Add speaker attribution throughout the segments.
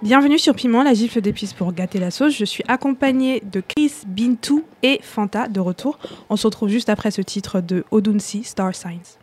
Speaker 1: Bienvenue sur Piment, la gifle d'épices pour gâter la sauce. Je suis accompagnée de Chris, Bintou et Fanta de retour. On se retrouve juste après ce titre de Odunsi, Star Signs.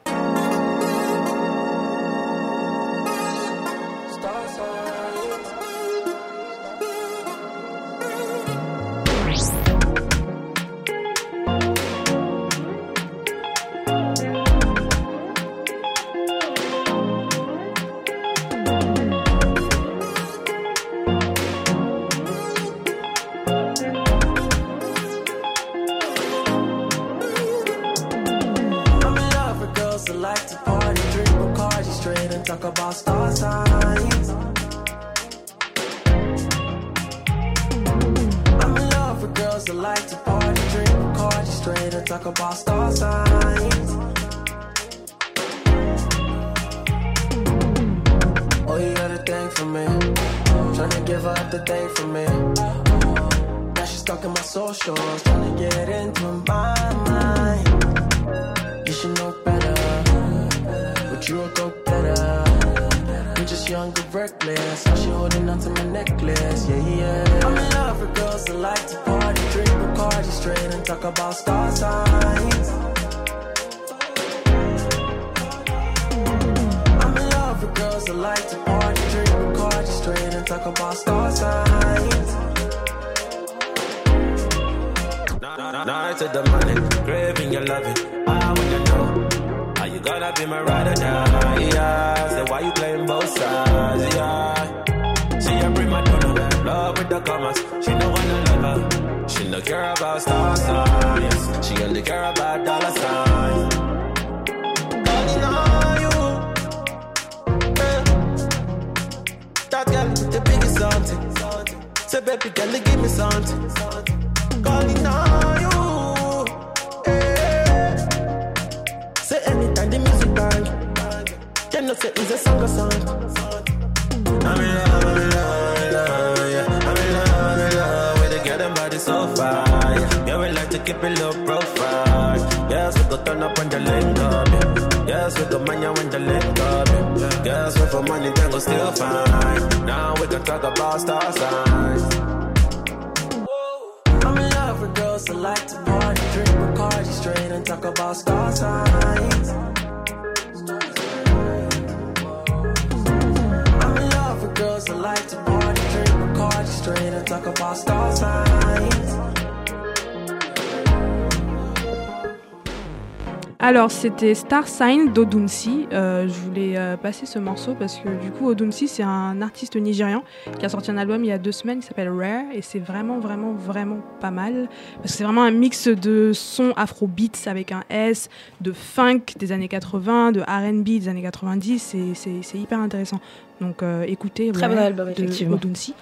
Speaker 1: C'était Star Sign d'Odunsi. Euh, je voulais euh, passer ce morceau parce que du coup, Odunsi, c'est un artiste nigérian qui a sorti un album il y a deux semaines qui s'appelle Rare et c'est vraiment, vraiment, vraiment pas mal parce que c'est vraiment un mix de sons afrobeats avec un S, de funk des années 80, de RB des années 90. C'est- C'est c'est hyper intéressant. Donc, euh, écoutez,
Speaker 2: Très bon album, effectivement.
Speaker 1: Odunsi.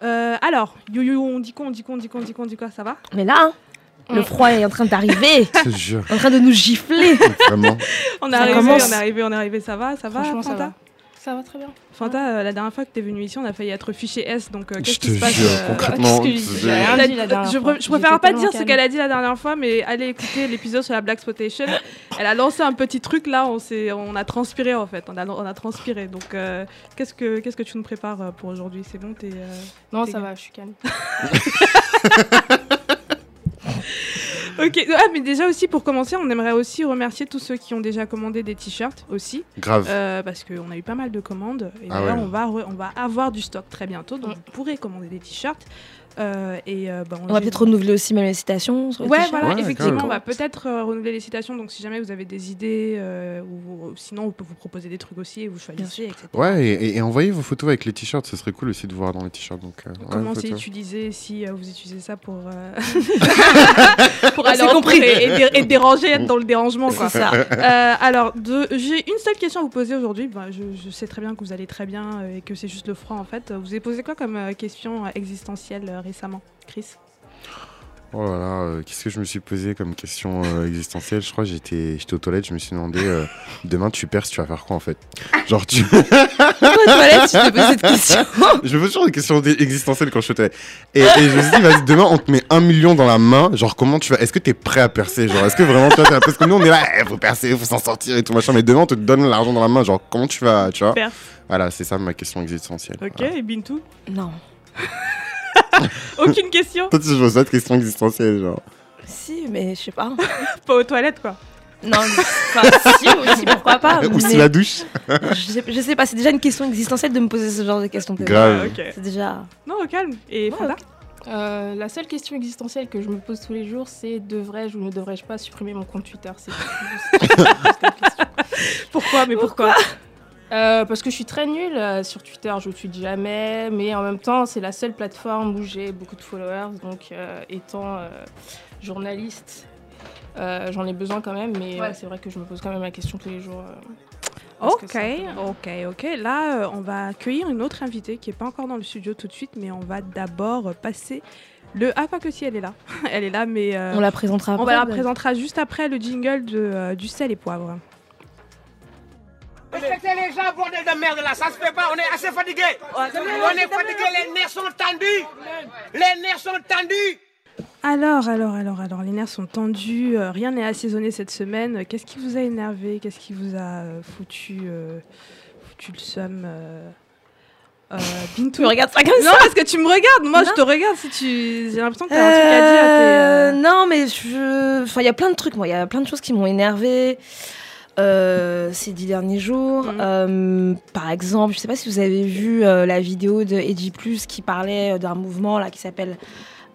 Speaker 1: Alors, yo yo, on dit quoi, on dit quoi, on dit quoi, on dit quoi, on dit quoi, ça va?
Speaker 2: Mais là, hein, le froid est en train d'arriver,
Speaker 3: Je te jure,
Speaker 2: en train de nous gifler.
Speaker 3: vraiment.
Speaker 1: On est arrivé,
Speaker 2: commence.
Speaker 1: on est arrivé, on est arrivé, ça va, ça va,
Speaker 4: Franchement, ça
Speaker 1: Fanta
Speaker 4: va. Ça va très bien.
Speaker 1: Fanta, euh, la dernière fois que tu es venue ici, on a failli être fiché S, donc euh, qu'est-ce qui se passe
Speaker 3: jure,
Speaker 1: euh,
Speaker 3: concrètement.
Speaker 4: que
Speaker 1: je, pr- préfère pas dire ce qu'elle a dit la dernière fois, mais allez écouter l'épisode sur la Black Spotation. Elle a lancé un petit truc là, on, s'est- on a transpiré en fait, on a, on a transpiré. Donc euh, qu'est-ce, que, qu'est-ce que tu nous prépares euh, pour aujourd'hui? C'est bon, t'es. euh,
Speaker 4: Non,
Speaker 1: T'es
Speaker 4: ça va, je suis calme.
Speaker 1: Ok, ah, mais déjà aussi pour commencer, on aimerait aussi remercier tous ceux qui ont déjà commandé des t-shirts aussi,
Speaker 3: Grave.
Speaker 1: euh, parce qu'on a eu pas mal de commandes. Et
Speaker 3: Ah ouais.
Speaker 1: on, va re- on va avoir du stock très bientôt, donc vous pourrez commander des t-shirts. Euh, et, euh, bah,
Speaker 2: On va peut-être renouveler aussi même les citations.
Speaker 1: Ouais, voilà,
Speaker 3: Ouais,
Speaker 1: effectivement, on va peut-être euh, renouveler les citations. Donc, si jamais vous avez des idées, euh, ou, ou sinon, on peut vous proposer des trucs aussi et vous choisissez, etc.
Speaker 3: Ouais, et, et- et envoyez vos photos avec les t-shirts, ce serait cool aussi de voir dans les t-shirts. Donc, ouais,
Speaker 1: Comment c'est utilisé si euh, vous utilisez ça pour, euh, pour
Speaker 2: Ah,
Speaker 1: aller
Speaker 2: compris.
Speaker 1: et, et dé- et déranger, être dans le dérangement. Quoi.
Speaker 2: C'est ça.
Speaker 1: Euh, alors, j'ai une seule question à vous poser aujourd'hui. Bah, je, je sais très bien que vous allez très bien et que c'est juste le froid en fait. Vous avez posé quoi comme euh, question existentielle euh, récemment, Chris
Speaker 3: Oh là là, euh, qu'est-ce que je me suis posé comme question euh, existentielle? Je crois que j'étais j'étais aux toilettes, je me suis demandé euh, demain tu perces, tu vas faire quoi en fait? Genre tu.
Speaker 2: Pourquoi aux toilettes, tu te poses cette question
Speaker 3: je me pose toujours des questions existentielles quand je suis aux toilettes. Et, et je me suis dit, vas-y, demain on te met un million dans la main, genre comment tu vas. Est-ce que t'es prêt à percer? Genre est-ce que vraiment tu là- Parce que nous on est là, il faut percer, faut s'en sortir et tout machin, mais demain on te donne l'argent dans la main, genre comment tu vas, tu vois?
Speaker 1: Perf.
Speaker 3: Voilà, c'est ça ma question existentielle.
Speaker 1: Ok,
Speaker 3: Voilà.
Speaker 1: et Bintou?
Speaker 2: Non.
Speaker 1: Aucune question
Speaker 3: Toi, tu poses pas de question existentielle, genre.
Speaker 2: Si, mais je sais pas.
Speaker 1: Pas aux toilettes, quoi.
Speaker 2: Non, mais- enfin, si aussi, pourquoi pas.
Speaker 3: Ou sous la douche
Speaker 2: je, sais, je sais pas, c'est déjà une question existentielle de me poser ce genre de questions.
Speaker 3: Grave.
Speaker 1: Ah, ok.
Speaker 2: C'est déjà.
Speaker 1: Non, au calme. Et
Speaker 2: Ouais,
Speaker 4: Euh, la seule question existentielle que je me pose tous les jours, c'est devrais-je ou ne devrais-je pas supprimer mon compte Twitter? C'est.
Speaker 1: Pourquoi Mais pourquoi,
Speaker 4: Euh, parce que je suis très nulle euh, sur Twitter, je tweete jamais, mais en même temps, c'est la seule plateforme où j'ai beaucoup de followers. Donc, euh, étant euh, journaliste, euh, j'en ai besoin quand même, mais
Speaker 2: Ouais.
Speaker 4: euh, c'est vrai que je me pose quand même la question tous les jours. euh,
Speaker 1: Ok, ok, ok. Là, euh, on va accueillir une autre invitée qui n'est pas encore dans le studio tout de suite, mais on va d'abord passer le. Ah, pas que si elle est là. elle est là, mais. euh,
Speaker 2: On la présentera
Speaker 1: on
Speaker 2: après.
Speaker 1: va la présentera juste après le jingle de, euh, du sel et poivre.
Speaker 5: Respectez les gens, bordel de merde là, ça se fait pas, on est assez fatigué. On est fatigué, les nerfs sont tendus. Les nerfs sont tendus.
Speaker 1: Alors, alors, alors, alors, les nerfs sont tendus, euh, rien n'est assaisonné cette semaine. Qu'est-ce qui vous a énervé? Qu'est-ce qui vous a euh, foutu, euh, foutu le seum euh, Bintou?
Speaker 2: Tu me regardes pas comme
Speaker 1: Non,
Speaker 2: ça?
Speaker 1: parce que tu me regardes. Moi, je
Speaker 2: Non.
Speaker 1: te regarde. Si tu, j'ai l'impression que t'as un truc à dire.
Speaker 2: Non, mais je. Enfin, il y a plein de trucs, moi. Il y a plein de choses qui m'ont énervé ces dix derniers jours.
Speaker 1: Mhm.
Speaker 2: Euh, par exemple, je sais pas si vous avez vu euh, la vidéo de Edgy Plus qui parlait euh, d'un mouvement là qui s'appelle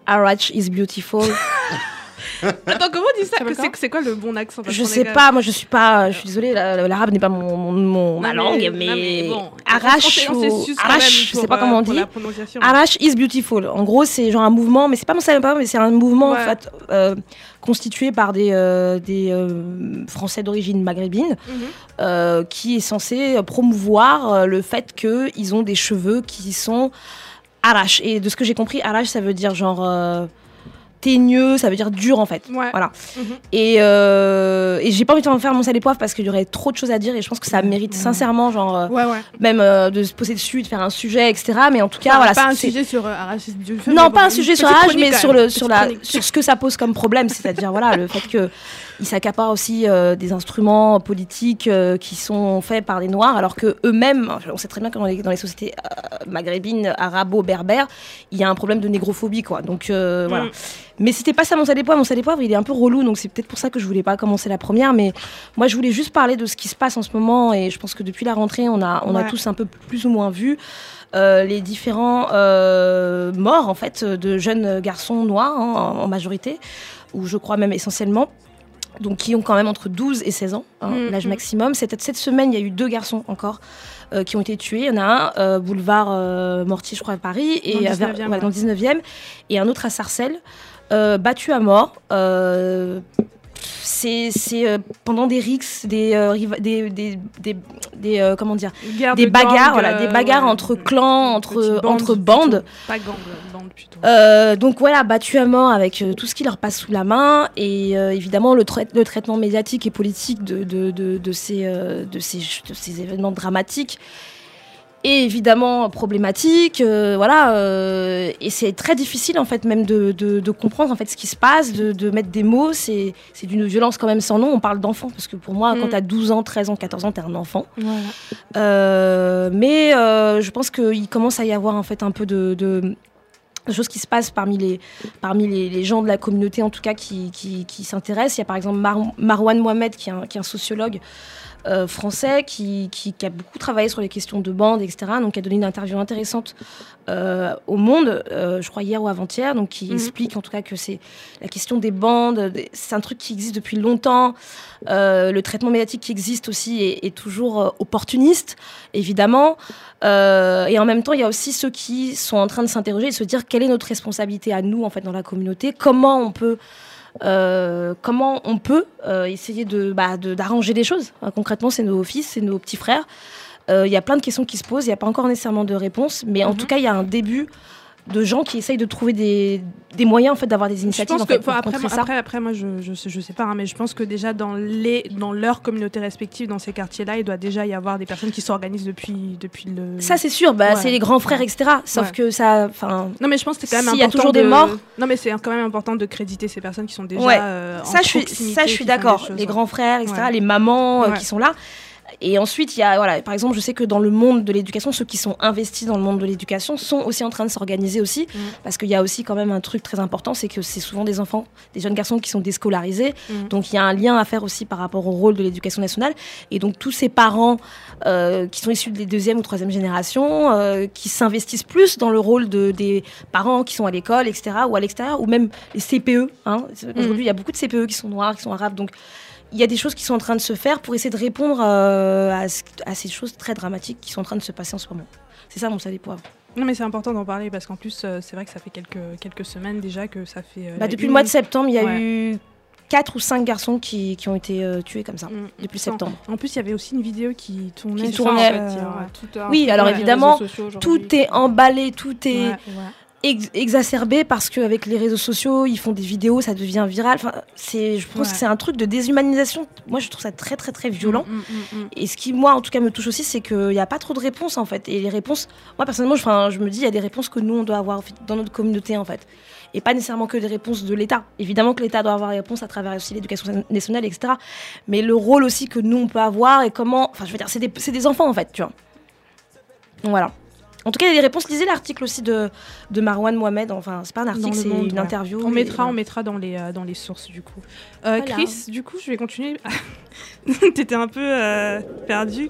Speaker 2: Arach is Beautiful.
Speaker 1: Attends, comment on dit ça
Speaker 4: Ça
Speaker 1: c'est, quoi le bon accent
Speaker 2: je sais pas, moi je suis pas. Je suis désolée, la- l'arabe n'est pas mon, mon- mon- ma langue,
Speaker 1: mais-
Speaker 2: mais.
Speaker 1: bon, on on
Speaker 2: ou.
Speaker 1: même
Speaker 2: je sais pas comment
Speaker 1: euh,
Speaker 2: on
Speaker 1: pour
Speaker 2: dit. Arach is beautiful. En gros, c'est genre un mouvement, mais c'est pas mon pas, mais c'est un mouvement
Speaker 1: Ouais.
Speaker 2: en fait euh, constitué par des, euh, des Français d'origine maghrébine
Speaker 1: Mhm.
Speaker 2: qui est censé promouvoir le fait qu'ils ont des cheveux qui sont arrache. Et de ce que j'ai compris, arrache, ça veut dire genre teigneux, ça veut dire dur en fait.
Speaker 1: Ouais.
Speaker 2: Voilà.
Speaker 1: Mhm.
Speaker 2: Et, euh, et j'ai pas envie de faire mon sel poivre parce qu'il y aurait trop de choses à dire et je pense que ça mérite sincèrement genre euh,
Speaker 1: Ouais, ouais.
Speaker 2: même euh, de se poser dessus, de faire un sujet, etc. Mais en tout cas, voilà.
Speaker 1: pas un sujet sur euh, Arach is Beautiful,
Speaker 2: non, pas
Speaker 1: bon,
Speaker 2: un sujet sur
Speaker 1: chronique
Speaker 2: mais sur, le, sur, la, sur ce que ça pose comme problème, c'est-à-dire voilà, le fait que ils s'accaparent aussi euh, des instruments politiques euh, qui sont faits par des Noirs, alors que eux-mêmes, on sait très bien que dans les, dans les sociétés maghrébines, arabo-berbères, il y a un problème de négrophobie, quoi. Donc euh,
Speaker 1: Mm.
Speaker 2: voilà. Mais c'était pas ça mon sel des poivres. Mon sel des poivres, il est un peu relou, donc c'est peut-être pour ça que je voulais pas commencer la première. Mais moi, je voulais juste parler de ce qui se passe en ce moment, et je pense que depuis la rentrée, on a, on a tous un peu plus ou moins vu euh, les différents euh, morts en fait de jeunes garçons noirs hein, en, en majorité, ou je crois même essentiellement. Donc qui ont quand même entre 12 et 16 ans, hein,
Speaker 1: Mhm.
Speaker 2: l'âge maximum. Cette, cette semaine, il y a eu deux garçons encore euh, qui ont été tués. Il y en a un, euh, boulevard euh, Mortier, je crois, à Paris, et
Speaker 1: Dans le
Speaker 2: à Ver-
Speaker 1: 19e,
Speaker 2: ouais,
Speaker 1: ouais.
Speaker 2: dans le 19e, et un autre à Sarcelles, euh, battu à mort. C'est euh, pendant des rixes, des, euh, des, des, euh, comment dire, des
Speaker 1: de
Speaker 2: bagarres, voilà, des bagarres entre clans, entre, bandes.
Speaker 1: Pas gang, bande plutôt.
Speaker 2: Donc voilà, battus à mort avec tout ce qui leur passe sous la main et évidemment le, trai- le traitement médiatique et politique de, de, de, de ces, de, ces, de ces événements dramatiques est évidemment problématique. euh, voilà, euh, et c'est très difficile en fait même de, de, de comprendre en fait ce qui se passe, de, de mettre des mots. C'est d'une violence quand même sans nom. On parle d'enfant parce que pour moi, quand
Speaker 1: Mm.
Speaker 2: t'as 12 ans, 13 ans, 14 ans, t'es un enfant.
Speaker 1: Voilà.
Speaker 2: Euh, mais je pense qu'il commence à y avoir en fait un peu de, choses qui se passent parmi les, parmi les, les gens de la communauté en tout cas qui, qui, qui s'intéressent. Il y a par exemple Mar- Marwan Mohamed qui est un, qui est un sociologue euh, français qui, qui, qui a beaucoup travaillé sur les questions de bande, etc. Donc qui a donné une interview intéressante euh, au Monde, euh, je crois hier ou avant-hier, donc qui
Speaker 1: Mhm.
Speaker 2: explique en tout cas que c'est la question des bandes, des- c'est un truc qui existe depuis longtemps. Le traitement médiatique qui existe aussi est, est toujours opportuniste, évidemment. Et en même temps, il y a aussi ceux qui sont en train de s'interroger et se dire quelle est notre responsabilité à nous en fait dans la communauté, comment on peut euh, comment on peut euh, essayer de bah, de- d'arranger les choses. Euh, concrètement, c'est nos fils, c'est nos petits frères. Il y a plein de questions qui se posent, il n'y a pas encore nécessairement de réponse, mais en
Speaker 1: Mhm.
Speaker 2: tout cas, il y a un début de gens qui essayent de trouver des, des moyens en fait d'avoir des
Speaker 1: Je
Speaker 2: initiatives
Speaker 1: pense
Speaker 2: en
Speaker 1: que
Speaker 2: pour
Speaker 1: après, moi-
Speaker 2: ça.
Speaker 1: après, après, moi, je, je, sais, je sais pas, hein, mais je pense que déjà dans les, dans leurs communautés respectives, dans ces quartiers-là, il doit déjà y avoir des personnes qui s'organisent depuis, depuis le.
Speaker 2: Ça, c'est sûr, bah,
Speaker 1: Ouais.
Speaker 2: c'est les grands frères, etc. Sauf
Speaker 1: Ouais.
Speaker 2: que ça, enfin,
Speaker 1: Non, mais je pense que c'est quand même
Speaker 2: S'il y a
Speaker 1: important.
Speaker 2: toujours des
Speaker 1: de-
Speaker 2: morts.
Speaker 1: Non, mais c'est quand même important de créditer ces personnes qui sont déjà.
Speaker 2: Ouais.
Speaker 1: euh, en
Speaker 2: ça, je suis, ça, je suis d'accord. Les grands frères, etc. Les mamans euh, qui sont là. Et ensuite, il y a, voilà, par exemple, je sais que dans le monde de l'éducation, ceux qui sont investis dans le monde de l'éducation sont aussi en train de s'organiser aussi,
Speaker 1: Mm.
Speaker 2: parce qu'il y a aussi quand même un truc très important, c'est que c'est souvent des enfants, des jeunes garçons qui sont déscolarisés.
Speaker 1: Mm.
Speaker 2: Donc il y a un lien à faire aussi par rapport au rôle de l'éducation nationale. Et donc tous ces parents euh, qui sont issus des deuxième ou troisième génération, euh, qui s'investissent plus dans le rôle de, des parents qui sont à l'école, etc., ou à l'extérieur, ou même les CPE. Hein. Aujourd'hui, il y a beaucoup de CPE qui sont noirs, qui sont arabes. Donc il y a des choses qui sont en train de se faire pour essayer de répondre euh, à, ce- à ces choses très dramatiques qui sont en train de se passer en ce moment. C'est ça mon et poivre.
Speaker 1: Non, mais c'est important d'en parler parce qu'en plus, euh, c'est vrai que ça fait quelques, quelques semaines déjà que ça fait. euh,
Speaker 2: Bah, depuis
Speaker 1: une.
Speaker 2: le mois de septembre, il y a
Speaker 1: Ouais.
Speaker 2: eu quatre ou cinq garçons qui, qui ont été euh, tués comme ça.
Speaker 1: Mm.
Speaker 2: Depuis
Speaker 1: Ça,
Speaker 2: septembre.
Speaker 1: En plus, il y avait aussi une vidéo qui tournait.
Speaker 2: Qui tournait,
Speaker 4: en fait, tout
Speaker 2: Oui, alors évidemment,
Speaker 4: sociaux.
Speaker 2: Tout est emballé, tout est
Speaker 1: Ouais, ouais.
Speaker 2: Ex- exacerbé parce qu'avec les réseaux sociaux, ils font des vidéos, ça devient viral. Enfin, c'est, je pense
Speaker 1: Ouais.
Speaker 2: que c'est un truc de déshumanisation. Moi, je trouve ça très, très, très violent.
Speaker 1: Mm, mm, mm.
Speaker 2: Et ce qui, moi, en tout cas, me touche aussi, c'est qu'il n'y a pas trop de réponses, en fait. Et les réponses, moi, personnellement, je, je me dis, il y a des réponses que nous, on doit avoir dans notre communauté, en fait. Et pas nécessairement que des réponses de l'État. Évidemment que l'État doit avoir des réponses à travers aussi l'éducation nationale, etc. Mais le rôle aussi que nous, on peut avoir et comment. Enfin, je veux dire, c'est des, c'est des enfants, en fait, tu vois. Donc voilà. En tout cas, il y a des réponses. Lisez l'article aussi de, de Marwan Mohamed. Enfin, c'est pas un article,
Speaker 1: Le
Speaker 2: c'est une
Speaker 1: ouais.
Speaker 2: interview.
Speaker 1: On
Speaker 2: Et
Speaker 1: mettra,
Speaker 2: voilà.
Speaker 1: on mettra dans les, euh, dans les sources du coup. Euh,
Speaker 2: Voilà.
Speaker 1: Chris, du coup, je vais continuer. T'étais un peu euh, perdu.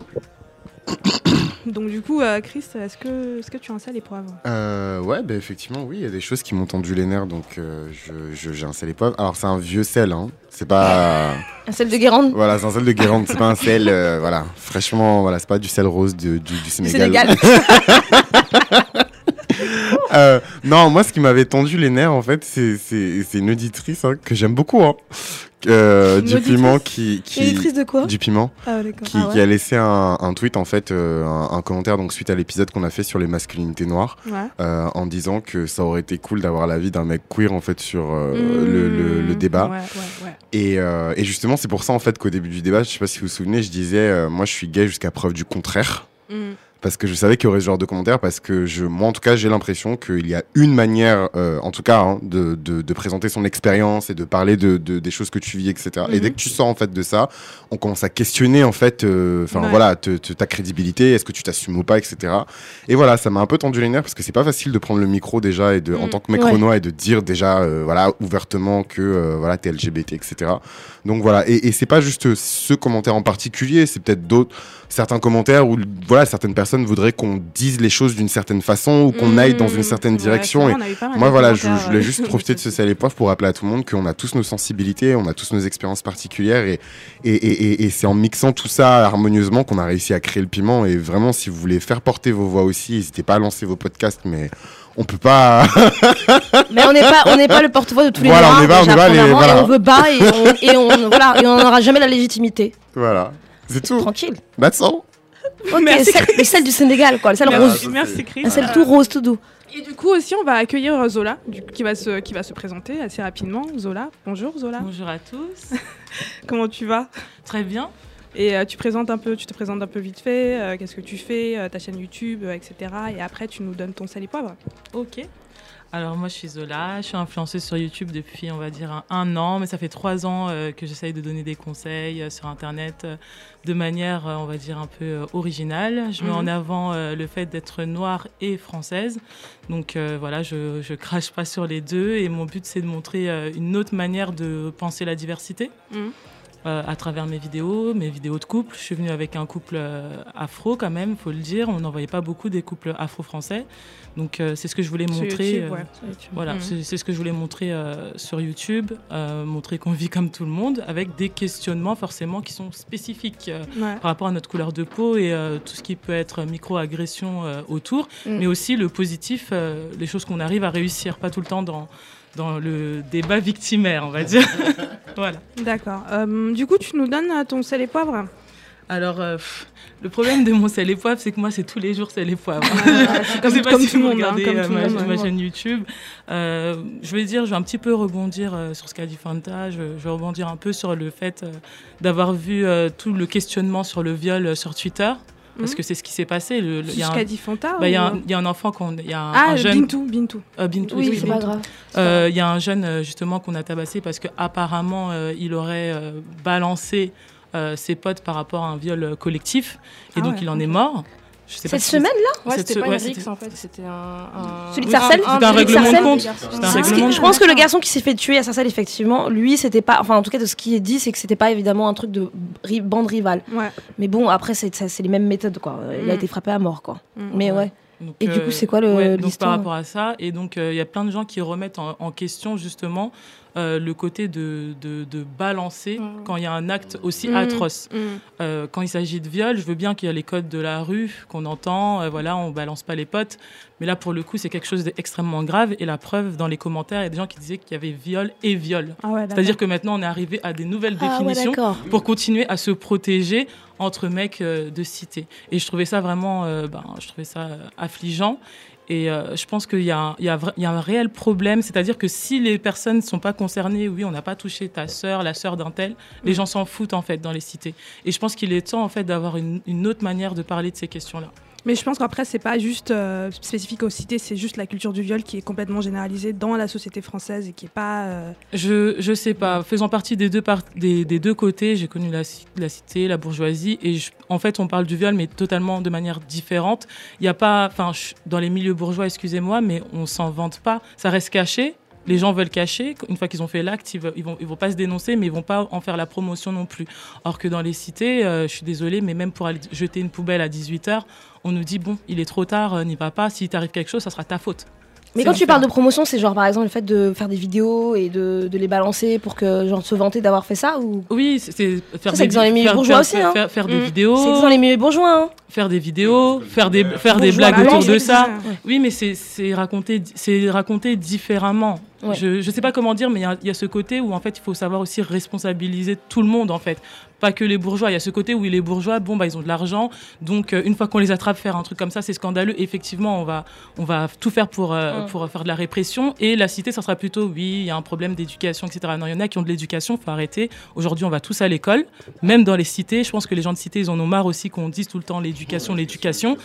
Speaker 1: Donc du coup, euh, Chris, est-ce que, est-ce que tu as un sel et poivre
Speaker 3: Euh, ouais, bah, effectivement, oui, il y a des choses qui m'ont tendu les nerfs, donc euh, je- je- j'ai un sel poivre. Alors, c'est un vieux sel, hein. C'est pas.
Speaker 2: Un sel de Guérande?
Speaker 3: voilà, c'est un sel de Guérande, c'est pas un sel, euh, voilà, fraîchement, voilà, c'est pas du sel rose de- du, du
Speaker 2: Du
Speaker 3: Sénégal. Euh, non, moi, ce qui m'avait tendu les nerfs, en fait, c'est une auditrice hein, que j'aime beaucoup, hein, euh, du piment qui. qui
Speaker 2: de quoi
Speaker 3: du piment.
Speaker 1: Ah d'accord.
Speaker 3: qui, qui a laissé un, un tweet en fait, euh, un, un commentaire donc suite à l'épisode qu'on a fait sur les masculinités noires,
Speaker 1: Ouais.
Speaker 3: euh, en disant que ça aurait été cool d'avoir l'avis d'un mec queer en fait sur
Speaker 1: Mmh.
Speaker 3: le, le- le débat.
Speaker 1: Ouais.
Speaker 3: Et, et justement c'est pour ça en fait qu'au début du débat, je sais pas si vous vous souvenez, je disais moi je suis gay jusqu'à preuve du contraire.
Speaker 1: Mm.
Speaker 3: Parce que je savais qu'il y aurait ce genre de commentaires, parce que je, moi en tout cas j'ai l'impression qu'il y a une manière, euh, en tout cas, hein, de, de, de présenter son expérience et de parler de, de- des choses que tu vis, etc. Et
Speaker 1: Mhm.
Speaker 3: dès que tu sors en fait de ça, on commence à questionner en fait, euh, enfin
Speaker 1: Ouais.
Speaker 3: voilà, te- te- ta crédibilité, est-ce que tu t'assumes ou pas, etc. Et voilà, ça m'a un peu tendu les nerfs parce que c'est pas facile de prendre le micro déjà et de, en
Speaker 1: Mm.
Speaker 3: tant que mec
Speaker 2: Ouais.
Speaker 3: renois et de dire déjà, euh, voilà, ouvertement que voilà t'es LGBT, etc. Donc voilà, et, et c'est pas juste ce commentaire en particulier, c'est peut-être d'autres, certains commentaires où voilà certaines personnes voudraient qu'on dise les choses d'une certaine façon ou qu'on aille dans une
Speaker 1: Mm.
Speaker 3: certaine direction. et
Speaker 1: vrai,
Speaker 3: moi voilà, je, voulais juste profiter de ce sel et poivre pour rappeler à tout le monde qu'on a tous nos sensibilités, on a tous nos expériences particulières et, et, et, et- et c'est en mixant tout ça harmonieusement qu'on a réussi à créer le piment. Et vraiment, si vous voulez faire porter vos voix aussi, n'hésitez pas à lancer vos podcasts, mais on peut pas.
Speaker 2: Mais on n'est pas, on n'est pas le porte-voix de tous les
Speaker 3: Voilà, on
Speaker 2: noirs,
Speaker 3: est pas- on
Speaker 2: déjà,
Speaker 3: est pas les-
Speaker 2: premièrement,
Speaker 3: voilà.
Speaker 2: et on veut pas et on, et on, voilà, et on n'aura jamais la légitimité.
Speaker 3: voilà, c'est tout.
Speaker 2: Tranquille.
Speaker 3: That's all.
Speaker 2: Ok,
Speaker 1: Merci,
Speaker 2: celle- le sel du Sénégal, quoi, le sel
Speaker 3: Merci.
Speaker 2: rose.
Speaker 1: Merci, merci Chris.
Speaker 2: Un sel tout rose, tout doux.
Speaker 1: Et du coup aussi, on va accueillir Zola, du- qui, va se, qui va se présenter assez rapidement. Zola, bonjour Zola,
Speaker 6: Bonjour à tous.
Speaker 1: comment tu vas?
Speaker 6: Très bien.
Speaker 1: Et euh, tu, présentes un peu, tu te présentes un peu vite fait, euh, qu'est-ce que tu fais, euh, ta chaîne YouTube, euh, etc. Et après, tu nous donnes ton sel et poivre.
Speaker 6: Ok. Alors moi je suis Zola, je suis influenceuse sur YouTube depuis on va dire un, un an, mais ça fait trois ans euh, que j'essaye de donner des conseils euh, sur Internet euh, de manière on va dire un peu originale. Je mets
Speaker 1: Mhm.
Speaker 6: en avant euh, le fait d'être noire et française. Donc voilà, je, je crache pas sur les deux et mon but c'est de montrer une autre manière de penser la diversité.
Speaker 1: Mhm.
Speaker 6: Euh, à travers mes vidéos, mes vidéos de couple. Je suis venue avec un couple euh, afro quand même, faut le dire. On n'en voyait pas beaucoup des couples afro-français. Donc euh, c'est ce que je voulais montrer.
Speaker 1: YouTube, ouais.
Speaker 6: Voilà, c'est ce que je voulais montrer sur YouTube, euh, montrer qu'on vit comme tout le monde, avec des questionnements forcément qui sont spécifiques
Speaker 1: Ouais.
Speaker 6: par rapport à notre couleur de peau et tout ce qui peut être micro-agression autour,
Speaker 2: Mm.
Speaker 6: mais aussi le positif, les choses qu'on arrive à réussir, pas tout le temps dans, dans le débat victimaire, on va dire. voilà.
Speaker 1: D'accord. Euh, du coup, tu nous donnes euh, ton sel et poivre
Speaker 6: Alors, euh, pff, le problème de mon sel et poivre, c'est que moi, c'est tous les jours sel et poivre. Je sais pas
Speaker 1: comme
Speaker 6: si
Speaker 1: tout le
Speaker 6: vous
Speaker 1: monde. hein,
Speaker 6: regardez,
Speaker 1: comme
Speaker 6: euh,
Speaker 1: tout le
Speaker 6: ma,
Speaker 1: monde,
Speaker 6: ma
Speaker 1: ouais.
Speaker 6: chaîne YouTube. Euh, je vais dire, je vais un petit peu rebondir euh, sur ce qu'a dit Fanta. Je, je vais rebondir un peu sur le fait euh, d'avoir vu euh, tout le questionnement sur le viol euh, sur Twitter. Parce
Speaker 1: Mhm.
Speaker 6: que c'est ce qui s'est passé. Il y a un-
Speaker 1: Fanta
Speaker 6: bah, il y, a un- enfant qu'on, il y a un,
Speaker 1: Ah,
Speaker 6: un jeune,
Speaker 1: Bintou, Bintou.
Speaker 6: euh, Bintou,
Speaker 2: Oui, c'est pas grave.
Speaker 6: Euh, Il y a un jeune euh, justement qu'on a tabassé parce que apparemment euh, il aurait balancé ses potes par rapport à un viol collectif. Et
Speaker 1: Ah
Speaker 6: donc
Speaker 1: ouais,
Speaker 6: il en est mort.
Speaker 2: Cette semaine-là
Speaker 4: Ouais, c'était pas
Speaker 6: ouais,
Speaker 4: une rixe en fait, c'était un, un-
Speaker 2: Celui de Sarcelles
Speaker 4: un-
Speaker 6: C'était un
Speaker 4: des
Speaker 6: règlement de compte. Un règlement
Speaker 2: Je pense que le garçon qui s'est fait tuer à Sarcelles, effectivement, lui, c'était pas. Enfin, en tout cas, de ce qui est dit, c'est que c'était pas évidemment un truc de ri- bande rivale.
Speaker 1: Ouais.
Speaker 2: Mais bon, après, c'est les mêmes méthodes, quoi. Il a
Speaker 1: Mm.
Speaker 2: été frappé à mort, quoi.
Speaker 1: Mm.
Speaker 2: Mais ouais.
Speaker 6: Donc,
Speaker 2: Et du coup, c'est quoi le-
Speaker 6: ouais, donc par rapport à ça Et donc, euh, il y a plein de gens qui remettent en, en question justement euh, le côté de, de, de balancer
Speaker 4: Mhm.
Speaker 6: quand il y a un acte aussi
Speaker 1: Mhm.
Speaker 6: atroce.
Speaker 1: Mm.
Speaker 6: Euh, quand il s'agit de viol, je veux bien qu'il y a les codes de la rue qu'on entend, euh, voilà, on balance pas les potes. Mais là, pour le coup, c'est quelque chose d'extrêmement grave. Et la preuve, dans les commentaires, il y a des gens qui disaient qu'il y avait viol et viol.
Speaker 1: Ah ouais.
Speaker 6: C'est-à-dire que maintenant, on est arrivé à des nouvelles
Speaker 2: Ah
Speaker 6: définitions pour continuer à se protéger entre mecs euh, de cité. Et je trouvais ça vraiment, ben, je trouvais ça affligeant. Et euh, je pense qu'il y, a un- y, y a réel problème, c'est-à-dire que si les personnes ne sont pas concernées, oui, on n'a pas touché ta sœur, la sœur d'un tel, les gens s'en foutent en fait dans les cités. Et je pense qu'il est temps en fait d'avoir une, une autre manière de parler de ces questions-là.
Speaker 1: Mais je pense qu'après, c'est pas juste euh, spécifique aux cités, c'est juste la culture du viol qui est complètement généralisée dans la société française et qui est pas. euh,
Speaker 6: Je je sais pas. Faisant partie des deux des, deux côtés, j'ai connu la, ci- la cité, la bourgeoisie, et en fait, on parle du viol, mais totalement de manière différente. Il y a pas, enfin, dans les milieux bourgeois, excusez-moi, mais on s'en vante pas. Ça reste caché. Les gens veulent cacher. Une fois qu'ils ont fait l'acte, ils, ils vont pas se dénoncer, mais ils vont pas en faire la promotion non plus. Or que dans les cités, euh, je suis désolée, mais même pour aller jeter une poubelle à 18 h on nous dit bon, il est trop tard, euh, n'y va pas. Si t'arrive quelque chose, ça sera ta faute.
Speaker 2: Mais quand tu parles de promotion, c'est genre par exemple le fait de faire des vidéos et de, de les balancer pour que genre se vanter d'avoir fait ça ou?
Speaker 6: Oui, c'est- faire
Speaker 2: Ça, c'est
Speaker 6: des
Speaker 2: dans les milieux
Speaker 6: faire-
Speaker 2: bourgeois
Speaker 6: faire-
Speaker 2: aussi, hein.
Speaker 6: faire, faire des
Speaker 1: Mm.
Speaker 6: vidéos.
Speaker 2: c'est dans les milieux bourgeois hein.
Speaker 6: faire des vidéos, faire des, faire des blagues autour de ça. Oui, mais c'est c'est raconté, c'est raconté différemment.
Speaker 2: Ouais.
Speaker 6: Je ne sais pas comment dire, mais il y y, a ce côté où en fait il faut savoir aussi responsabiliser tout le monde en fait, pas que les bourgeois. Il y a ce côté où les bourgeois, bon bah ils ont de l'argent, donc euh, une fois qu'on les attrape faire un truc comme ça, c'est scandaleux. Effectivement, on va on va tout faire pour euh,
Speaker 2: Mm.
Speaker 6: pour faire de la répression. Et la cité, ça sera plutôt oui, il y a un problème d'éducation, etc. Non, il y en a qui ont de l'éducation, faut arrêter. Aujourd'hui, on va tous à l'école, même dans les cités. Je pense que les gens de cité, ils en ont marre aussi qu'on dise tout le temps l'éducation, l'éducation.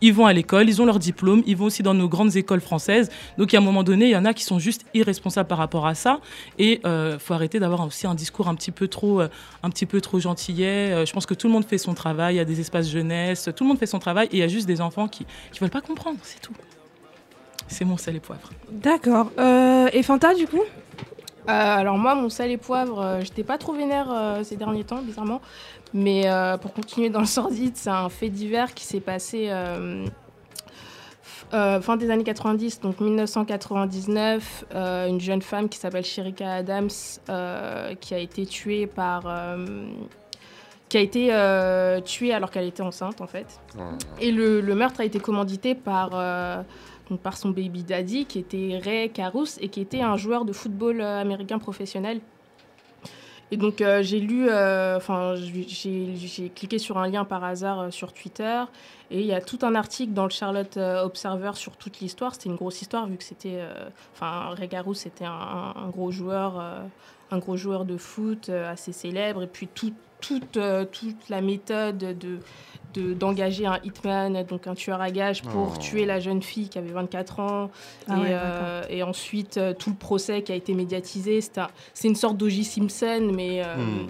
Speaker 6: Ils vont à l'école, ils ont leur diplôme, ils vont aussi dans nos grandes écoles françaises. Donc, à un moment donné, il y en a qui sont juste irresponsables par rapport à ça. Et euh, faut arrêter d'avoir aussi un discours un petit peu trop, euh, un petit peu trop gentillet. Euh, je pense que tout le monde fait son travail. Il y a des espaces jeunesse, tout le monde fait son travail. Et il y a juste des enfants qui qui veulent pas comprendre, c'est tout. C'est mon sel et poivre.
Speaker 1: D'accord. Euh, et Fanta, du coup?
Speaker 4: Euh, alors moi, mon sel et poivre, euh, j'étais pas trop vénère euh, ces derniers temps, bizarrement. Mais euh, pour continuer dans le sordide, c'est un fait divers qui s'est passé euh, fin des années 90, donc 1999. euh, une jeune femme qui s'appelle Sherika Adams, euh, qui a été tuée par... qui a été tuée alors qu'elle était enceinte, en fait. Et le, le meurtre a été commandité par, donc par son baby daddy, qui était Ray Caruth, et qui était un joueur de football américain professionnel. Et donc euh, j'ai lu, euh, enfin j'ai- cliqué sur un lien par hasard euh, sur Twitter, et il y a tout un article dans le Charlotte Observer sur toute l'histoire. C'était une grosse histoire vu que c'était, enfin Caruth c'était un, gros joueur, un gros joueur de foot assez célèbre, et puis tout, toute, toute la méthode de de- d'engager un hitman, donc un tueur à gages, pour
Speaker 3: Oh.
Speaker 4: tuer la jeune fille qui avait 24 ans.
Speaker 1: Ah
Speaker 4: et,
Speaker 1: ouais,
Speaker 4: euh, et ensuite, euh, tout le procès qui a été médiatisé. C'est un- c'est une sorte d'O.J. Simpson, mais euh,
Speaker 3: Hmm.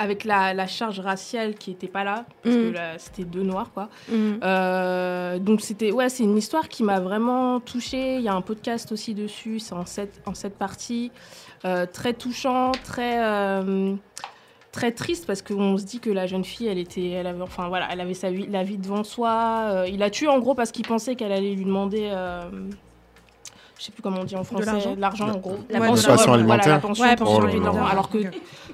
Speaker 4: avec la, la charge raciale qui n'était pas là, parce
Speaker 1: Mm.
Speaker 4: que là, c'était deux noirs, quoi.
Speaker 1: Mm.
Speaker 4: Euh, donc c'était ouais, c'est une histoire qui m'a vraiment touchée. Il y a un podcast aussi dessus, c'est en sept, en sept parties, Euh, très touchant, très euh, très triste parce qu'on se dit que la jeune fille, elle était, elle avait, enfin voilà, elle avait sa vie, la vie devant soi. Euh, il a tué en gros parce qu'il pensait qu'elle allait lui demander. euh, je sais plus comment on dit en français,
Speaker 1: l'argent
Speaker 4: de l'argent en gros.
Speaker 1: La
Speaker 4: Ouais,
Speaker 1: pension
Speaker 4: voilà,
Speaker 3: alimentaire.
Speaker 4: Voilà, la pension
Speaker 1: Ouais, pension
Speaker 4: tuer
Speaker 3: alimentaire.
Speaker 4: Alors que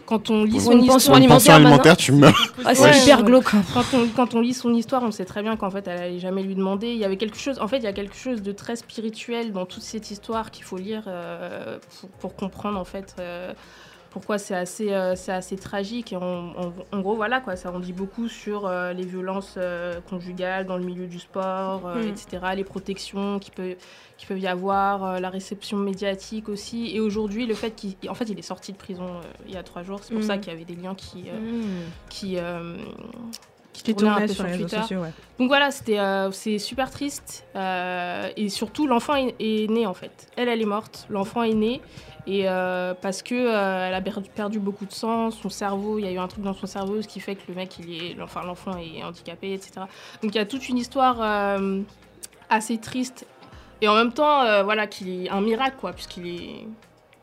Speaker 4: quand on lit son
Speaker 2: une
Speaker 4: histoire,
Speaker 2: pension
Speaker 3: une pension
Speaker 2: alimentaire,
Speaker 3: tu meurs.
Speaker 2: Ah, c'est
Speaker 4: Ouais,
Speaker 2: hyper glauque.
Speaker 4: quand on, quand on lit son histoire, on sait très bien qu'en fait, elle allait jamais lui demander. Il y avait quelque chose, en fait, il y a quelque chose de très spirituel dans toute cette histoire qu'il faut lire euh, pour, pour comprendre en fait euh, pourquoi c'est assez, euh, c'est assez tragique. Et on- on- en gros, voilà quoi, ça en dit beaucoup sur euh, les violences euh, conjugales dans le milieu du sport,
Speaker 1: Mm.
Speaker 4: etc., les protections qui peut qui peuvent y avoir, la réception médiatique aussi. Et aujourd'hui, le fait qu'il en fait, il est sorti de prison il y a trois jours. C'est pour
Speaker 1: Mm.
Speaker 4: ça qu'il y avait des liens qui, euh, qui, qui tournait un
Speaker 1: tournait
Speaker 4: peu
Speaker 1: sur les réseaux sociaux, ouais.
Speaker 4: Donc voilà, c'était euh, c'est super triste euh, et surtout l'enfant est, est né en fait. Elle, elle est morte, l'enfant est né et euh, parce que elle a perdu, perdu beaucoup de sang, son cerveau, il y a eu un truc dans son cerveau, ce qui fait que le mec, il est, enfin l'enfant est handicapé, etc. Donc il y a toute une histoire assez triste et en même temps, voilà, qu'il est un miracle quoi, puisqu'il est,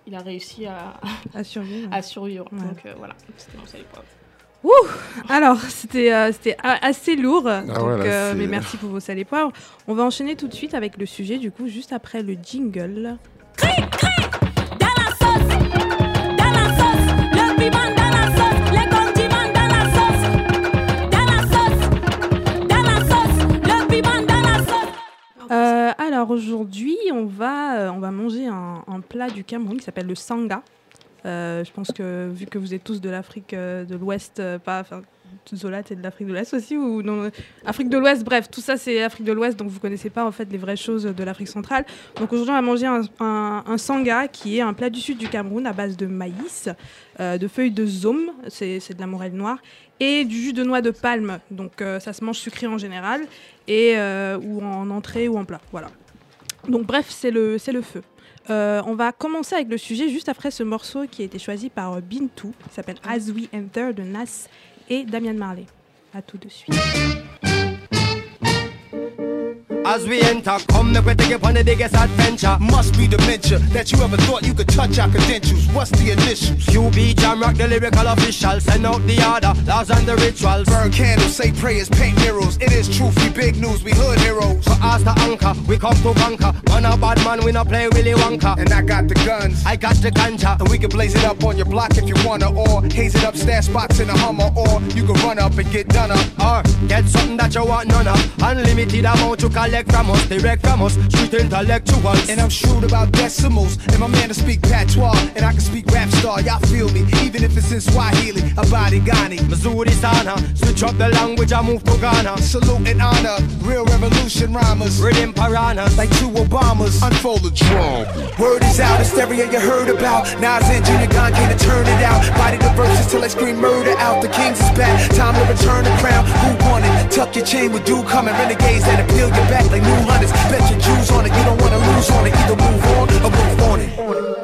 Speaker 4: il a réussi à,
Speaker 1: À survivre.
Speaker 4: à survivre.
Speaker 1: Ouais.
Speaker 4: Donc voilà, c'était mon seul épreuve.
Speaker 1: Alors, c'était euh, assez lourd. donc,
Speaker 3: voilà,
Speaker 1: euh, mais merci pour vos sales et poivres. On va enchaîner tout de suite avec le sujet, du coup, juste après le jingle.
Speaker 7: Dans la sauce, dans la sauce, le piment dans la sauce, les condiments dans la sauce, dans la sauce, dans la sauce, le piment dans la sauce.
Speaker 1: Euh, alors, aujourd'hui, on, va, on va manger un, un plat du Cameroun qui s'appelle le sanga. Euh, je pense que, vu que vous êtes tous de l'Afrique euh, de l'Ouest, euh, pas. Zola, t'es de l'Afrique de l'Est aussi ou non Afrique de l'Ouest, bref, tout ça c'est Afrique de l'Ouest, donc vous connaissez pas en fait les vraies choses de l'Afrique centrale. Donc aujourd'hui on va manger un, un- sanga qui est un plat du sud du Cameroun à base de maïs, de feuilles de zome, c'est de la morelle noire, et du jus de noix de palme. Donc ça se mange sucré en général, et, ou en entrée ou en plat. Voilà. Donc bref, c'est le, c'est le feu. Euh, on va commencer avec le sujet juste après ce morceau qui a été choisi par euh, Bintou, qui s'appelle As We Enter de Nas et Damian Marley. À tout de suite.
Speaker 8: As we enter, come make we take you on the biggest adventure.
Speaker 9: Must be dementia that you ever thought you could touch our credentials. What's the initials?
Speaker 8: QB Jam Rock, the lyrical official. Send out the order, laws and the rituals.
Speaker 9: Burn candles, say prayers, paint mirrors. It is truth, we big news, we hood heroes.
Speaker 8: So as the anchor, we come to conquer. Man a bad man, we not play Willy Wonka.
Speaker 9: And I got the guns.
Speaker 8: I got the ganja.
Speaker 9: And we can blaze it up on your block if you wanna, or haze it up, stash spots in a Hummer, or you can run up and get done up.
Speaker 8: Or get something that you want none of. Unlimited amount you collect from us, direct from us. Street intellectuals.
Speaker 9: And I'm shrewd about decimals. And my man to speak patois, and I can speak rap star. Y'all feel me? Even if it's in Swahili, Abadi Ghani.
Speaker 8: Missouri Sana, switch up the language, I move to Ghana.
Speaker 9: Salute and honor, real revolution rhymers.
Speaker 8: Rhythm piranhas.
Speaker 9: Like two Obamas, unfold the drum. Word is out, hysteria you heard about. Nas and Junior came to turn it out. Body the verses till they scream murder out. The kings is back, time to return the crown. Who won it? Tuck your chain with dew coming. Renegades that appeal your back like new hunters. Bet your Jews on it, you don't wanna lose on it. Either move on or move on it.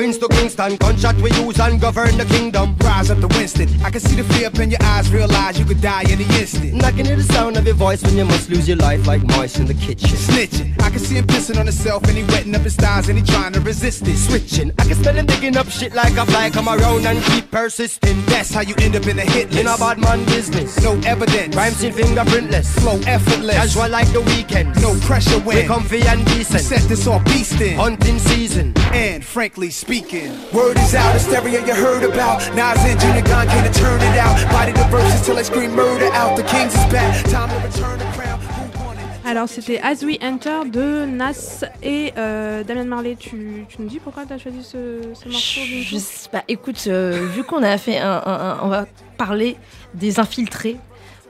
Speaker 8: Queens to Kingston, gunshot we use and govern the kingdom.
Speaker 9: Rise up to Winston. I can see the fear up in your eyes, realize you could die any instant.
Speaker 8: I can hear the sound of your voice when you must lose your life like mice in the kitchen.
Speaker 9: Snitching. I can see him pissing on himself and he wetting up his thighs and he trying to resist it.
Speaker 8: Switching, I can smell him digging up shit like a fly. Come around and keep persisting.
Speaker 9: That's how you end up in a hit list.
Speaker 8: In a bad man business.
Speaker 9: No evidence.
Speaker 8: Rhymes in fingerprintless.
Speaker 9: Flow effortless.
Speaker 8: Casual like the weekend.
Speaker 9: No pressure when.
Speaker 8: comfy and decent.
Speaker 9: Set this off beast in.
Speaker 8: Hunting season.
Speaker 9: And frankly speaking, word is out, hysteria you heard about. Nas and Junior Gone came to turn it out. Body the verses till they scream murder out. The kings is back, time to return the crown. Who won it?
Speaker 1: Alors, c'était As We Enter de Nas et euh, Damian Marley. Tu, tu nous dis pourquoi tu as choisi ce, ce morceau
Speaker 2: Je sais pas, écoute, euh, vu qu'on a fait un, un- un- On va parler des infiltrés,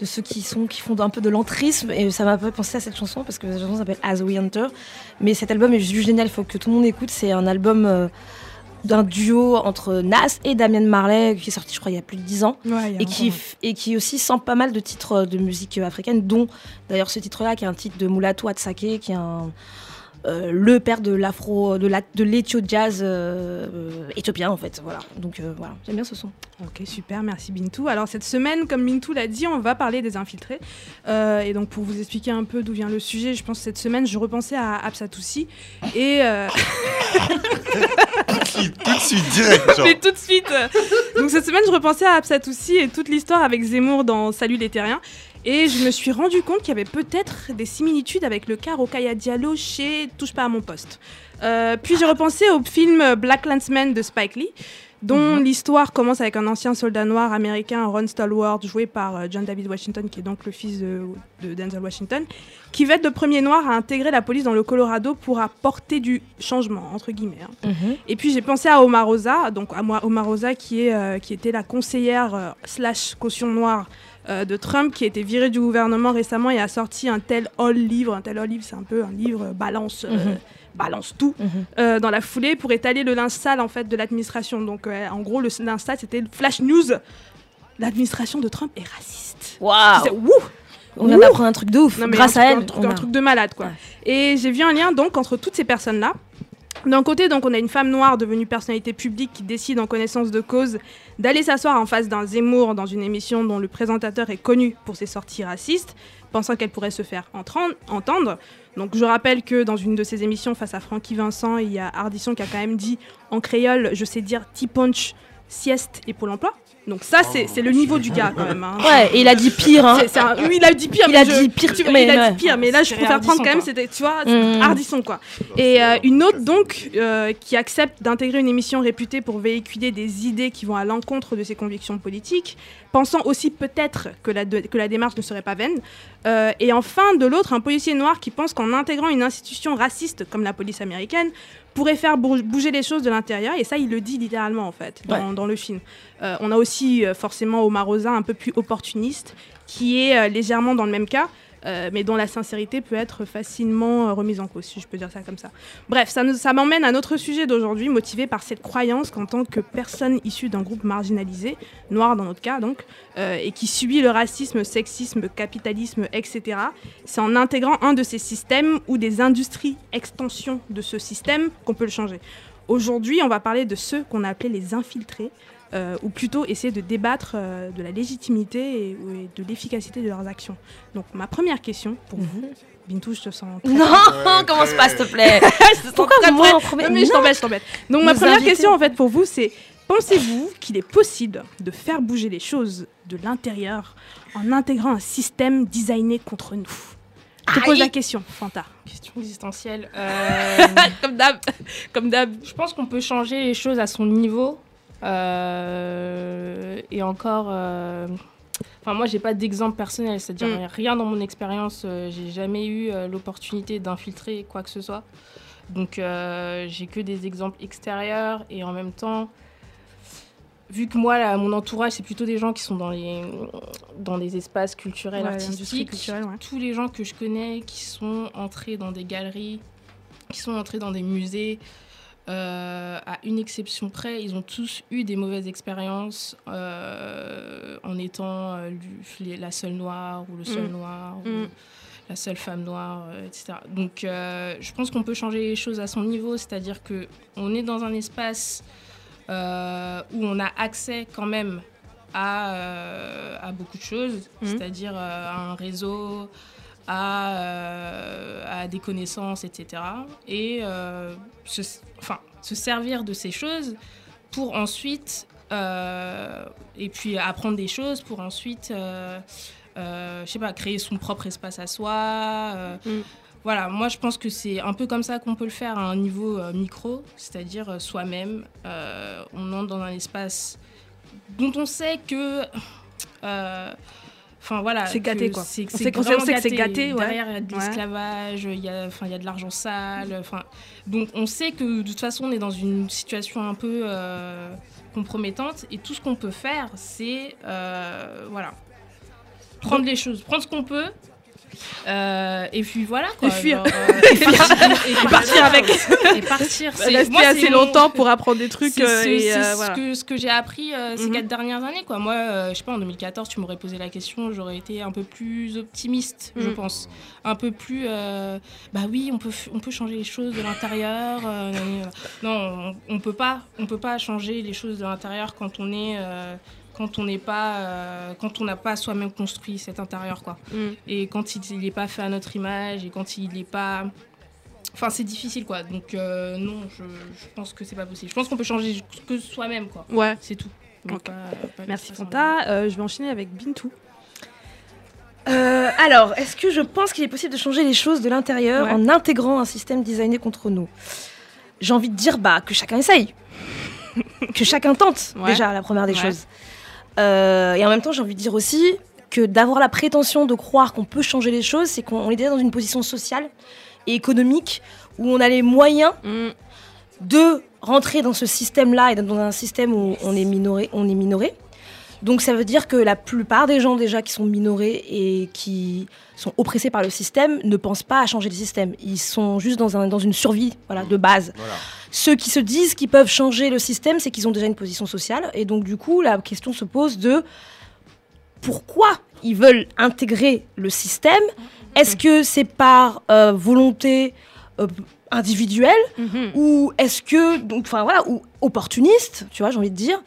Speaker 2: de ceux qui, sont, qui font un peu de l'entrisme, et ça m'a fait penser à cette chanson, parce que la chanson s'appelle As We Enter. Mais cet album est juste génial, il faut que tout le monde écoute. C'est un album euh, d'un duo entre Nas et Damien Marley, qui est sorti, je crois, il y a plus de 10 ans.
Speaker 1: Ouais,
Speaker 2: et qui, et aussi sent pas mal de titres de musique africaine, dont d'ailleurs ce titre-là, qui est un titre de Mulatu Atsake, qui est un, euh, le père de l'afro, de la- de l'éthio jazz euh, euh, éthiopien en fait. Voilà. Donc euh, voilà, j'aime bien ce son.
Speaker 1: Ok, super, merci Bintou. Alors cette semaine, comme Bintou l'a dit, on va parler des infiltrés. Euh, et donc pour vous expliquer un peu d'où vient le sujet, je pense que cette semaine, je repensais à Absatoussi. Et... euh,
Speaker 3: Tout de suite, direct. Genre.
Speaker 1: Mais tout de suite. Donc cette semaine, je repensais à Absatoussi et toute l'histoire avec Zemmour dans Salut les terriens. Et je me suis rendu compte qu'il y avait peut-être des similitudes avec le cas Rokaya Diallo chez Touche pas à mon poste. Euh, puis j'ai repensé au film Black Landsman de Spike Lee, dont l'histoire commence avec un ancien soldat noir américain, Ron Stallworth, joué par euh, John David Washington, qui est donc le fils de, de Denzel Washington, qui va être le premier noir à intégrer la police dans le Colorado pour apporter du changement, entre guillemets. hein. Et puis j'ai pensé à Omarosa, donc à moi Omarosa qui, est, euh, qui était la conseillère euh, slash caution noire euh, de Trump, qui a été virée du gouvernement récemment et a sorti un tel all livre. Un tel all livre, c'est un peu un livre euh, balance, euh,
Speaker 2: Mhm.
Speaker 1: balance tout euh, dans la foulée pour étaler le linge sale en fait de l'administration. Donc en gros le linge sale c'était le flash news l'administration de Trump est raciste.
Speaker 2: Waouh. On vient d'apprendre un truc de ouf.
Speaker 1: Non,
Speaker 2: Grâce
Speaker 1: un
Speaker 2: à
Speaker 1: truc-
Speaker 2: elle.
Speaker 1: un truc,
Speaker 2: on
Speaker 1: un
Speaker 2: a-
Speaker 1: truc de malade quoi. Et j'ai vu un lien donc entre toutes ces personnes-là. D'un côté, donc, on a une femme noire devenue personnalité publique qui décide en connaissance de cause d'aller s'asseoir en face d'un Zemmour dans une émission dont le présentateur est connu pour ses sorties racistes, pensant qu'elle pourrait se faire entendre. Je rappelle que dans une de ses émissions face à Francky Vincent, il y a Ardisson qui a quand même dit en créole, je sais dire T-punch, sieste et Pôle emploi. Donc ça, c'est c'est le niveau du gars quand même. hein.
Speaker 2: Ouais, et il a dit pire. Hein.
Speaker 1: C'est- c'est un- oui, il a dit pire.
Speaker 2: Il
Speaker 1: mais
Speaker 2: a
Speaker 1: je-
Speaker 2: dit pire,
Speaker 1: tu
Speaker 2: mais
Speaker 1: il a
Speaker 2: ouais.
Speaker 1: dit pire, mais là je préfère prendre quand même. C'était, tu vois,
Speaker 2: Mm.
Speaker 1: Ardisson quoi. Et euh, une autre donc euh, qui accepte d'intégrer une émission réputée pour véhiculer des idées qui vont à l'encontre de ses convictions politiques, pensant aussi peut-être que la, de- que la démarche ne serait pas vaine. Euh, et enfin de l'autre, un policier noir qui pense qu'en intégrant une institution raciste comme la police américaine pourrait faire bou- bouger les choses de l'intérieur. Et ça, il le dit littéralement en fait dans, dans le film. Euh, on a aussi euh, forcément Omar Rosa, un peu plus opportuniste, qui est euh, légèrement dans le même cas, euh, mais dont la sincérité peut être facilement euh, remise en cause, si je peux dire ça comme ça. Bref, ça, m'emmène à notre sujet d'aujourd'hui, motivé par cette croyance qu'en tant que personne issue d'un groupe marginalisé, noir dans notre cas donc, euh, et qui subit le racisme, sexisme, capitalisme, etc., c'est en intégrant un de ces systèmes ou des industries extensions de ce système qu'on peut le changer. Aujourd'hui, on va parler de ceux qu'on a appelés les infiltrés, euh, ou plutôt essayer de débattre euh, de la légitimité et, et de l'efficacité de leurs actions. Donc ma première question pour vous, Bintou, je te sens très
Speaker 2: Non,
Speaker 3: Ouais,
Speaker 2: commence
Speaker 3: très-
Speaker 2: pas, s'il te plaît.
Speaker 1: je te sens
Speaker 2: Pourquoi
Speaker 1: très
Speaker 2: moi en premier
Speaker 1: Non, mais je t'embête, je t'embête. Donc ma première question en fait pour vous, c'est pensez-vous qu'il est possible de faire bouger les choses de l'intérieur en intégrant un système designé contre nous? Je te pose la question, Fanta.
Speaker 4: Question existentielle. Euh,
Speaker 1: comme d'hab, comme d'hab.
Speaker 4: je pense qu'on peut changer les choses à son niveau. Euh, et encore. euh, Enfin, moi, j'ai pas d'exemple personnel, c'est-à-dire
Speaker 1: Mm.
Speaker 4: rien dans mon expérience. euh, j'ai jamais eu l'opportunité d'infiltrer quoi que ce soit. Donc, j'ai que des exemples extérieurs et en même temps, vu que moi, là, mon entourage, c'est plutôt des gens qui sont dans les dans des espaces culturels,
Speaker 1: Ouais,
Speaker 4: artistiques.
Speaker 1: culturelle, ouais.
Speaker 4: Tous les gens que je connais qui sont entrés dans des galeries, qui sont entrés dans des musées, euh, à une exception près, ils ont tous eu des mauvaises expériences euh, en étant euh, les- la seule noire ou le seul
Speaker 1: Mm.
Speaker 4: noir
Speaker 1: Mm.
Speaker 4: ou la seule femme noire, etc. Donc je pense qu'on peut changer les choses à son niveau, c'est-à-dire que on est dans un espace où on a accès quand même à, à beaucoup de choses,
Speaker 1: Mhm.
Speaker 4: c'est-à-dire à un réseau, à, à des connaissances, etc. Et enfin, se servir de ces choses pour ensuite, euh, et puis apprendre des choses pour ensuite, euh, euh, je sais pas, créer son propre espace à soi. euh,
Speaker 1: Mm.
Speaker 4: Voilà, moi je pense que c'est un peu comme ça qu'on peut le faire à un niveau euh, micro, c'est-à-dire soi-même. On entre dans un espace dont on sait que. Enfin voilà,
Speaker 1: C'est gâté, quoi.
Speaker 4: c'est- c'est
Speaker 1: sait- on sait que c'est gâté, ouais.
Speaker 4: Derrière, il y a de l'esclavage, il y a, enfin, il y a de l'argent sale. Enfin, donc on sait que de toute façon on est dans une situation un peu euh, compromettante et tout ce qu'on peut faire, c'est euh, voilà, prendre les choses, prendre ce qu'on peut. Euh, et puis voilà quoi.
Speaker 1: Et fuir.
Speaker 4: genre, euh, et partir, et
Speaker 1: partir avec.
Speaker 4: et partir.
Speaker 1: Rester
Speaker 4: moi,
Speaker 1: assez
Speaker 4: mon-
Speaker 1: longtemps pour apprendre des trucs.
Speaker 4: c'est
Speaker 1: euh, et, euh,
Speaker 4: ce que, ce que j'ai appris ces
Speaker 1: Mhm.
Speaker 4: quatre dernières années. Quoi. Moi, je sais pas, en 2014, tu m'aurais posé la question, j'aurais été un peu plus optimiste, je
Speaker 1: Mhm.
Speaker 4: pense. Un peu plus, bah oui, on peut, on peut changer les choses de l'intérieur. non, on, on peut pas, on peut pas changer les choses de l'intérieur quand on est, quand on n'est pas, euh, quand on n'a pas soi-même construit cet intérieur, quoi.
Speaker 1: Mm.
Speaker 4: Et quand il n'est pas fait à notre image et quand il n'est pas Enfin, c'est difficile, quoi. Donc, euh, non, je, je pense que c'est pas possible. Je pense qu'on peut changer que soi-même, quoi.
Speaker 1: Ouais.
Speaker 4: C'est tout. Donc,
Speaker 1: Ok.
Speaker 4: pas- pas
Speaker 1: Merci Fanta. Euh, je vais enchaîner avec Bintou.
Speaker 2: Alors, est-ce que je pense qu'il est possible de changer les choses de l'intérieur
Speaker 1: Ouais.
Speaker 2: en intégrant un système designé contre nous? J'ai envie de dire bah, que chacun essaye. que chacun tente,
Speaker 1: Ouais.
Speaker 2: déjà, la première des
Speaker 1: Ouais.
Speaker 2: choses. Euh, et en même temps, j'ai envie de dire aussi que d'avoir la prétention de croire qu'on peut changer les choses, c'est qu'on on est déjà dans une position sociale et économique où on a les moyens
Speaker 1: Mm.
Speaker 2: de rentrer dans ce système-là et dans un système où on est minoré, on est minoré. Donc ça veut dire que la plupart des gens déjà qui sont minorés et qui sont oppressés par le système ne pensent pas à changer le système. Ils sont juste dans, un, dans une survie voilà, de base.
Speaker 3: Voilà.
Speaker 2: Ceux qui se disent qu'ils peuvent changer le système, c'est qu'ils ont déjà une position sociale. Et donc du coup, la question se pose de pourquoi ils veulent intégrer le système? Est-ce que c'est par euh, volonté euh, individuelle?
Speaker 1: Mhm.
Speaker 2: ou est-ce que, donc, enfin voilà, ou opportuniste, tu vois, j'ai envie de dire.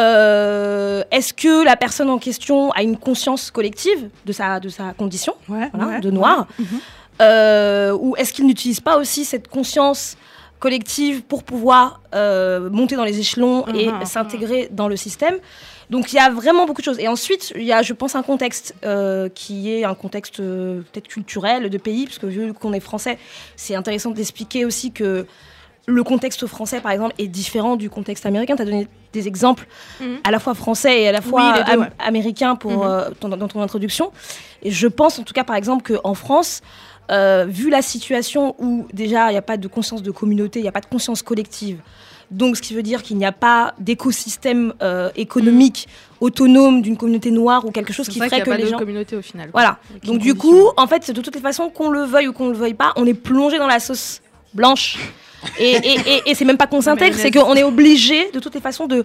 Speaker 2: Euh, est-ce que la personne en question a une conscience collective de sa, de sa condition
Speaker 1: Ouais,
Speaker 2: voilà,
Speaker 1: ouais,
Speaker 2: de noir
Speaker 1: ouais.
Speaker 2: Euh, Ou est-ce qu'il n'utilise pas aussi cette conscience collective pour pouvoir euh, monter dans les échelons et
Speaker 1: Mhm.
Speaker 2: s'intégrer dans le système? Donc il y a vraiment beaucoup de choses. Et ensuite, il y a, je pense, un contexte euh, qui est un contexte euh, peut-être culturel de pays, parce que vu qu'on est français, c'est intéressant d'expliquer aussi que le contexte français, par exemple, est différent du contexte américain. Tu as donné des exemples
Speaker 1: Mhm.
Speaker 2: à la fois français et à la fois
Speaker 1: Oui,
Speaker 2: am-
Speaker 1: ouais.
Speaker 2: pour,
Speaker 1: Mhm.
Speaker 2: euh, ton- dans ton introduction. Et je pense en tout cas, par exemple, qu'en France, euh, vu la situation où déjà il n'y a pas de conscience de communauté, il n'y a pas de conscience collective, donc ce qui veut dire qu'il n'y a pas d'écosystème euh, économique autonome d'une communauté noire ou quelque chose qui ferait que
Speaker 1: pas
Speaker 2: les gens...
Speaker 1: communauté au final.
Speaker 2: Voilà. Donc du coup, en fait, de toutes les façons, qu'on le veuille ou qu'on le veuille pas, on est plongé dans la sauce blanche. Et, et, et, et c'est même pas qu'on s'intègre, c'est qu'on est obligé de toutes les façons de...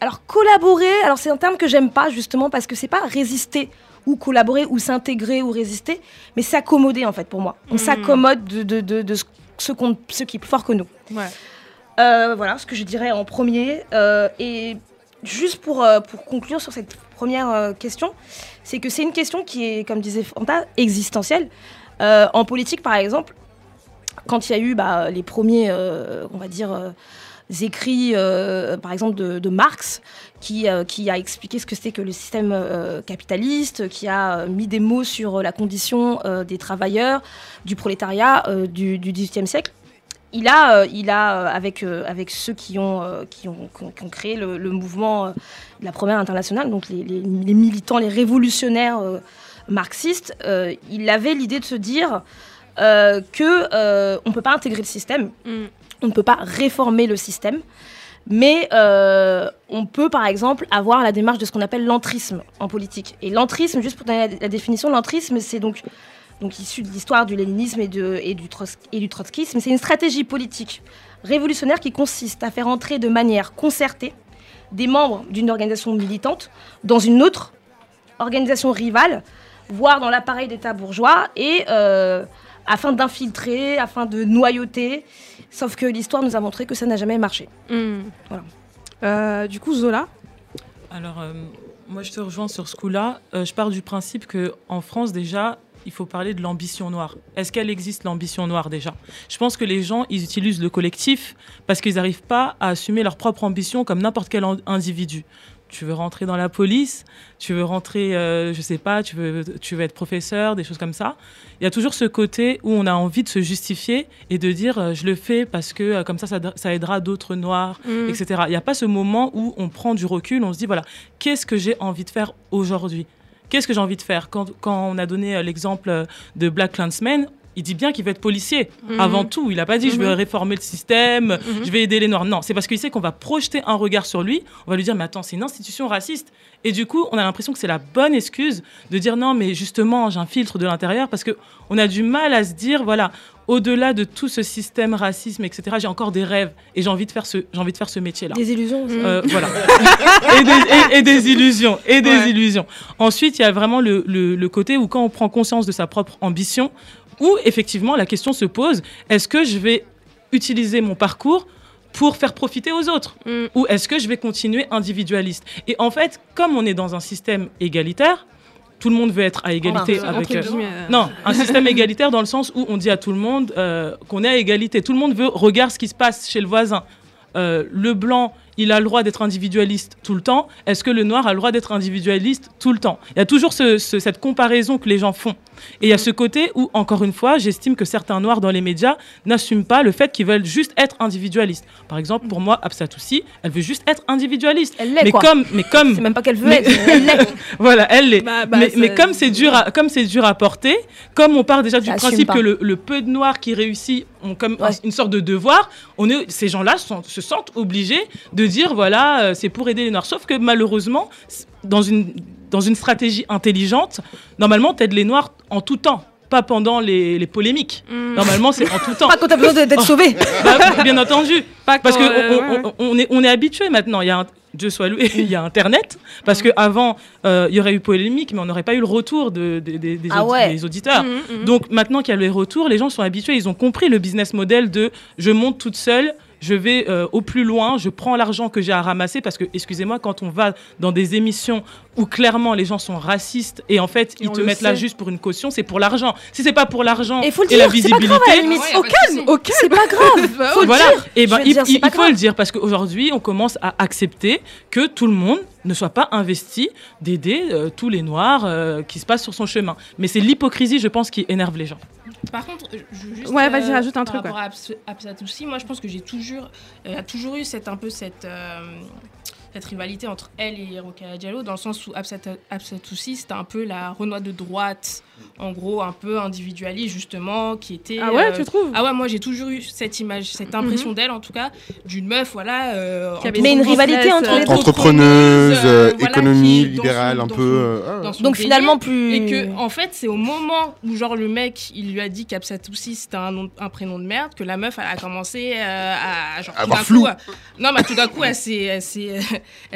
Speaker 2: Alors collaborer, alors c'est un terme que j'aime pas justement parce que c'est pas résister ou collaborer ou s'intégrer ou résister, mais s'accommoder en fait pour moi. On
Speaker 1: Mhm.
Speaker 2: s'accommode de, de, de, de ce, ce qu'on- ce qui est plus fort que nous.
Speaker 1: Ouais.
Speaker 2: Euh, voilà ce que je dirais en premier. Euh, et juste pour, euh, pour conclure sur cette première question, c'est que c'est une question qui est, comme disait Fanta, existentielle. En politique, par exemple, quand il y a eu bah, les premiers, euh, on va dire, euh, écrits, euh, par exemple, de, Marx, qui, a expliqué ce que c'était que le système capitaliste, qui a mis des mots sur la condition des travailleurs, du prolétariat du, du XVIIIe siècle. Il a, il a avec, avec ceux qui ont, qui ont, qui ont- créé le, mouvement de la Première Internationale, donc les, les- militants, les révolutionnaires marxistes, il avait l'idée de se dire euh, que euh, on peut pas intégrer le système,
Speaker 1: Mm.
Speaker 2: on ne peut pas réformer le système, mais euh, on peut par exemple avoir la démarche de ce qu'on appelle l'entrisme en politique. Et l'entrisme, juste pour donner la, la définition, l'entrisme c'est donc donc issu de l'histoire du léninisme et, de, et, du et du trotskisme. C'est une stratégie politique révolutionnaire qui consiste à faire entrer de manière concertée des membres d'une organisation militante dans une autre organisation rivale, voire dans l'appareil d'État bourgeois, et euh, afin d'infiltrer, afin de noyauter. Sauf que l'histoire nous a montré que ça n'a jamais marché.
Speaker 1: Mm.
Speaker 2: Voilà.
Speaker 1: Euh, du coup, Zola,
Speaker 6: Alors, euh, moi, je te rejoins sur ce coup-là. Euh, je pars du principe que en France, déjà, il faut parler de l'ambition noire. Est-ce qu'elle existe, l'ambition noire, déjà? Je pense que les gens, ils utilisent le collectif parce qu'ils n'arrivent pas à assumer leur propre ambition comme n'importe quel individu. Tu veux rentrer dans la police, tu veux rentrer, euh, je sais pas, tu veux, tu veux être professeur, des choses comme ça. Il y a toujours ce côté où on a envie de se justifier et de dire euh, je le fais parce que euh, comme ça, ça, ça aidera d'autres noirs,
Speaker 1: Mm.
Speaker 6: etc. Il n'y a pas ce moment où on prend du recul, on se dit voilà, qu'est-ce que j'ai envie de faire aujourd'hui? Qu'est-ce que j'ai envie de faire? Quand, quand on a donné euh, l'exemple de Black Clansman, il dit bien qu'il veut être policier
Speaker 1: Mhm.
Speaker 6: avant tout. Il n'a pas dit je veux
Speaker 1: Mhm.
Speaker 6: réformer le système,
Speaker 1: Mhm.
Speaker 6: je vais aider les Noirs. Non, c'est parce qu'il sait qu'on va projeter un regard sur lui. On va lui dire mais attends, c'est une institution raciste. Et du coup, on a l'impression que c'est la bonne excuse de dire non, mais justement, j'infiltre de l'intérieur parce que on a du mal à se dire voilà, au-delà de tout ce système racisme, etc. J'ai encore des rêves et j'ai envie de faire ce, j'ai envie de faire ce métier-là.
Speaker 2: Des illusions aussi.
Speaker 6: Euh, voilà. et, des, et- et des illusions. Et des
Speaker 1: Ouais.
Speaker 6: illusions. Ensuite, il y a vraiment le, le- le côté où quand on prend conscience de sa propre ambition, où effectivement la question se pose, est-ce que je vais utiliser mon parcours pour faire profiter aux autres
Speaker 1: Mm.
Speaker 6: Ou est-ce que je vais continuer individualiste? Et en fait, comme on est dans un système égalitaire, tout le monde veut être à égalité avec... euh,
Speaker 1: euh,
Speaker 6: non, un système égalitaire dans le sens où on dit à tout le monde euh, qu'on est à égalité. Tout le monde veut regarde ce qui se passe chez le voisin. Euh, le blanc, il a le droit d'être individualiste tout le temps. Est-ce que le noir a le droit d'être individualiste tout le temps? Il y a toujours ce- ce- cette comparaison que les gens font. Et il y a ce côté où, encore une fois, j'estime que certains noirs dans les médias n'assument pas le fait qu'ils veulent juste être individualistes. Par exemple, pour moi, Absatoussi, elle veut juste être individualiste.
Speaker 2: Elle l'est,
Speaker 6: Mais
Speaker 2: quoi.
Speaker 6: comme, mais comme
Speaker 2: C'est même pas qu'elle veut
Speaker 6: Mais-
Speaker 2: être, elle l'est.
Speaker 6: voilà, elle l'est.
Speaker 1: Bah, bah,
Speaker 6: mais,
Speaker 1: ça-
Speaker 6: mais comme c'est dur, à, comme c'est dur à porter, comme on part déjà du
Speaker 2: Ça
Speaker 6: principe que le, le peu de noirs qui réussit ont comme
Speaker 2: Ouais.
Speaker 6: une sorte de devoir, on est, ces gens-là sont- se sentent obligés de dire voilà, euh, c'est pour aider les noirs. Sauf que malheureusement, dans une dans une stratégie intelligente, normalement, t'aides les noirs en tout temps. pas pendant les, les polémiques.
Speaker 1: Mm.
Speaker 6: Normalement, c'est en tout temps.
Speaker 2: Pas quand t'as besoin d'être sauvé.
Speaker 6: Bah, bien entendu.
Speaker 1: Pas
Speaker 6: Parce que
Speaker 1: euh,
Speaker 6: on, est, on est habitué maintenant. Il y a un, Dieu soit loué, il y a Internet. Parce que avant, euh, il y aurait eu polémique, mais on n'aurait pas eu le retour de, de- des- des,
Speaker 2: Ah
Speaker 6: audi-
Speaker 2: ouais.
Speaker 6: des auditeurs.
Speaker 1: Mhm.
Speaker 6: Donc maintenant qu'il y a les retours, les gens sont habitués, ils ont compris le business model de je monte toute seule. Je vais euh, au plus loin, je prends l'argent que j'ai à ramasser parce que, excusez-moi, quand on va dans des émissions où clairement les gens sont racistes et en fait
Speaker 1: Et
Speaker 6: ils te mettent là juste pour une caution, c'est pour l'argent. Si c'est pas pour l'argent
Speaker 2: Et
Speaker 6: et,
Speaker 2: faut le
Speaker 6: la
Speaker 2: dire, c'est pas
Speaker 6: visibilité,
Speaker 2: grave limite.
Speaker 4: Ouais,
Speaker 2: Au calme, au calme. C'est pas grave. Faut le
Speaker 6: voilà.
Speaker 2: dire.
Speaker 6: Et ben, il,
Speaker 2: dire,
Speaker 6: il- faut le dire parce qu'aujourd'hui, on commence à accepter que tout le monde ne soit pas investi d'aider euh, tous les noirs euh, qui se passent sur son chemin. Mais c'est l'hypocrisie, je pense, qui énerve les gens.
Speaker 4: Par contre, je veux juste.
Speaker 1: Ouais, vas-y,
Speaker 4: euh,
Speaker 1: rajoute un
Speaker 4: par
Speaker 1: truc,
Speaker 4: rapport à Abs- Absatoussi, moi je pense que j'ai toujours, euh, a toujours eu cette, un peu cette, euh, cette rivalité entre elle et Rokhaya Diallo, dans le sens où Absat- Absatoussi, c'était un peu la Renoir de droite, en gros, un peu individualiste, justement, qui était.
Speaker 1: Ah ouais,
Speaker 4: euh,
Speaker 1: tu trouves?
Speaker 4: Ah ouais, moi j'ai toujours eu cette image, cette impression d'elle en tout cas, d'une meuf, voilà. euh,
Speaker 1: Qui avait
Speaker 4: en-
Speaker 2: Mais une
Speaker 1: son
Speaker 2: rivalité
Speaker 1: business,
Speaker 2: entre
Speaker 1: euh,
Speaker 2: les deux.
Speaker 3: Entrepreneuse,
Speaker 4: euh,
Speaker 3: euh,
Speaker 4: voilà,
Speaker 3: économie libérale,
Speaker 4: son-
Speaker 3: un peu.
Speaker 4: son-
Speaker 3: euh, ah.
Speaker 2: Donc finalement plus.
Speaker 4: Et que, en fait, c'est au moment où, genre, le mec, il lui a dit qu'Absatoussi, c'était un, nom- un prénom de merde, que la meuf, elle a commencé euh, à. Genre, tout
Speaker 3: Avoir flou.
Speaker 4: coup, euh, non, mais tout d'un coup, elle s'est, elle s'est,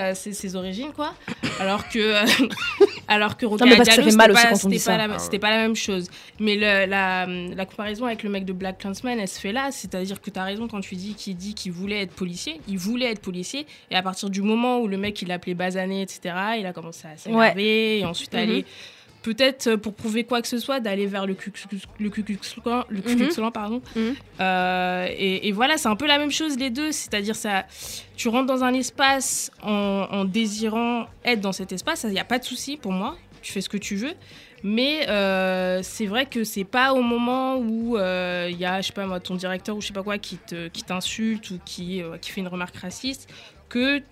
Speaker 4: euh, ses, ses origines, quoi. Alors que. euh, alors que
Speaker 2: mais parce que ça
Speaker 4: Diallo,
Speaker 2: fait mal
Speaker 4: c'était
Speaker 2: aussi
Speaker 4: pas,
Speaker 2: quand on
Speaker 4: c'était
Speaker 2: dit
Speaker 4: pas,
Speaker 2: ça.
Speaker 4: la,
Speaker 3: Ah ouais.
Speaker 4: c'était pas la même chose. Mais le- la, la comparaison avec le mec de Black Clansman, elle se fait là. C'est-à-dire que tu as raison quand tu dis qu'il dit qu'il voulait être policier. Il voulait être policier. Et à partir du moment où le mec, il l'appelait basané, etc., il a commencé à s'énerver. Et ensuite,
Speaker 1: Mhm.
Speaker 4: aller peut-être euh, pour prouver quoi que ce soit, d'aller vers le Ku le Klux le
Speaker 1: Mhm.
Speaker 4: Klan, pardon.
Speaker 1: Mhm.
Speaker 4: Euh, et, et voilà, c'est un peu la même chose les deux, c'est-à-dire ça, tu rentres dans un espace en, en désirant être dans cet espace, il n'y a pas de souci pour moi, tu fais ce que tu veux. Mais euh, c'est vrai que c'est pas au moment où euh, il y a, je sais pas moi, ton directeur ou je sais pas quoi qui te, qui t'insulte ou qui, euh, qui fait une remarque raciste que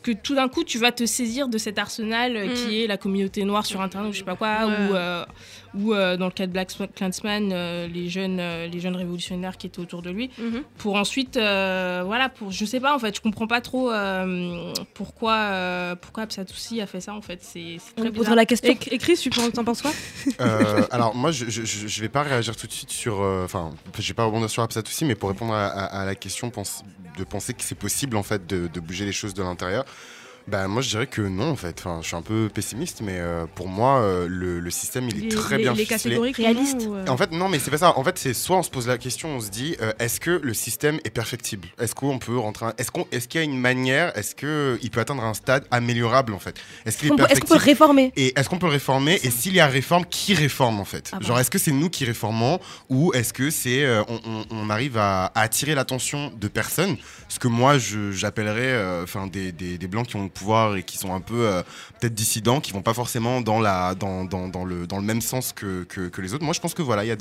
Speaker 4: que tout d'un coup tu vas te saisir de cet arsenal euh,
Speaker 1: Mm.
Speaker 4: qui est la communauté noire sur internet ou je sais pas quoi
Speaker 1: Ouais.
Speaker 4: ou euh, ou euh, dans le cas de Black Clansman euh, les jeunes euh, les jeunes révolutionnaires qui étaient autour de lui
Speaker 1: Mhm.
Speaker 4: pour ensuite euh, voilà pour je sais pas en fait je comprends pas trop euh, pourquoi euh, pourquoi Absatoussi a fait ça en fait c'est très bizarre
Speaker 2: la question.
Speaker 1: Et, et Chris, tu penses- t'en penses quoi
Speaker 3: Euh, alors moi je, je, vais pas réagir tout de suite sur euh, enfin je vais pas rebondir sur Absatoussi mais pour répondre à, à- à la question pense- de penser que c'est possible en fait de, de bouger les choses de l'intérieur bah moi je dirais que non en fait. Enfin je suis un peu pessimiste mais euh, pour moi euh, le, le système il est
Speaker 1: Les-
Speaker 3: très
Speaker 1: les-
Speaker 3: bien
Speaker 1: les
Speaker 3: ficelé.
Speaker 2: Réaliste.
Speaker 1: non, ou, euh,
Speaker 3: en fait, non, mais c'est pas ça. En fait, c'est soit on se pose la question, on se dit, euh, est-ce que le système est perfectible? Est-ce qu'on peut rentrer un- Est-ce qu'on, est-ce qu'il y a une manière Est-ce que il peut atteindre un stade améliorable en fait? Est-ce qu'il est,
Speaker 2: Est-ce qu'on peut le réformer?
Speaker 3: Et est-ce qu'on peut le réformer Et s'il y a réforme, qui réforme en fait?
Speaker 2: Ah.
Speaker 3: Genre, est-ce que c'est nous qui réformons? Ou est-ce que c'est euh, on, on- on arrive à, à attirer l'attention de personnes? Ce que moi, je- j'appellerais, euh, enfin, des, des- des blancs qui ont et qui sont un peu euh, peut-être dissidents, qui vont pas forcément dans le même sens que, les autres. Moi, je pense que voilà, il y a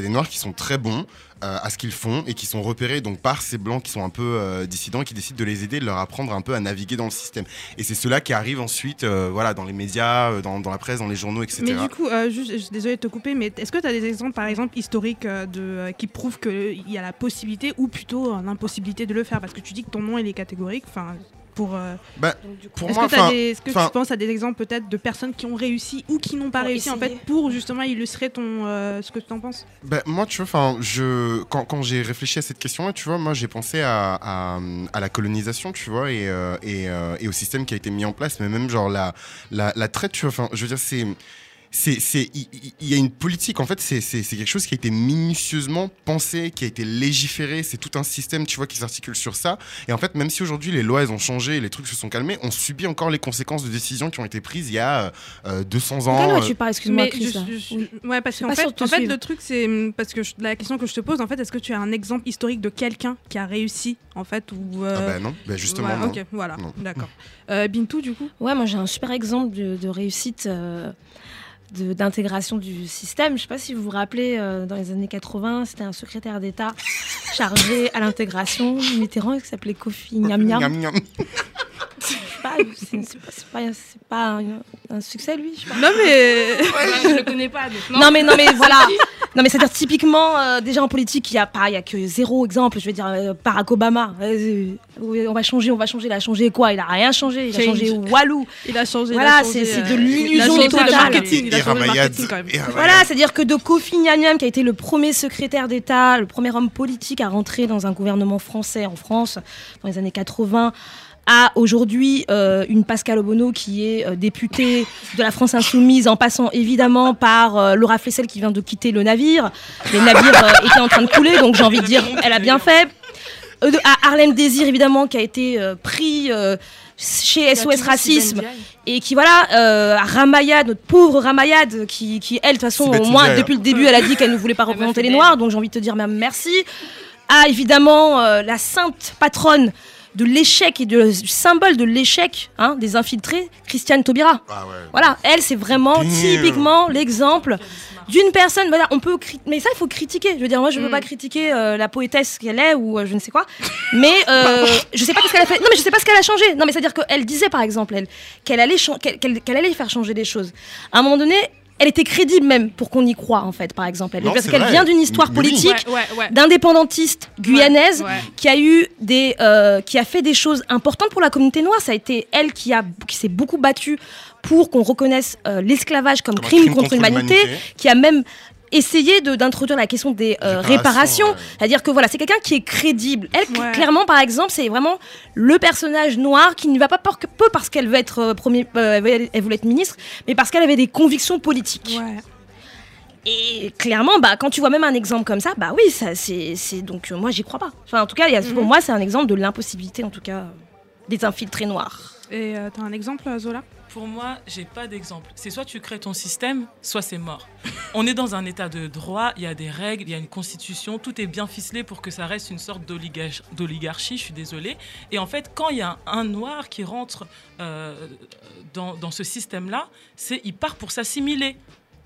Speaker 3: des noirs qui sont très bons euh, à ce qu'ils font et qui sont repérés donc par ces blancs qui sont un peu euh, dissidents et qui décident de les aider, de leur apprendre un peu à naviguer dans le système. Et c'est cela qui arrive ensuite, voilà, dans les médias, dans, la presse, dans les journaux, etc.
Speaker 1: Mais du coup, juste, désolée de te couper, mais est-ce que tu as des exemples, par exemple, historiques qui prouvent qu'il y a la possibilité ou plutôt l'impossibilité de le faire? Parce que tu dis que ton nom il est catégorique. Enfin, pour. euh,
Speaker 3: Bah, pour
Speaker 1: est-ce que, tu penses à des exemples peut-être de personnes qui ont réussi ou qui n'ont pas réussi en fait pour justement illustrer ton euh, ce que tu en penses?
Speaker 3: Ben, moi, tu vois, enfin, je quand, quand j'ai réfléchi à cette question-là, tu vois, moi, j'ai pensé à, à, à la colonisation, tu vois, et, euh, et, euh, et au système qui a été mis en place, mais même genre la la, la traite, tu vois, enfin, je veux dire, c'est c'est c'est il y a une politique en fait c'est c'est c'est quelque chose qui a été minutieusement pensé qui a été légiféré c'est tout un système tu vois qui s'articule sur ça et en fait même si aujourd'hui les lois elles ont changé les trucs se sont calmés on subit encore les conséquences de décisions qui ont été prises il y a euh, 200 ans
Speaker 2: Quelle loi
Speaker 3: euh,
Speaker 2: tu parles Excuse-moi.
Speaker 1: Ouais, parce qu'en
Speaker 2: pas
Speaker 1: fait, en fait le truc, c'est hum, parce que je- la question que je te pose, en fait, est-ce que tu as un exemple historique de quelqu'un qui a réussi, en fait, ou euh,
Speaker 3: ah ben non ben justement
Speaker 1: ouais,
Speaker 3: non.
Speaker 1: ok, voilà,
Speaker 3: Non.
Speaker 1: d'accord. Euh, Bintou, du coup?
Speaker 2: Ouais, moi j'ai un super exemple de, de réussite euh, d'intégration du système. Je sais pas si vous vous rappelez, euh, dans les années 80, c'était un secrétaire d'État chargé à l'intégration Mitterrand qui s'appelait Kofi Niam Niam. Sais pas, c'est pas, un, un succès lui. je sais pas.
Speaker 1: Non, mais.
Speaker 4: Ouais, je le connais pas donc non.
Speaker 2: Non mais non mais voilà. Non, mais c'est-à-dire typiquement, euh, déjà en politique, il n'y a, pas- il y a que zéro exemple. Je veux dire, euh, Barack Obama, euh, on va changer, on va changer. Il a changé quoi? Il a rien changé. Il a
Speaker 1: Change.
Speaker 2: changé Walou.
Speaker 1: Il a changé.
Speaker 2: Voilà, c'est
Speaker 1: euh,
Speaker 2: de l'illusion totale.
Speaker 1: marketing, il a changé le
Speaker 3: Ramayad.
Speaker 1: marketing quand même.
Speaker 3: Et Ramayad.
Speaker 2: Voilà, c'est-à-dire que de Kofi Nianiam, qui a été le premier secrétaire d'État, le premier homme politique à rentrer dans un gouvernement français en France dans les années 80, à aujourd'hui euh, une Pascal Obono qui est euh, députée de la France Insoumise, en passant évidemment par euh, Laura Flessel qui vient de quitter le navire. Le navire euh, était en train de couler, donc j'ai envie de dire, elle a bien fait. Euh, à Harlem Désir, évidemment, qui a été euh, pris euh, chez SOS Racisme et qui voilà euh, Ramaya notre pauvre Ramayad qui, qui elle de toute façon au moins depuis le début elle a dit qu'elle ne voulait pas représenter les noirs donc j'ai envie de te dire même merci à évidemment euh, la sainte patronne de l'échec et de- du symbole de l'échec hein, des infiltrés Christiane Taubira
Speaker 3: Ah ouais.
Speaker 2: voilà elle c'est vraiment
Speaker 3: Damn.
Speaker 2: typiquement l'exemple d'une personne voilà on peut mais ça il faut critiquer je veux dire moi je veux
Speaker 4: Mm.
Speaker 2: pas critiquer euh, la poétesse qu'elle est ou euh, je ne sais quoi mais euh, je sais pas ce qu'elle a fait non mais je sais pas ce qu'elle a changé non mais c'est à dire qu'elle disait par exemple elle qu'elle allait qu'elle allait faire changer des choses à un moment donné elle était crédible même pour qu'on y croie en fait par exemple elle,
Speaker 3: Non,
Speaker 2: parce qu'elle vient d'une histoire
Speaker 3: oui.
Speaker 2: politique
Speaker 1: Ouais, ouais, ouais.
Speaker 2: d'indépendantiste guyanaise
Speaker 1: Ouais, ouais.
Speaker 2: qui a eu des euh, qui a fait des choses importantes pour la communauté noire ça a été elle qui a qui s'est beaucoup battue pour qu'on reconnaisse euh, l'esclavage comme, crime,
Speaker 3: crime
Speaker 2: contre, l'humanité. qui a même essayé de- d'introduire la question des euh, Réparations,
Speaker 3: ouais.
Speaker 2: c'est-à-dire que voilà c'est quelqu'un qui est crédible elle
Speaker 1: Ouais.
Speaker 2: clairement par exemple c'est vraiment le personnage noir qui ne va pas por- peu parce qu'elle veut être euh, premier euh, elle voulait- elle voulait être ministre mais parce qu'elle avait des convictions politiques
Speaker 1: Ouais.
Speaker 2: et clairement, bah, quand tu vois même un exemple comme ça, bah oui, ça, c'est, c'est- donc euh, moi j'y crois pas. Enfin, en tout cas, il y a- pour moi, c'est un exemple de l'impossibilité, en tout cas, euh, des infiltrés noirs.
Speaker 1: Et euh, t'as un exemple, Zola?
Speaker 6: Pour moi, j'ai pas d'exemple. C'est soit tu crées ton système, soit c'est mort. On est dans un état de droit, il y a des règles, il y a une constitution, tout est bien ficelé pour que ça reste une sorte d'oligarch- d'oligarchie, je suis désolée. Et en fait, quand il y a un, un noir qui rentre euh, dans, dans ce système-là, c'est il part pour s'assimiler.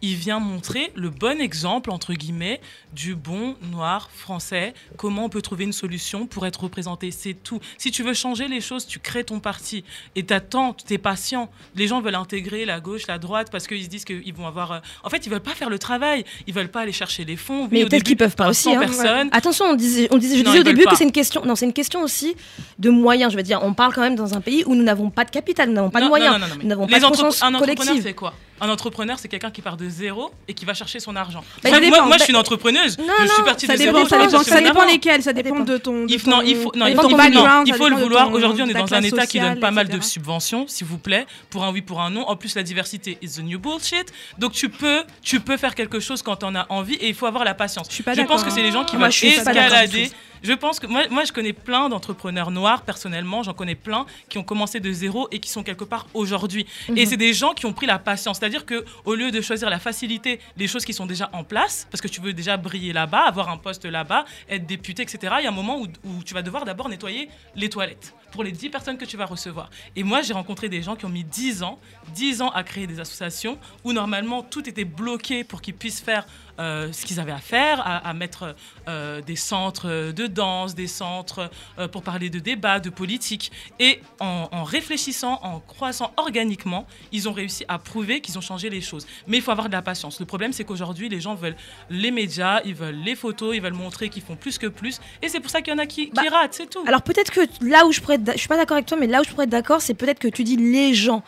Speaker 6: Il vient montrer le bon exemple, entre guillemets, du bon noir français, comment on peut trouver une solution pour être représenté? C'est tout. Si tu veux changer les choses, tu crées ton parti et t'attends, t'es patient. Les gens veulent intégrer la gauche, la droite parce qu'ils se disent qu'ils vont avoir. euh, En fait, ils veulent pas faire le travail. Ils veulent pas aller chercher les fonds. Oui,
Speaker 2: Mais peut-être qu'ils peuvent pas aussi.
Speaker 6: 100
Speaker 2: hein.
Speaker 6: personnes.
Speaker 2: Attention, on disait, on disait, je
Speaker 6: Non,
Speaker 2: disais au début que c'est une question. Non, c'est une question aussi de moyens. Je veux dire, on parle quand même dans un pays où nous n'avons pas de capital, nous n'avons pas
Speaker 6: Non,
Speaker 2: de moyens,
Speaker 6: non, non, non, mais
Speaker 2: nous n'avons pas de conscience
Speaker 6: Un entrepreneur, c'est quoi? Un entrepreneur, c'est quelqu'un qui part de zéro et qui va chercher son argent.
Speaker 1: Bah,
Speaker 6: moi, je
Speaker 1: Bah,
Speaker 6: suis une entrepreneuse.
Speaker 2: non,
Speaker 6: je suis partie
Speaker 1: Ça
Speaker 6: de
Speaker 1: dépend,
Speaker 6: zéro.
Speaker 1: ça dépend, ça dépend lesquels, ça dépend de ton. de
Speaker 6: Il faut, non,
Speaker 1: ton-
Speaker 6: il faut, non, il
Speaker 1: de
Speaker 6: faut,
Speaker 1: ton
Speaker 6: que- non,
Speaker 1: background,
Speaker 6: il
Speaker 1: ça
Speaker 6: faut le vouloir. Aujourd'hui, on est dans un État qui donne pas mal de subventions, s'il vous plaît, pour un oui, pour un non. En plus, la diversité is the new bullshit. Donc, tu peux, tu peux faire quelque chose quand on a envie et il faut avoir la patience.
Speaker 1: Je suis pas
Speaker 6: pense que c'est les gens qui
Speaker 2: d'accord du
Speaker 6: escalader. Je pense que moi, moi, je connais plein d'entrepreneurs noirs personnellement. J'en connais plein qui ont commencé de zéro et qui sont quelque part aujourd'hui.
Speaker 2: Mhm.
Speaker 6: Et c'est des gens qui ont pris la patience. C'est-à-dire que au lieu de choisir la facilité, les choses qui sont déjà en place, parce que tu veux déjà briller là-bas, avoir un poste là-bas, être député, etc. Il y a un moment où, où tu vas devoir d'abord nettoyer les toilettes pour les 10 personnes que tu vas recevoir. Et moi, j'ai rencontré des gens qui ont mis 10 ans, 10 ans à créer des associations où normalement tout était bloqué pour qu'ils puissent faire euh, ce qu'ils avaient à faire, à, à mettre euh, des centres de danse, des centres euh, pour parler de débat, de politique. Et en, en réfléchissant, en croissant organiquement, ils ont réussi à prouver qu'ils ont changé les choses. Mais il faut avoir de la patience. Le problème, c'est qu'aujourd'hui, les gens veulent les médias, ils veulent les photos, ils veulent montrer qu'ils font plus que plus. Et c'est pour ça qu'il y en a qui, qui
Speaker 2: Bah,
Speaker 6: ratent, c'est tout.
Speaker 2: Alors peut-être que là où je pourrais je suis pas d'accord avec toi, mais là où je pourrais être d'accord, c'est peut-être que tu dis les gens.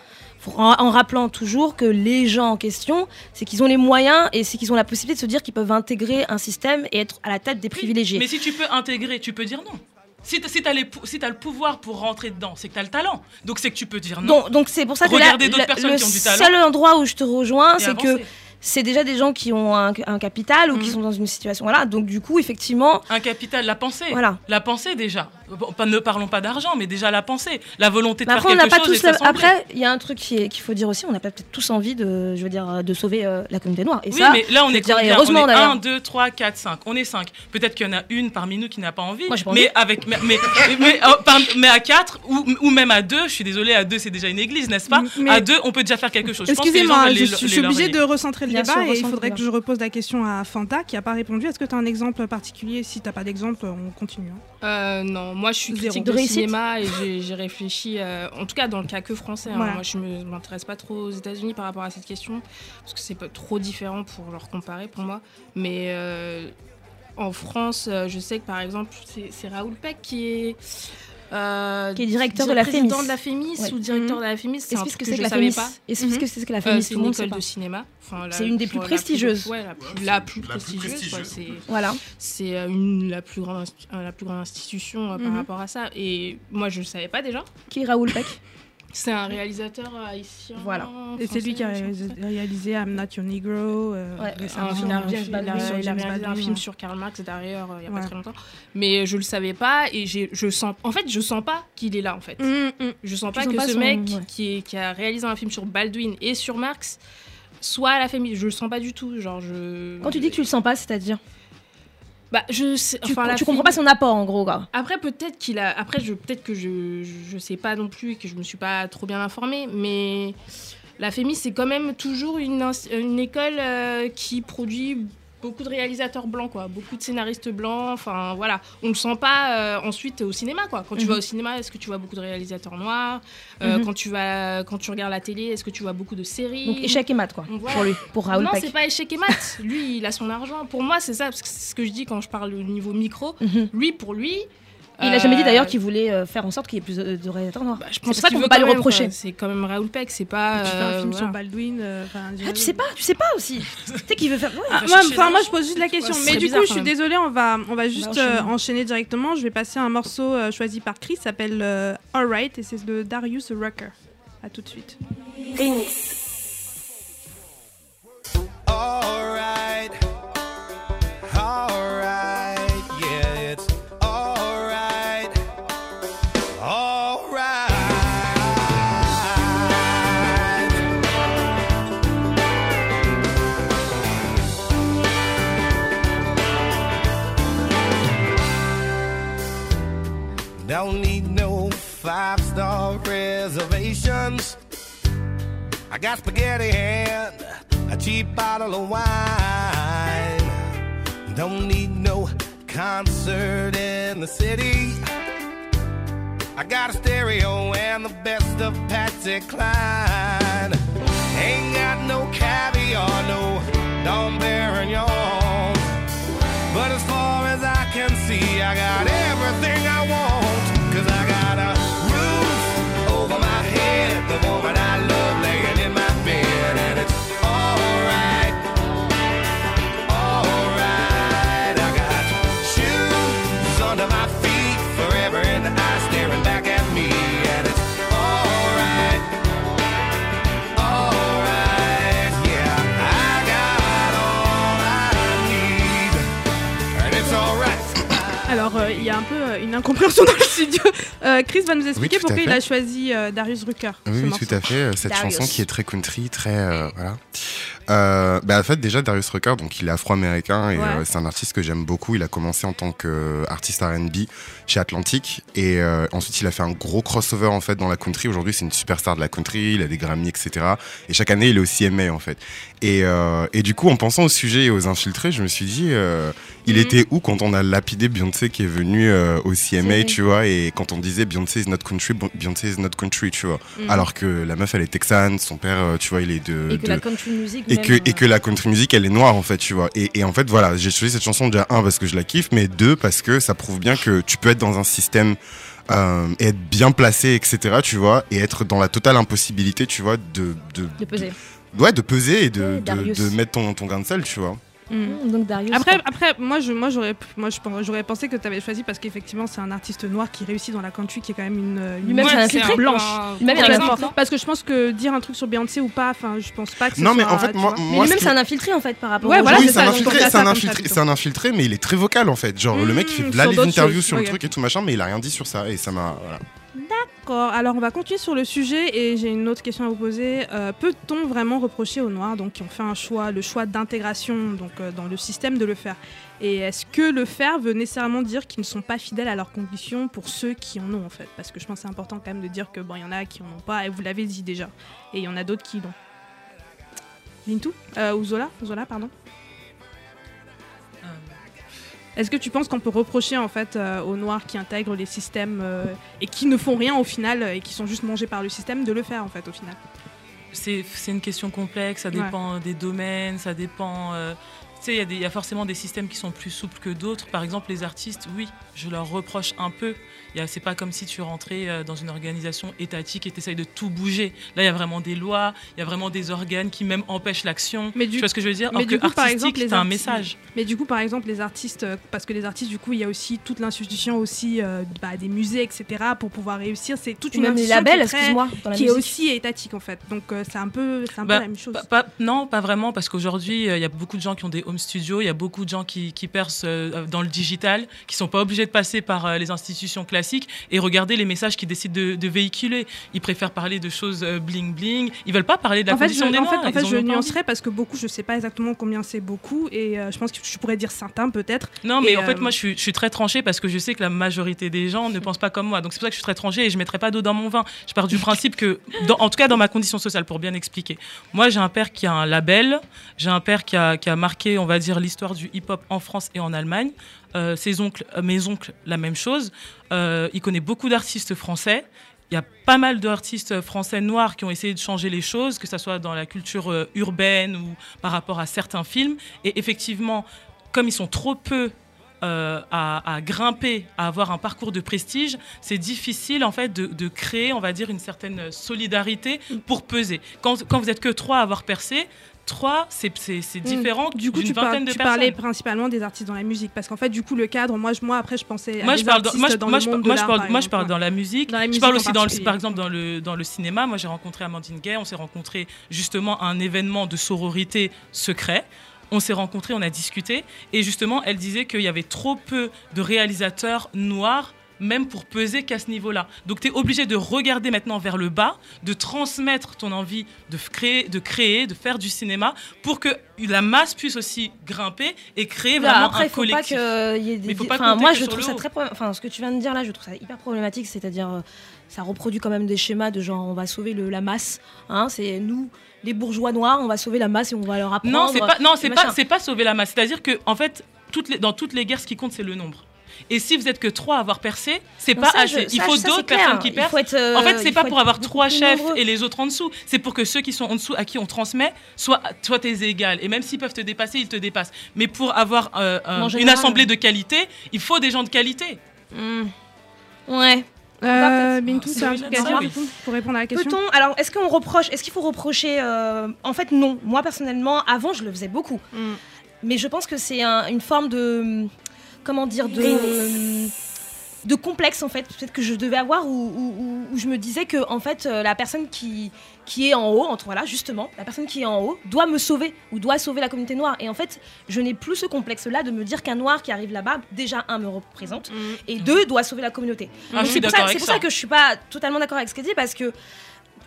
Speaker 2: En, en rappelant toujours que les gens en question, c'est qu'ils ont les moyens et c'est qu'ils ont la possibilité de se dire qu'ils peuvent intégrer un système et être à la tête des privilégiés.
Speaker 6: Mais si tu peux intégrer, tu peux dire non. Si tu as, le pouvoir pour rentrer dedans, c'est que tu as le talent. Donc c'est que tu peux dire non.
Speaker 2: Donc donc c'est pour ça que
Speaker 6: Regardez d'autres personnes
Speaker 2: le
Speaker 6: qui ont du talent.
Speaker 2: seul endroit où je te rejoins, c'est que c'est déjà des gens qui ont un, un capital ou qui
Speaker 6: Mhm.
Speaker 2: sont dans une situation voilà. Donc du coup, effectivement,
Speaker 6: Un capital, la pensée.
Speaker 2: Voilà.
Speaker 6: La pensée déjà. Bon, ne parlons pas d'argent, mais déjà la pensée. La volonté de
Speaker 2: Mais
Speaker 6: faire
Speaker 2: après, on n'a
Speaker 6: quelque
Speaker 2: pas
Speaker 6: chose.
Speaker 2: tous. la-. Après, il y a un truc qu'il faut dire aussi, on n'a pas peut-être tous envie de, je veux dire, de sauver euh, la communauté noire. Et
Speaker 6: oui,
Speaker 2: ça,
Speaker 6: mais là, on est combien
Speaker 2: heureusement
Speaker 6: On est
Speaker 2: d'ailleurs.
Speaker 6: 1, 2, 3, 4, 5. On est 5. Peut-être qu'il y en a une parmi nous qui n'a pas envie.
Speaker 2: Moi, pas
Speaker 6: mais,
Speaker 2: envie.
Speaker 6: avec, mais, mais, mais, oh, par- mais à 4 ou, ou même à 2, je suis désolée, à 2, c'est déjà une église, n'est-ce pas?
Speaker 1: Mais-
Speaker 6: À 2, on peut déjà faire quelque chose.
Speaker 1: Excusez-moi, je, je suis obligée de recentrer le
Speaker 2: Bien
Speaker 1: débat
Speaker 2: sûr,
Speaker 1: et il faudrait que je repose la question à Fanta qui n'a pas répondu. Est-ce que tu as un exemple particulier? Si tu n'as pas d'exemple, on continue. hein.
Speaker 4: Euh, Non, moi je suis critique
Speaker 2: De
Speaker 4: cinéma et j'ai- réfléchi, euh, en tout cas dans le cas que français. hein. Moi je me- m'intéresse pas trop aux États-Unis par rapport à cette question parce que c'est pas trop différent pour leur comparer pour moi. Mais euh, en France, euh, je sais que par exemple, c'est Raoul Peck qui est. euh,
Speaker 2: Qui est directeur de la
Speaker 4: président
Speaker 2: Fémis.
Speaker 4: de la Fémis
Speaker 2: Ouais.
Speaker 4: ou directeur de la Fémis, c'est un
Speaker 2: ce que
Speaker 4: que,
Speaker 2: c'est
Speaker 4: je
Speaker 2: que la
Speaker 4: savais
Speaker 2: Fémis.
Speaker 4: pas.
Speaker 2: Explique ce que c'est que la Fémis.
Speaker 4: Euh,
Speaker 2: tout
Speaker 4: c'est une école de cinéma. Enfin,
Speaker 2: C'est une des plus prestigieuses.
Speaker 4: ouais, la plus, la plus
Speaker 3: La plus
Speaker 4: prestigieuse.
Speaker 2: Voilà.
Speaker 4: c'est euh, la, plus grande, insti- la plus grande institution euh, par
Speaker 1: Mhm.
Speaker 4: rapport à ça. Et moi, je ne savais pas déjà.
Speaker 2: Qui est Raoul Peck?
Speaker 4: C'est un réalisateur haïtien.
Speaker 2: Voilà.
Speaker 1: Et c'est lui qui a réalisé, I'm Not Your Negro. euh,
Speaker 2: Ouais.
Speaker 4: Un film, il a, il il réalisé un film sur Karl Marx derrière euh, il n'y a
Speaker 1: Ouais.
Speaker 4: pas très longtemps. Mais je le savais pas et je sens. En fait, je sens pas qu'il est là en fait.
Speaker 1: Mm, mm.
Speaker 4: Je sens
Speaker 2: Tu
Speaker 4: pas
Speaker 2: sens
Speaker 4: que
Speaker 2: pas
Speaker 4: ce
Speaker 2: son-
Speaker 4: mec
Speaker 2: ouais.
Speaker 4: qui, est- qui a réalisé un film sur Baldwin et sur Marx soit à la famille. Je le sens pas du tout. Genre, je.
Speaker 2: Quand tu dis que tu le sens pas, c'est-à-dire
Speaker 4: Bah, je sais.
Speaker 2: Tu,
Speaker 4: enfin, la
Speaker 2: tu comprends
Speaker 4: fille-
Speaker 2: pas son apport en gros, quoi.
Speaker 4: Après, peut-être qu'il a. Après, je... peut-être que je... je sais pas non plus et que je me suis pas trop bien informée, mais la FEMI, c'est quand même toujours une école euh, qui produit beaucoup de réalisateurs blancs, quoi. Beaucoup de scénaristes blancs. Enfin, voilà. On le sent pas euh, ensuite au cinéma, quoi. Quand tu
Speaker 2: Mhm.
Speaker 4: vas au cinéma, est-ce que tu vois beaucoup de réalisateurs noirs? Euh,
Speaker 2: Mhm.
Speaker 4: quand, tu vas... quand tu regardes la télé, est-ce que tu vois beaucoup de séries?
Speaker 2: Donc échec et mat, quoi. Pour lui, pour Raoul
Speaker 4: non, c'est pas échec et mat. lui, il a son argent. Pour moi, c'est ça, parce que c'est ce que je dis quand je parle au niveau micro.
Speaker 2: Mhm.
Speaker 4: Lui, pour lui.
Speaker 2: Il a jamais dit
Speaker 4: euh,
Speaker 2: d'ailleurs qu'il voulait euh, faire en sorte qu'il y ait plus de, réalisateurs noirs.
Speaker 4: bah, je
Speaker 2: c'est
Speaker 4: pense
Speaker 2: pour ça qu'on
Speaker 4: veut
Speaker 2: peut pas lui reprocher.
Speaker 4: quoi. C'est quand même Raoul Peck, c'est pas.
Speaker 1: Tu fais un
Speaker 4: euh,
Speaker 1: film
Speaker 4: voilà.
Speaker 1: sur Baldwin. euh,
Speaker 2: Ah, tu sais pas, tu sais pas aussi. tu sais qu'il veut faire. ouais.
Speaker 1: Ah, moi, enfin, moi, je pose juste la question. Mais du coup, je suis désolée, on va, on va juste
Speaker 2: enchaîner.
Speaker 1: euh, enchaîner directement. Je vais passer un morceau euh, choisi par Chris, s'appelle euh, Alright, et c'est de Darius Rucker. À tout de suite.
Speaker 10: Alright, alright, five star reservations. I got spaghetti and a cheap bottle of wine. Don't need no concert in the city. I got a stereo and the best of Patsy Cline. Ain't got no caviar, no Dom Perignon. But as far as I can see, I got everything I
Speaker 1: un peu euh, une incompréhension dans le studio. Euh, Chris va nous expliquer pourquoi il a choisi euh, Darius Rucker.
Speaker 3: Oui, tout à fait. euh, Cette
Speaker 2: Darius.
Speaker 3: chanson qui est très country, très euh, voilà. Euh, bah, en fait, déjà Darius Rucker, donc il est afro-américain et
Speaker 1: Ouais.
Speaker 3: euh, c'est un artiste que j'aime beaucoup. Il a commencé en tant qu'artiste R&B chez Atlantic et euh, ensuite il a fait un gros crossover en fait dans la country. Aujourd'hui, c'est une superstar de la country. Il a des Grammy, etc. Et chaque année, il est au CMA en fait. Et, euh, et du coup, en pensant au sujet et aux infiltrés, je me suis dit, euh, il
Speaker 1: Mhm.
Speaker 3: était où quand on a lapidé Beyoncé qui est venue au CMA, tu vois, et quand on disait Beyoncé is not country, Beyoncé is not country, tu vois.
Speaker 1: Mhm.
Speaker 3: Alors que la meuf, elle est texane, son père, tu vois, il est de.
Speaker 2: Et que
Speaker 3: de-
Speaker 2: la country music.
Speaker 3: et
Speaker 2: même,
Speaker 3: que, et que la country music, elle est noire, en fait, tu vois. Et, et en fait, voilà, j'ai choisi cette chanson déjà, un, parce que je la kiffe, mais deux, parce que ça prouve bien que tu peux être dans un système euh, et être bien placé, etc., tu vois, et être dans la totale impossibilité, tu vois, de. de,
Speaker 2: De peser.
Speaker 3: de- ouais, de peser et de, de mettre ton, ton grain de sel, tu vois.
Speaker 1: Mm.
Speaker 2: Mmh, Donc Darius.
Speaker 1: Après, après, moi, je, moi, j'aurais, moi, je pense- j'aurais pensé que tu avais choisi parce qu'effectivement, c'est un artiste noir qui réussit dans la country, qui est quand même une, une
Speaker 2: Lui-même,
Speaker 1: Ouais,
Speaker 2: c'est un
Speaker 1: c'est
Speaker 2: infiltré.
Speaker 1: blanche. Parce que je pense que dire un truc sur Beyoncé ou pas, enfin, je pense pas que. ce
Speaker 3: Non, mais
Speaker 1: soit,
Speaker 3: en fait, moi.
Speaker 2: Mais
Speaker 3: moi,
Speaker 2: lui-même,
Speaker 3: qui-
Speaker 2: c'est un infiltré en fait par rapport
Speaker 1: Ouais, voilà,
Speaker 3: oui,
Speaker 1: c'est
Speaker 3: c'est un infiltré, c'est un infiltré,
Speaker 1: plutôt.
Speaker 3: c'est un infiltré, mais il est très vocal en fait. Genre le mec il fait les
Speaker 1: d'autres
Speaker 3: interviews sur le truc et tout machin, mais il a rien dit sur ça et ça m'a.
Speaker 1: D'accord. Alors, on va continuer sur le sujet et j'ai une autre question à vous poser. Euh, Peut-on vraiment reprocher aux Noirs, donc qui ont fait un choix, le choix d'intégration, donc euh, dans le système, de le faire? Et est-ce que le faire veut nécessairement dire qu'ils ne sont pas fidèles à leurs convictions pour ceux qui en ont en fait? Parce que je pense que c'est important quand même de dire que bon, il y en a qui en ont pas et vous l'avez dit déjà, et il y en a d'autres qui l'ont. Lintou euh, Ou Zola Zola, pardon. Est-ce que tu penses qu'on peut reprocher en fait euh, aux noirs qui intègrent les systèmes euh, et qui ne font rien au final euh, et qui sont juste mangés par le système de le faire en fait au final?
Speaker 6: C'est une question complexe, ça
Speaker 1: Ouais.
Speaker 6: dépend des domaines, ça dépend. euh, sais, il y a y, forcément des systèmes qui sont plus souples que d'autres. Par exemple, les artistes, oui, je leur reproche un peu. C'est pas comme si tu rentrais euh, dans une organisation étatique et tu essayes de tout bouger. Là, il y a vraiment des lois, il y a vraiment des organes qui même empêchent l'action.
Speaker 1: Mais
Speaker 6: tu vois ce que je veux dire?
Speaker 1: mais
Speaker 6: Alors
Speaker 1: du
Speaker 6: que
Speaker 1: coup, par exemple, les
Speaker 6: un
Speaker 1: artistes-
Speaker 6: message.
Speaker 1: Mais du coup, par exemple, les artistes, euh, parce que les artistes, du coup, il y a aussi toute l'institution aussi euh, bah, des musées, etc. pour pouvoir réussir. C'est toute
Speaker 2: Ou
Speaker 1: une
Speaker 2: même les
Speaker 1: institution qui est
Speaker 2: labels,
Speaker 1: très- qui est aussi étatique en fait. Donc euh, c'est un peu, un
Speaker 6: Bah,
Speaker 1: peu la même chose.
Speaker 6: pas- pas- non, pas vraiment, parce qu'aujourd'hui, euh, il y a beaucoup de gens qui ont des home studios, il y a beaucoup de gens qui, qui percent euh, dans le digital, qui sont pas obligés de passer par euh, les institutions classiques et regarder les messages qu'ils décident de, de véhiculer. Ils préfèrent parler de choses euh, bling bling. Ils veulent pas parler de la
Speaker 1: en fait, je,
Speaker 6: condition des
Speaker 1: en fait, en fait, je nuancerais parce que beaucoup, je sais pas exactement combien c'est beaucoup et euh, je pense que je pourrais dire certains peut-être.
Speaker 6: Non, mais
Speaker 1: Et,
Speaker 6: en fait, moi, je suis, je suis très tranchée parce que je sais que la majorité des gens ne pensent pas comme moi. Donc, c'est pour ça que je suis très tranchée et je ne mettrai pas d'eau dans mon vin. Je pars du principe que, dans- en tout cas, dans ma condition sociale, pour bien expliquer. Moi, j'ai un père qui a un label. J'ai un père qui a, qui a marqué, on va dire, l'histoire du hip-hop en France et en Allemagne. Euh, ses oncles, euh, mes oncles, la même chose. Euh, il connaît beaucoup d'artistes français. Il y a pas mal d'artistes français noirs qui ont essayé de changer les choses, que ce soit dans la culture urbaine ou par rapport à certains films. Et effectivement, comme ils sont trop peu à, grimper, à avoir un parcours de prestige, c'est difficile en fait de, de créer, on va dire, une certaine solidarité pour peser. Quand, quand vous êtes que trois à avoir percé, trois, c'est c'est différent
Speaker 1: Du coup, tu, par- tu parlais principalement des artistes dans la musique parce qu'en fait, du coup, le cadre, moi, je, moi après, je pensais
Speaker 6: moi je parle dans,
Speaker 1: artistes
Speaker 6: moi, je-
Speaker 1: dans
Speaker 6: moi,
Speaker 1: le
Speaker 6: je-
Speaker 1: monde de
Speaker 6: moi, je
Speaker 1: l'art,
Speaker 6: parle
Speaker 1: par
Speaker 6: moi je
Speaker 1: exemple,
Speaker 6: parle
Speaker 1: ouais.
Speaker 6: dans la musique.
Speaker 1: Dans la
Speaker 6: je parle aussi dans le,
Speaker 1: particulier.
Speaker 6: par exemple dans le dans le cinéma. Moi j'ai rencontré Amandine Gay on s'est rencontré justement à un événement de sororité secret. On s'est rencontrés, on a discuté, et justement, elle disait qu'il y avait trop peu de réalisateurs noirs, même pour peser qu'à ce niveau-là. Donc, tu es obligé de regarder maintenant vers le bas, de transmettre ton envie de créer, de créer, de faire du cinéma, pour que la masse puisse aussi grimper et créer
Speaker 2: Là,
Speaker 6: vraiment
Speaker 2: après,
Speaker 6: un
Speaker 2: il faut pas
Speaker 6: collectif.
Speaker 2: que y ait des-
Speaker 6: Mais faut pas
Speaker 2: enfin, moi, je trouve ça
Speaker 6: haut.
Speaker 2: très, enfin, ce que tu viens de dire là, je trouve ça hyper problématique. C'est-à-dire, euh, ça reproduit quand même des schémas de genre, on va sauver le, la masse. Hein, c'est nous, les bourgeois noirs, on va sauver la masse et on va leur apprendre.
Speaker 6: Non, c'est pas, non, c'est pas, c'est pas sauver la masse. C'est-à-dire que, en fait, toutes les, dans toutes les guerres, ce qui compte, c'est le nombre. Et si vous êtes que trois à avoir percé, c'est pas
Speaker 2: ça,
Speaker 6: assez.
Speaker 2: je-
Speaker 6: Il
Speaker 2: ça-
Speaker 6: faut
Speaker 2: ça, c'est
Speaker 6: d'autres personnes qui
Speaker 2: Il
Speaker 6: percent.
Speaker 2: faut être, euh,
Speaker 6: en fait, c'est
Speaker 2: il
Speaker 6: pas
Speaker 2: faut
Speaker 6: pour avoir trois chefs
Speaker 2: nombreux.
Speaker 6: et les autres en dessous. C'est pour que ceux qui sont en dessous, à qui on transmet, soient, soient tes égales. Et même s'ils peuvent te dépasser, ils te dépassent. Mais pour avoir euh, un-
Speaker 2: En
Speaker 6: une assemblée de qualité, il faut des gens de qualité.
Speaker 2: Hmm. Ouais.
Speaker 1: Euh, Bintou, c'est un
Speaker 6: c'est
Speaker 1: truc à dire pour répondre à la question
Speaker 2: Peut-on alors est-ce qu'on reproche est-ce qu'il faut reprocher euh, en fait non moi personnellement avant je le faisais beaucoup
Speaker 1: Mm.
Speaker 2: mais je pense que c'est un- une forme de comment dire de de complexe en fait peut-être que je devais avoir où, où- où- où je me disais que en fait euh, la personne qui qui est en haut entre voilà justement la personne qui est en haut doit me sauver ou doit sauver la communauté noire et en fait je n'ai plus ce complexe là de me dire qu'un noir qui arrive là-bas déjà un me représente et deux doit sauver la communauté
Speaker 6: Ah,
Speaker 2: c'est pour, ça,
Speaker 6: avec
Speaker 2: c'est pour
Speaker 6: ça.
Speaker 2: ça que je suis pas totalement d'accord avec ce qu'elle dit parce que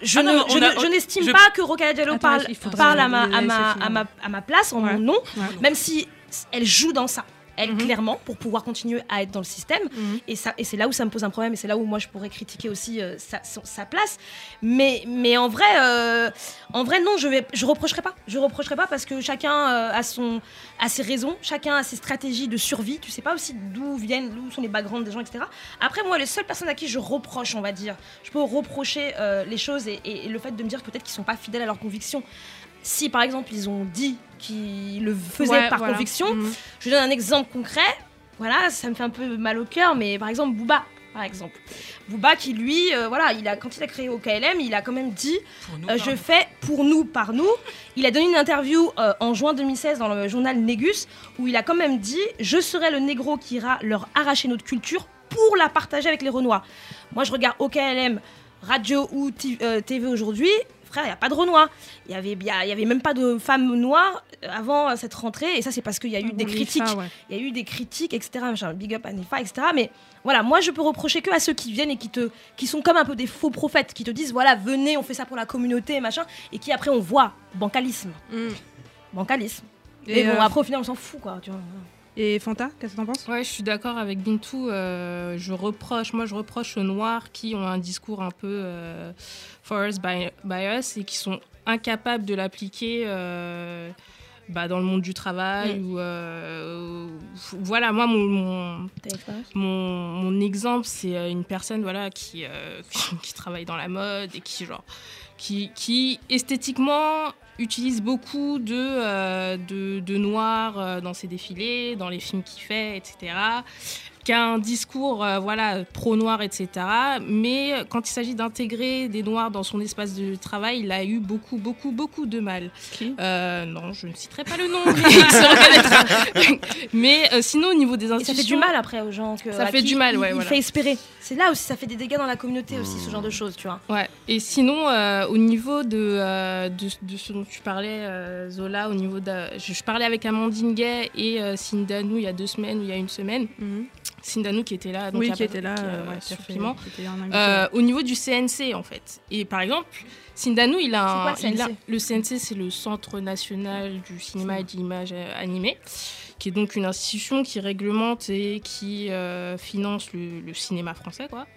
Speaker 2: je
Speaker 6: Ah non,
Speaker 2: ne- n'estime
Speaker 6: je-
Speaker 2: pas que Rokhaya Diallo
Speaker 1: Attends,
Speaker 2: parle, parle à, ma, à, ma, à, ma, à ma place, en
Speaker 1: Ouais.
Speaker 2: mon nom,
Speaker 1: Ouais.
Speaker 2: même si elle joue dans ça. Elle,
Speaker 1: Mhm.
Speaker 2: clairement, pour pouvoir continuer à être dans le système.
Speaker 1: Mhm.
Speaker 2: Et, ça, et c'est là où ça me pose un problème, et c'est là où moi je pourrais critiquer aussi euh, sa, son- sa place. Mais, mais en vrai, euh, en vrai non, je vais, je reprocherai pas. Je reprocherai pas parce que chacun euh, a, son, a ses raisons, chacun a ses stratégies de survie. Tu sais pas aussi d'où viennent, d'où sont les backgrounds des gens, etc. Après, moi, les seules personnes à qui je reproche, on va dire, je peux reprocher les choses et, et- et le fait de me dire peut-être qu'ils sont pas fidèles à leurs convictions. Si par exemple ils ont dit qu'ils le faisaient
Speaker 1: Ouais,
Speaker 2: par
Speaker 1: voilà.
Speaker 2: conviction,
Speaker 1: Mhm.
Speaker 2: je donne un exemple concret. Voilà, ça me fait un peu mal au cœur, mais par exemple Booba, par exemple. Booba qui lui, euh, voilà, il a quand il a créé OKLM, il a quand même dit
Speaker 6: nous,
Speaker 2: euh, je fais pour nous, par nous. Il a donné une interview euh, en juin 2016 dans le journal Négus où il a quand même dit Je serai le négro qui ira leur arracher notre culture pour la partager avec les Renois. Moi, je regarde OKLM, radio ou TV aujourd'hui. Frère, il n'y a pas de Renois. Il n'y avait, y a- y avait même pas de femmes noires avant cette rentrée. Et ça, c'est parce qu'il y a eu
Speaker 1: Ah
Speaker 2: des critiques.
Speaker 1: Ouais.
Speaker 2: Il y a eu des critiques, etc. Big up à Nifa, etc. Mais voilà, moi, je peux reprocher que à ceux qui viennent et qui, te, qui sont comme un peu des faux prophètes, qui te disent voilà, venez, on fait ça pour la communauté, machin. Et qui après, on voit bancalisme.
Speaker 1: Mm.
Speaker 2: Bancalisme.
Speaker 1: Et,
Speaker 2: Et, bon,
Speaker 1: euh,
Speaker 2: après, au final, on s'en fout, quoi. Tu vois.
Speaker 1: Et Fanta, qu'est-ce que t'en penses?
Speaker 4: Ouais, je suis d'accord avec Bintou. euh, je reproche, moi, je reproche aux Noirs qui ont un discours un peu euh, for us by, by us et qui sont incapables de l'appliquer euh, bah, dans le monde du travail. Ou, euh, voilà, moi, mon, mon, mon, mon exemple, c'est une personne voilà, qui, euh, qui travaille dans la mode et qui, genre, qui, qui esthétiquement utilise beaucoup de, euh, de, de noir euh, dans ses défilés, dans les films qu'il fait, etc. Qui a un discours euh, voilà, pro-noir, etc. Mais quand il s'agit d'intégrer des noirs dans son espace de travail, il a eu beaucoup, beaucoup, beaucoup de mal. Euh, non, je ne citerai pas le nom, mais euh, sinon, au niveau des
Speaker 2: Et ça
Speaker 4: institutions...
Speaker 2: fait du mal après aux gens. Que,
Speaker 4: Ça fait du mal, ouais,
Speaker 2: Il
Speaker 4: voilà.
Speaker 2: fait espérer. C'est là aussi, ça fait des dégâts dans la communauté aussi, ce genre de choses, tu vois.
Speaker 4: Ouais. Et sinon, au niveau de, de, de ce dont tu parlais, Zola, au niveau de, je, je parlais avec Amandine Gay et Sindanou il y a deux semaines ou il y a une semaine. Sindanou qui était là. donc
Speaker 1: Oui,
Speaker 4: a
Speaker 1: qui était là,
Speaker 4: qui,
Speaker 1: euh, ouais,
Speaker 4: sur
Speaker 1: qui a fait-
Speaker 4: Piment.
Speaker 1: qui était un invité.
Speaker 4: Euh, au niveau du CNC en fait. Et par exemple, Sindanou, il a,
Speaker 2: C'est quoi,
Speaker 4: un-
Speaker 2: le
Speaker 4: il a-
Speaker 2: CNC?
Speaker 4: le CNC, c'est le Centre national du cinéma et de l'image euh, animée, qui est donc une institution qui réglemente et qui euh, finance le, le cinéma français, quoi,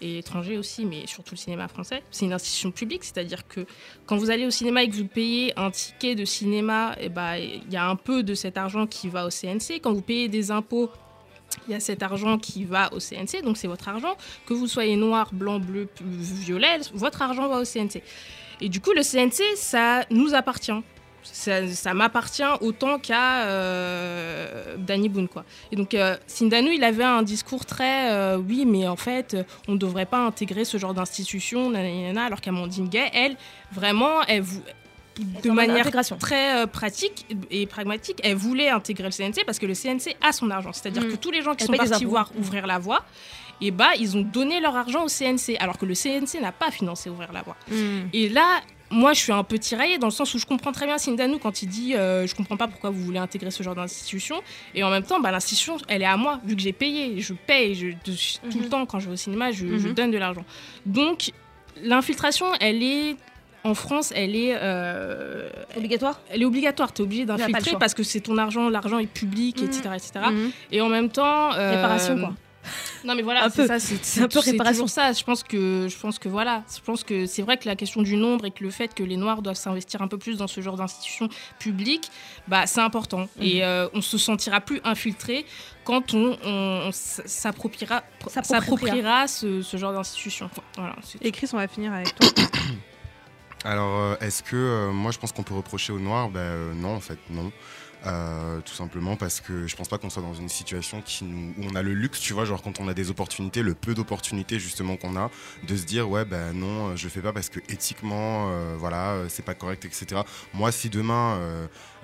Speaker 4: et étranger aussi, mais surtout le cinéma français. C'est une institution publique, c'est-à-dire que quand vous allez au cinéma et que vous payez un ticket de cinéma, eh ben, il y a un peu de cet argent qui va au CNC. Quand vous payez des impôts, il y a cet argent qui va au CNC, donc c'est votre argent. Que vous soyez noir, blanc, bleu, violet, votre argent va au CNC. Et du coup, le CNC, ça nous appartient. Ça, m'appartient autant qu'à euh, Danny Boone, quoi. Et donc, euh, Sindanou, il avait un discours très euh, oui, mais en fait, euh, on ne devrait pas intégrer ce genre d'institution, alors qu'Amandine Gay, elle, vraiment, elle vous de manière très euh, pratique et pragmatique, elle voulait intégrer le CNC parce que le CNC a son argent. C'est-à-dire
Speaker 2: Mm.
Speaker 4: que tous les gens qui
Speaker 2: Elle
Speaker 4: sont partis voir ouvrir la voie, et bah, ils ont donné leur argent au CNC, alors que le CNC n'a pas financé ouvrir la voie.
Speaker 1: Mm.
Speaker 4: Et là, moi, je suis un peu tiraillée dans le sens où je comprends très bien Sindanou quand il dit euh, je comprends pas pourquoi vous voulez intégrer ce genre d'institution. Et en même temps, bah, l'institution, elle est à moi, vu que j'ai payé. Je paye je, tout le temps quand je vais au cinéma, je, je
Speaker 1: Mhm.
Speaker 4: donne de l'argent. Donc, l'infiltration, elle est. En France, elle est euh,
Speaker 2: obligatoire?
Speaker 4: Elle est obligatoire. Tu es obligé d'infiltrer parce que c'est ton argent, l'argent est public,
Speaker 2: Mhm.
Speaker 4: etc., etc.
Speaker 2: Mhm.
Speaker 4: Et en même temps, euh,
Speaker 2: Réparation, quoi.
Speaker 4: Non mais voilà, c'est ça, c'est
Speaker 2: un peu
Speaker 4: c'est
Speaker 2: réparation.
Speaker 4: toujours ça. Je pense que je pense que voilà, je pense que c'est vrai que la question du nombre et que le fait que les noirs doivent s'investir un peu plus dans ce genre d'institutions publiques, bah c'est important
Speaker 2: Mhm.
Speaker 4: et euh, on se sentira plus infiltré quand on, on- s'appropriera s'appropriera ce, ce genre d'institution. Voilà,
Speaker 1: Et Chris, on va finir avec toi.
Speaker 3: Alors, euh, est-ce que euh, moi je pense qu'on peut reprocher aux Noirs? Ben euh, non, en fait, non. Euh, tout simplement parce que je pense pas qu'on soit dans une situation qui nous, où on a le luxe, tu vois, genre quand on a des opportunités, le peu d'opportunités justement qu'on a, de se dire ouais ben non, euh, je fais pas parce que éthiquement, euh, voilà, euh, c'est pas correct, etc. Moi, si demain,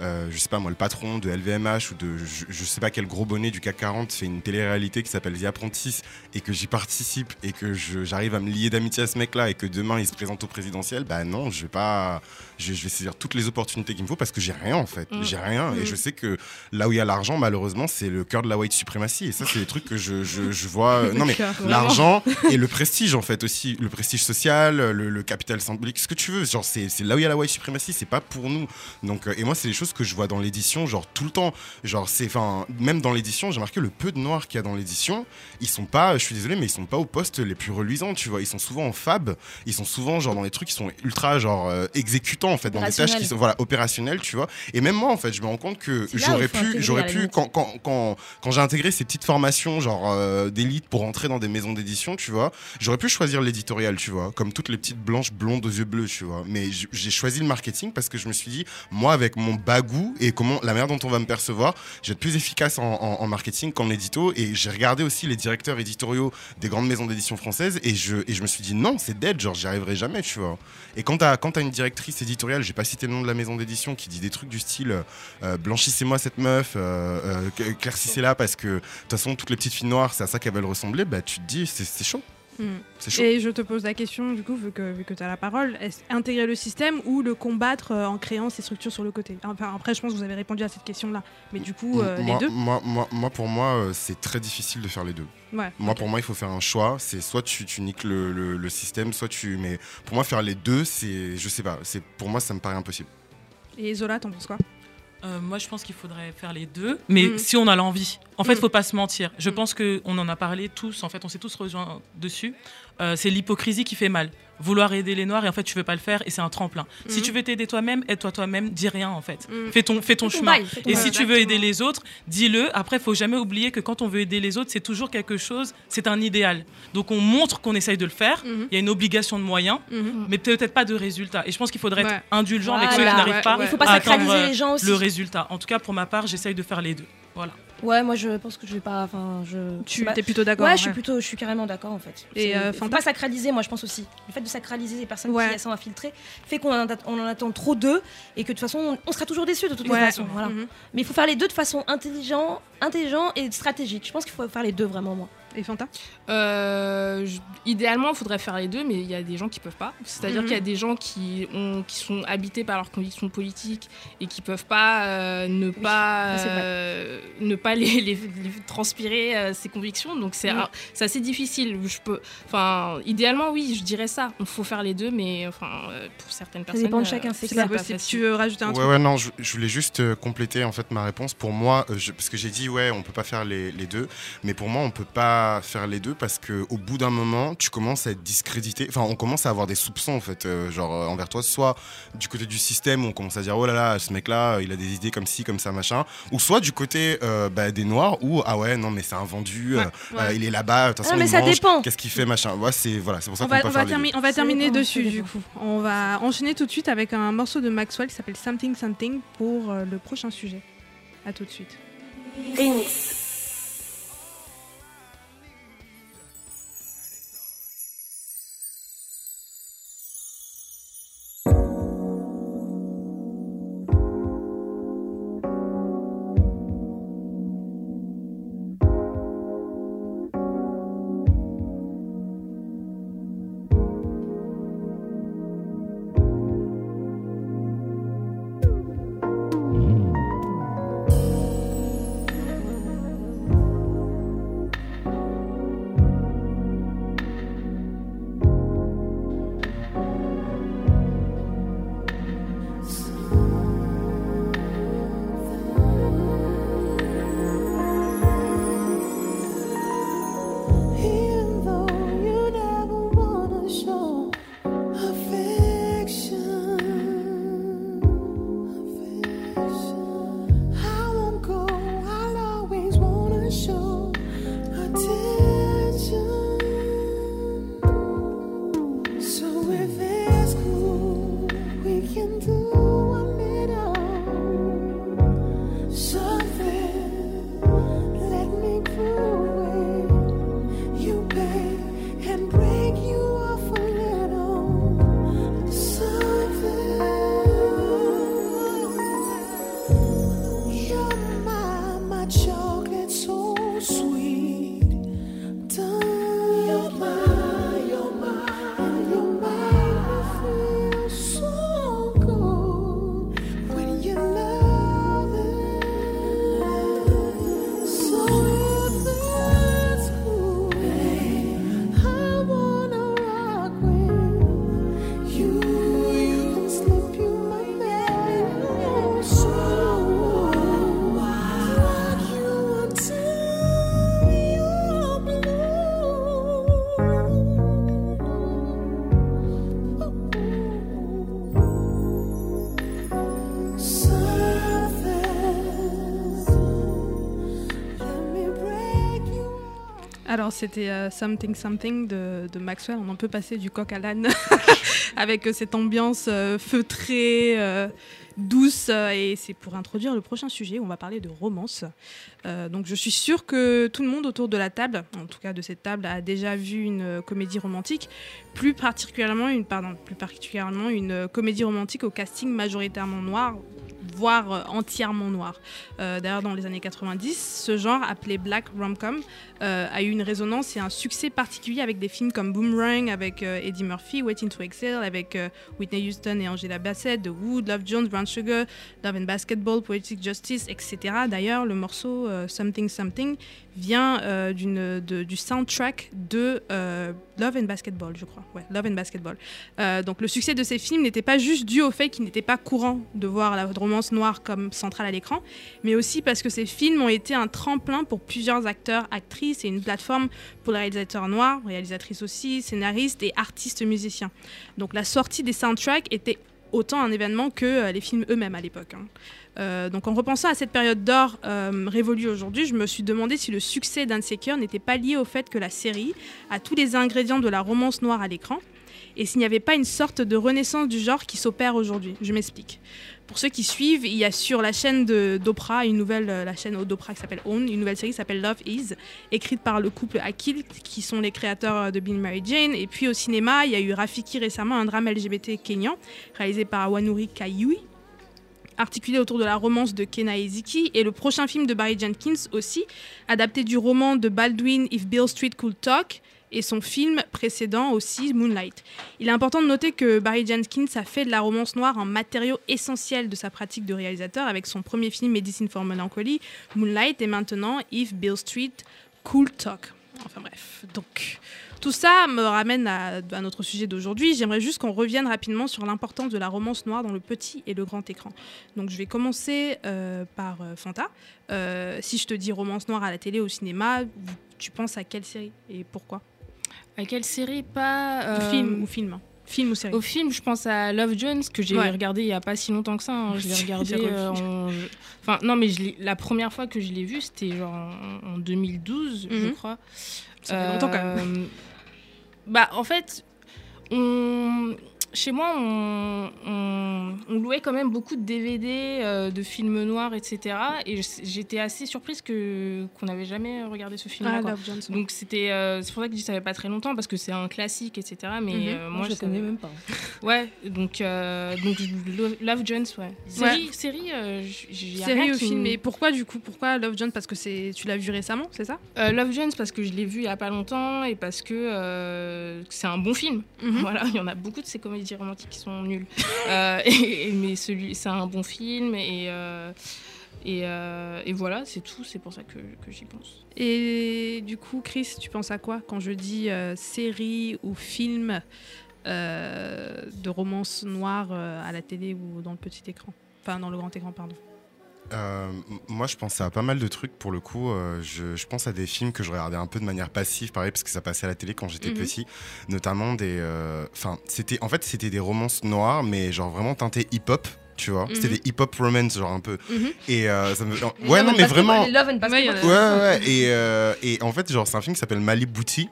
Speaker 3: euh, je sais pas moi, le patron de LVMH ou de je, sais pas quel gros bonnet du CAC 40 fait une télé-réalité qui s'appelle The Apprentice et que j'y participe et que j'arrive à me lier d'amitié à ce mec-là et que demain il se présente au présidentiel, bah non, je vais pas, je, je vais saisir toutes les opportunités qu'il me faut parce que j'ai rien en fait,
Speaker 11: Mm.
Speaker 3: j'ai rien. Et
Speaker 11: Mm.
Speaker 3: je sais que là où il y a l'argent, malheureusement, c'est le cœur de la white suprématie et ça c'est des trucs que je, je, je vois.
Speaker 11: Le
Speaker 3: non mais l'argent et le prestige en fait aussi, le prestige social, le, le capital symbolique, ce que tu veux, genre c'est là où il y a la white suprématie, c'est pas pour nous. Donc euh, et moi c'est des choses que je vois dans l'édition genre tout le temps, genre c'est enfin même dans l'édition, j'ai marqué le peu de noirs qu'il y a dans l'édition, ils sont pas, je suis désolé mais ils sont pas aux postes les plus reluisants, tu vois, ils sont souvent en fab, ils sont souvent genre dans des trucs qui sont ultra genre euh, exécutants en fait, dans des tâches qui sont voilà opérationnelles, tu vois. Et même moi en fait, je me rends compte que j'aurais pu j'aurais pu quand, quand, quand, quand j'ai intégré ces petites formations genre euh, d'élite pour entrer dans des maisons d'édition, tu vois, j'aurais pu choisir l'éditorial, tu vois, comme toutes les petites blanches blondes aux yeux bleus, tu vois. Mais j'ai choisi le marketing parce que je me suis dit, moi, avec mon bagou et comment la manière dont on va me percevoir, je vais être plus efficace en, en- en marketing qu'en édito. Et j'ai regardé aussi les directeurs éditoriaux des grandes maisons d'édition françaises et je, et je me suis dit, non, c'est dead, genre, j'y arriverai jamais, tu vois. Et quand t'as quand t'as une directrice éditoriale, j'ai pas cité le nom de la maison d'édition, qui dit des trucs du style euh, blanchissez-moi cette meuf, euh, euh, éclaircissez-la parce que de toute façon, toutes les petites filles noires, c'est à ça qu'elles veulent ressembler, bah tu te dis, c'est chaud. Chaud.
Speaker 1: Et je te pose la question, du coup, vu que, vu que tu as la parole, est-ce intégrer le système ou le combattre euh, en créant ces structures sur le côté? Enfin, après, je pense que vous avez répondu à cette question-là. Mais du coup, euh,
Speaker 3: moi,
Speaker 1: les deux?
Speaker 3: moi, moi, moi, pour moi, euh, c'est très difficile de faire les deux.
Speaker 1: Ouais,
Speaker 3: moi, pour moi, il faut faire un choix. C'est soit tu, tu niques le, le- le système, soit tu. Mais pour moi, faire les deux, c'est. Je sais pas. C'est pour moi, ça me paraît impossible.
Speaker 1: Et Zola, t'en penses quoi?
Speaker 6: Euh, moi, je pense qu'il faudrait faire les deux, mais
Speaker 1: Mhm.
Speaker 6: si on a l'envie. En fait,
Speaker 1: Mhm.
Speaker 6: faut pas se mentir. Je pense que on en a parlé tous. En fait, on s'est tous rejoints dessus. Euh, c'est l'hypocrisie qui fait mal. Vouloir aider les noirs et en fait tu veux pas le faire et c'est un tremplin. Si
Speaker 1: Mhm.
Speaker 6: tu veux t'aider toi-même, aide-toi toi-même, dis rien en fait.
Speaker 1: Mhm.
Speaker 6: Fais ton, fais ton
Speaker 2: Fais ton
Speaker 6: chemin.
Speaker 2: bail, fais ton
Speaker 6: et si tu veux aider les autres, dis-le. Après, faut jamais oublier que quand on veut aider les autres, c'est toujours quelque chose, c'est un idéal. Donc on montre qu'on essaye de le faire. Il
Speaker 1: Mhm.
Speaker 6: y a une obligation de moyens, mais peut-être pas de résultat. Et je pense qu'il faudrait
Speaker 1: Ouais.
Speaker 6: être indulgent avec ceux qui n'arrivent
Speaker 1: Ouais,
Speaker 6: pas
Speaker 1: ouais.
Speaker 2: Il faut pas
Speaker 6: à atteindre
Speaker 2: les gens aussi.
Speaker 6: le résultat. En tout cas, pour ma part, j'essaye de faire les deux. Voilà.
Speaker 2: Ouais, moi je pense que je vais pas. Enfin, je.
Speaker 1: Tu
Speaker 2: pas-
Speaker 1: es plutôt d'accord
Speaker 2: Ouais, je suis plutôt, je suis carrément d'accord en fait.
Speaker 1: Et, euh,
Speaker 2: faut pas sacraliser, moi je pense aussi. Le fait de sacraliser les personnes
Speaker 1: Ouais.
Speaker 2: qui sont infiltrées fait qu'on en, attend trop d'eux et que de toute façon on, sera toujours déçus de toutes les
Speaker 1: Ouais.
Speaker 2: Voilà.
Speaker 1: Mhm.
Speaker 2: Mais il faut faire les deux de façon intelligent, intelligent et stratégique. Je pense qu'il faut faire les deux vraiment moi.
Speaker 1: Et Fanta?
Speaker 4: Euh, je- idéalement, il faudrait faire les deux, mais il y a des gens qui peuvent pas. C'est-à-dire
Speaker 1: Mhm.
Speaker 4: qu'il y a des gens qui, ont, qui sont habités par leurs convictions politiques et qui peuvent pas euh, ne pas,
Speaker 2: ça, c'est vrai.
Speaker 4: euh, ne pas les, les- les transpirer euh, ces convictions. Donc c'est un- c'est assez difficile. Je peux, enfin, idéalement, oui, je dirais ça. Il faut faire les deux, mais enfin, euh, pour certaines personnes,
Speaker 2: dépend de chacun, c'est
Speaker 1: pas possible. Tu veux rajouter un
Speaker 3: Ouais,
Speaker 1: truc?
Speaker 3: ouais, non, je, je voulais juste compléter en fait ma réponse. Pour moi, je- parce que j'ai dit, ouais, on peut pas faire les, les deux, mais pour moi, on peut pas faire les deux parce que au bout d'un moment, tu commences à être discrédité. Enfin, on commence à avoir des soupçons en fait, euh, genre euh, envers toi, soit du côté du système où on commence à dire, oh là là, ce mec-là, euh, il a des idées comme ci, comme ça, machin, ou soit du côté euh, bah, des noirs où, ah ouais, non, mais c'est un vendu, euh,
Speaker 1: Ouais,
Speaker 3: euh,
Speaker 1: ouais.
Speaker 3: il est là-bas, de toute façon,
Speaker 2: Ah, mais
Speaker 3: il
Speaker 2: ça
Speaker 3: mange,
Speaker 2: dépend.
Speaker 3: Qu'est-ce qu'il fait, machin. Ouais, c'est voilà, c'est pour ça
Speaker 1: on
Speaker 3: qu'on
Speaker 1: va,
Speaker 3: peut
Speaker 1: on
Speaker 3: pas
Speaker 1: va,
Speaker 3: faire les
Speaker 1: termi- on va terminer dessus du coup. On va enchaîner tout de suite avec un morceau de Maxwell qui s'appelle Something Something pour euh, le prochain sujet. À tout de suite. Alors c'était euh, Something Something de, de Maxwell. On en peut passer du coq à l'âne avec euh, cette ambiance euh, feutrée, douce. et c'est pour introduire le prochain sujet où on va parler de romance. Donc je suis sûre que tout le monde autour de la table, en tout cas de cette table, a déjà vu une comédie romantique, plus particulièrement une, pardon, plus particulièrement une comédie romantique au casting majoritairement noir, voire euh, entièrement noir. Euh, D'ailleurs, dans les années 90, ce genre appelé Black Rom-Com euh, a eu une résonance et un succès particulier avec des films comme Boomerang avec Eddie Murphy, Waiting to Exhale avec Whitney Houston et Angela Bassett, The Wood, Love Jones, Brown Sugar, Love and Basketball, Poetic Justice, etc. D'ailleurs, le morceau Something Something vient du soundtrack de Love and Basketball, je crois. Love and Basketball. Donc le succès de ces films n'était pas juste dû au fait qu'il n'était pas courant de voir la romance noire comme centrale à l'écran, mais aussi parce que ces films ont été un tremplin pour plusieurs acteurs, actrices et une plateforme pour les réalisateurs noirs, réalisatrices aussi, scénaristes et artistes musiciens. Donc la sortie des soundtracks était autant un événement que euh, les films eux-mêmes à l'époque. hein. Euh, donc en repensant à cette période d'or euh, révolue aujourd'hui, je me suis demandé si le succès d'Unsecure n'était pas lié au fait que la série a tous les ingrédients de la romance noire à l'écran et s'il n'y avait pas une sorte de renaissance du genre qui s'opère aujourd'hui. Je m'explique. Pour ceux qui suivent, il y a sur la chaîne d'Oprah, une nouvelle, euh, la chaîne d'Oprah qui s'appelle Own, une nouvelle série qui s'appelle Love Is, écrite par le couple Akil, qui sont les créateurs euh, de Bill Mary Jane. Et puis au cinéma, il y a eu Rafiki récemment, un drame LGBT kényan, réalisé par Wanuri Kayui, articulé autour de la romance de Kena Ezeki, et le prochain film de Barry Jenkins aussi, adapté du roman de Baldwin If Bill Street Could Talk, et son film précédent aussi, Moonlight. Il est important de noter que Barry Jenkins a fait de la romance noire un matériau essentiel de sa pratique de réalisateur avec son premier film Medicine for Melancholy, Moonlight, et maintenant If Bill Street Could Talk. Enfin bref, donc tout ça me ramène à, à notre sujet d'aujourd'hui. J'aimerais juste qu'on revienne rapidement sur l'importance de la romance noire dans le petit et le grand écran. Donc je vais commencer euh, par euh, Fanta. Euh, si je te dis romance noire à la télé, au cinéma, tu penses à quelle série et pourquoi?
Speaker 4: À quelle série? Pas. euh,
Speaker 1: Film ou film. Film ou série
Speaker 4: Au film, je pense à Love Jones que j'ai
Speaker 1: Ouais.
Speaker 4: regardé il y a pas si longtemps que ça. hein. Je l'ai regardé euh, en... Enfin, non, mais je la première fois que je l'ai vu, c'était genre en, en 2012, je
Speaker 1: Mhm.
Speaker 4: crois.
Speaker 1: Ça fait longtemps, quand même.
Speaker 4: Euh, Bah, en fait, on... chez moi, on... on- on louait quand même beaucoup de DVD, euh, de films noirs, etc. Et je- j'étais assez surprise que qu'on n'avait jamais regardé ce film.
Speaker 1: Ah, Love Jones, ouais.
Speaker 4: Donc c'était, euh, c'est pour ça que je dis ça fait pas très longtemps parce que c'est un classique, etc. Mais
Speaker 1: Mhm.
Speaker 4: euh,
Speaker 1: Moi,
Speaker 4: moi,
Speaker 1: je le
Speaker 4: savais-
Speaker 1: connais même pas.
Speaker 4: Ouais, donc donc je- Lo- Love Jones, ouais. Série, série, euh, j'ai
Speaker 1: Série
Speaker 4: rien
Speaker 1: ou
Speaker 4: qui
Speaker 1: film Et pourquoi du coup Pourquoi Love Jones? Parce que c'est tu l'as vu récemment, c'est ça?
Speaker 4: Euh, Love Jones parce que je l'ai vu il y a pas longtemps et parce que euh, c'est un bon film.
Speaker 1: Mhm.
Speaker 4: Voilà, il y en a beaucoup de ces comédies romantiques qui sont nulles. Euh, mais celui, c'est un bon film et euh, euh, et voilà, c'est tout. C'est pour ça que, que j'y pense.
Speaker 1: Et du coup, Chris, tu penses à quoi quand je dis série ou film de romance noire à la télé ou dans le petit écran? Enfin, dans le grand écran, pardon.
Speaker 3: Euh, moi, je pense à pas mal de trucs pour le coup. euh, je, je pense à des films que je regardais un peu de manière passive, pareil, parce que ça passait à la télé quand j'étais
Speaker 1: Mhm.
Speaker 3: petit, notamment des. euh, Enfin, c'était en fait c'était des romances noires, mais genre vraiment teintées hip-hop. Tu vois, c'était
Speaker 1: Mhm.
Speaker 3: des hip-hop romance, genre un peu.
Speaker 1: Mhm.
Speaker 3: Et euh, ça me.
Speaker 2: Les
Speaker 3: Ouais, non,
Speaker 2: and
Speaker 3: mais vraiment.
Speaker 2: Love and.
Speaker 1: Ouais,
Speaker 3: Ouais, ouais, et, euh, et en fait, genre, c'est un film qui s'appelle Malibouti.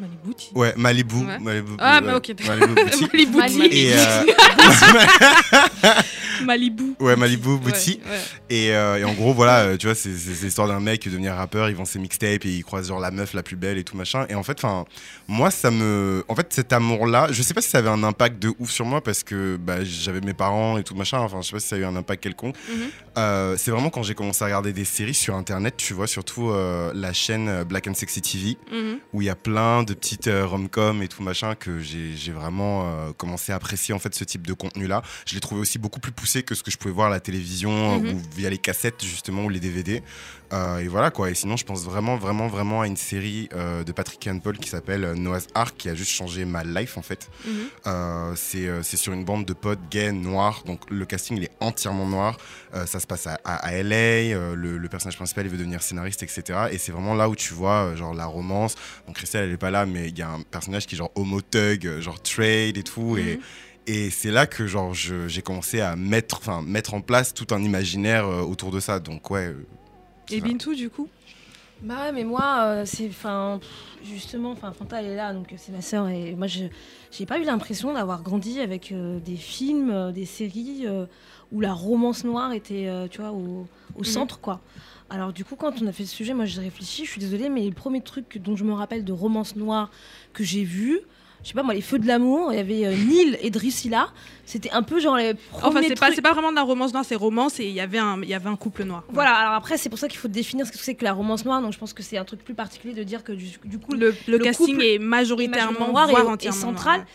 Speaker 1: Malibouti
Speaker 3: Ouais, Malibu.
Speaker 1: Ouais.
Speaker 3: Malibu
Speaker 1: Ah,
Speaker 3: ouais,
Speaker 1: bah, ok.
Speaker 3: Malibu.
Speaker 1: Malibouti.
Speaker 3: Et,
Speaker 1: Malibu.
Speaker 3: Ouais, Malibu Bouti.
Speaker 1: ouais.
Speaker 3: Et, euh, et en gros, voilà, euh, tu vois, c'est l'histoire d'un mec qui devenir rappeur, il vend ses mixtapes et il croise genre la meuf la plus belle et tout machin. Et en fait, enfin, moi, ça me. En fait, cet amour-là, je sais pas si ça avait un impact de ouf sur moi parce que bah, j'avais mes parents et tout machin. Enfin, je sais pas si ça a eu un impact quelconque.
Speaker 1: Mhm.
Speaker 3: Euh, c'est vraiment quand j'ai commencé à regarder des séries sur internet, tu vois, surtout euh, la chaîne Black and Sexy TV,
Speaker 1: Mhm.
Speaker 3: où il y a plein de petites rom-com et tout machin que j'ai vraiment commencé à apprécier en fait ce type de contenu-là. Je l'ai trouvé aussi beaucoup plus poussé que ce que je pouvais voir à la télévision
Speaker 1: Mhm.
Speaker 3: ou via les cassettes justement ou les DVD. Euh, et voilà quoi. Et sinon, je pense vraiment, vraiment, vraiment à une série euh, de Patrick and Paul qui s'appelle euh, Noah's Ark qui a juste changé ma life en fait. Euh, c'est euh, c'est sur une bande de potes gays noirs. Donc le casting il est entièrement noir. Ça se passe à, à- à LA. le, le personnage principal il veut devenir scénariste, etc. Et c'est vraiment là où tu vois genre la romance. Donc Christelle elle est pas là, mais il y a un personnage qui est genre homo thug, euh, genre trade et tout. Et
Speaker 1: Mhm.
Speaker 3: et c'est là que genre j'ai commencé à mettre, enfin mettre en place tout un imaginaire euh, autour de ça. Donc ouais. euh,
Speaker 1: Et. Bintou, du coup?
Speaker 2: Bah ouais, mais moi, euh, c'est. Enfin, justement, enfin, Fanta, elle est là, donc c'est ma sœur. Et moi, je j'ai pas eu l'impression d'avoir grandi avec euh, des films, euh, des séries euh, où la romance noire était, euh, tu vois, au, au
Speaker 1: Mhm.
Speaker 2: centre, quoi. Alors, du coup, quand on a fait ce sujet, moi, j'ai réfléchi, je suis désolée, mais le premier truc dont je me rappelle de romance noire que j'ai vu, je sais pas moi, les Feux de l'amour, il y avait euh, Neil et Drusilla. C'était un peu genre les premiers
Speaker 1: Enfin, c'est pas,
Speaker 2: trucs-
Speaker 1: c'est pas vraiment de la romance noire, c'est romance et il y avait un, il y avait un couple noir.
Speaker 2: Voilà, alors après, c'est pour ça qu'il faut définir ce que c'est que la romance noire. Donc, je pense que c'est un truc plus particulier de dire que du, du coup,
Speaker 1: Le, le casting est majoritairement,
Speaker 2: majoritairement noir
Speaker 1: voire
Speaker 2: et, central.
Speaker 1: noir,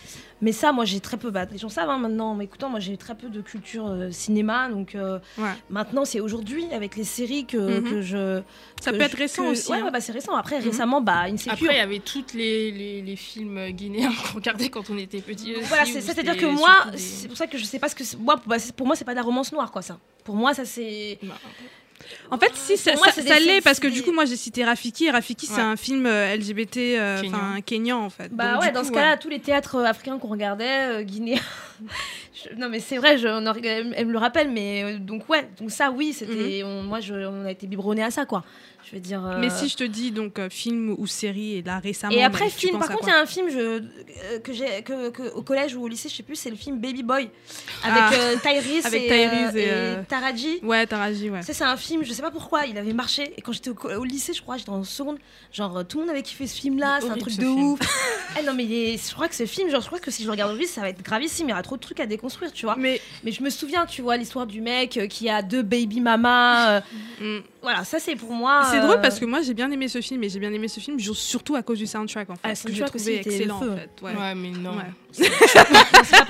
Speaker 2: Mais ça, moi, j'ai très peu. Bah, les gens savent hein, maintenant, en m'écoutant, moi, j'ai très peu de culture euh, cinéma. Donc euh,
Speaker 1: Ouais.
Speaker 2: maintenant, c'est aujourd'hui, avec les séries, que,
Speaker 1: Mhm.
Speaker 2: que je.
Speaker 1: Ça
Speaker 2: que
Speaker 1: peut
Speaker 2: je-
Speaker 1: être récent
Speaker 2: que-
Speaker 1: aussi,
Speaker 2: Ouais,
Speaker 1: hein.
Speaker 2: ouais, bah, c'est récent. Après,
Speaker 1: Mhm.
Speaker 2: récemment, bah, Insecure.
Speaker 4: Après, il y avait tous les, les, les films guinéens qu'on regardait quand on était aussi,
Speaker 2: Voilà, c'est-à-dire que moi,
Speaker 4: des-
Speaker 2: c'est pour ça que je sais pas ce que. Moi, bah, pour moi, c'est pas de la romance noire, quoi, ça. Pour moi, ça, c'est.
Speaker 1: En fait, si, ça,
Speaker 2: moi,
Speaker 1: ça-
Speaker 2: c'est
Speaker 1: ça
Speaker 2: des-
Speaker 1: l'est,
Speaker 2: c'est-
Speaker 1: parce que du coup, moi, j'ai cité Rafiki. et Rafiki, c'est un film euh, LGBT, euh,
Speaker 4: Kényan.
Speaker 1: enfin, kényan, en fait.
Speaker 2: Bah
Speaker 1: Donc,
Speaker 2: ouais, dans
Speaker 1: coup,
Speaker 2: ce cas-là, tous les théâtres euh, africains qu'on regardait, euh, guinéens. je- Non, mais c'est vrai, je, on elle, me le rappelle, mais euh, donc ouais, donc ça, oui, c'était. on- moi, je, on a été biberonnés à ça, quoi. Je veux dire. euh,
Speaker 1: Mais si je te dis donc euh, film ou série, et là récemment.
Speaker 2: Et après,
Speaker 1: même,
Speaker 2: film, par contre, il y a un film je, euh, que j'ai que, que- au collège ou au lycée, je sais plus, c'est le film Baby Boy avec
Speaker 1: Ah.
Speaker 2: euh, Tyrese
Speaker 1: Avec
Speaker 2: et,
Speaker 1: Tyrese
Speaker 2: euh,
Speaker 1: et,
Speaker 2: et
Speaker 1: euh,
Speaker 2: Taraji.
Speaker 1: Ouais, Taraji, ouais.
Speaker 2: Ça, c'est un film, je sais pas pourquoi, il avait marché. Et quand j'étais au, lycée, je crois, j'étais en seconde, genre euh, tout le monde avait kiffé ce film-là, c'est un truc de
Speaker 4: film.
Speaker 2: ouf. Eh non, mais est- je crois que ce film, genre, je crois que si je le regarde aujourd'hui, ça va être gravissime, il y aura trop de trucs à déconstruire, tu vois.
Speaker 1: Mais,
Speaker 2: mais je me souviens, tu vois, l'histoire du mec euh, qui a deux baby mamas. euh,
Speaker 1: Mm.
Speaker 2: Voilà, ça, c'est pour moi.
Speaker 1: C'est
Speaker 2: euh,
Speaker 1: drôle parce que moi j'ai bien aimé ce film et j'ai bien aimé ce film surtout à cause du soundtrack en fait.
Speaker 2: Ah,
Speaker 1: que j'ai
Speaker 2: soundtrack
Speaker 1: trouvé excellent en fait. Ouais.
Speaker 4: Ouais, mais non.
Speaker 1: Ouais.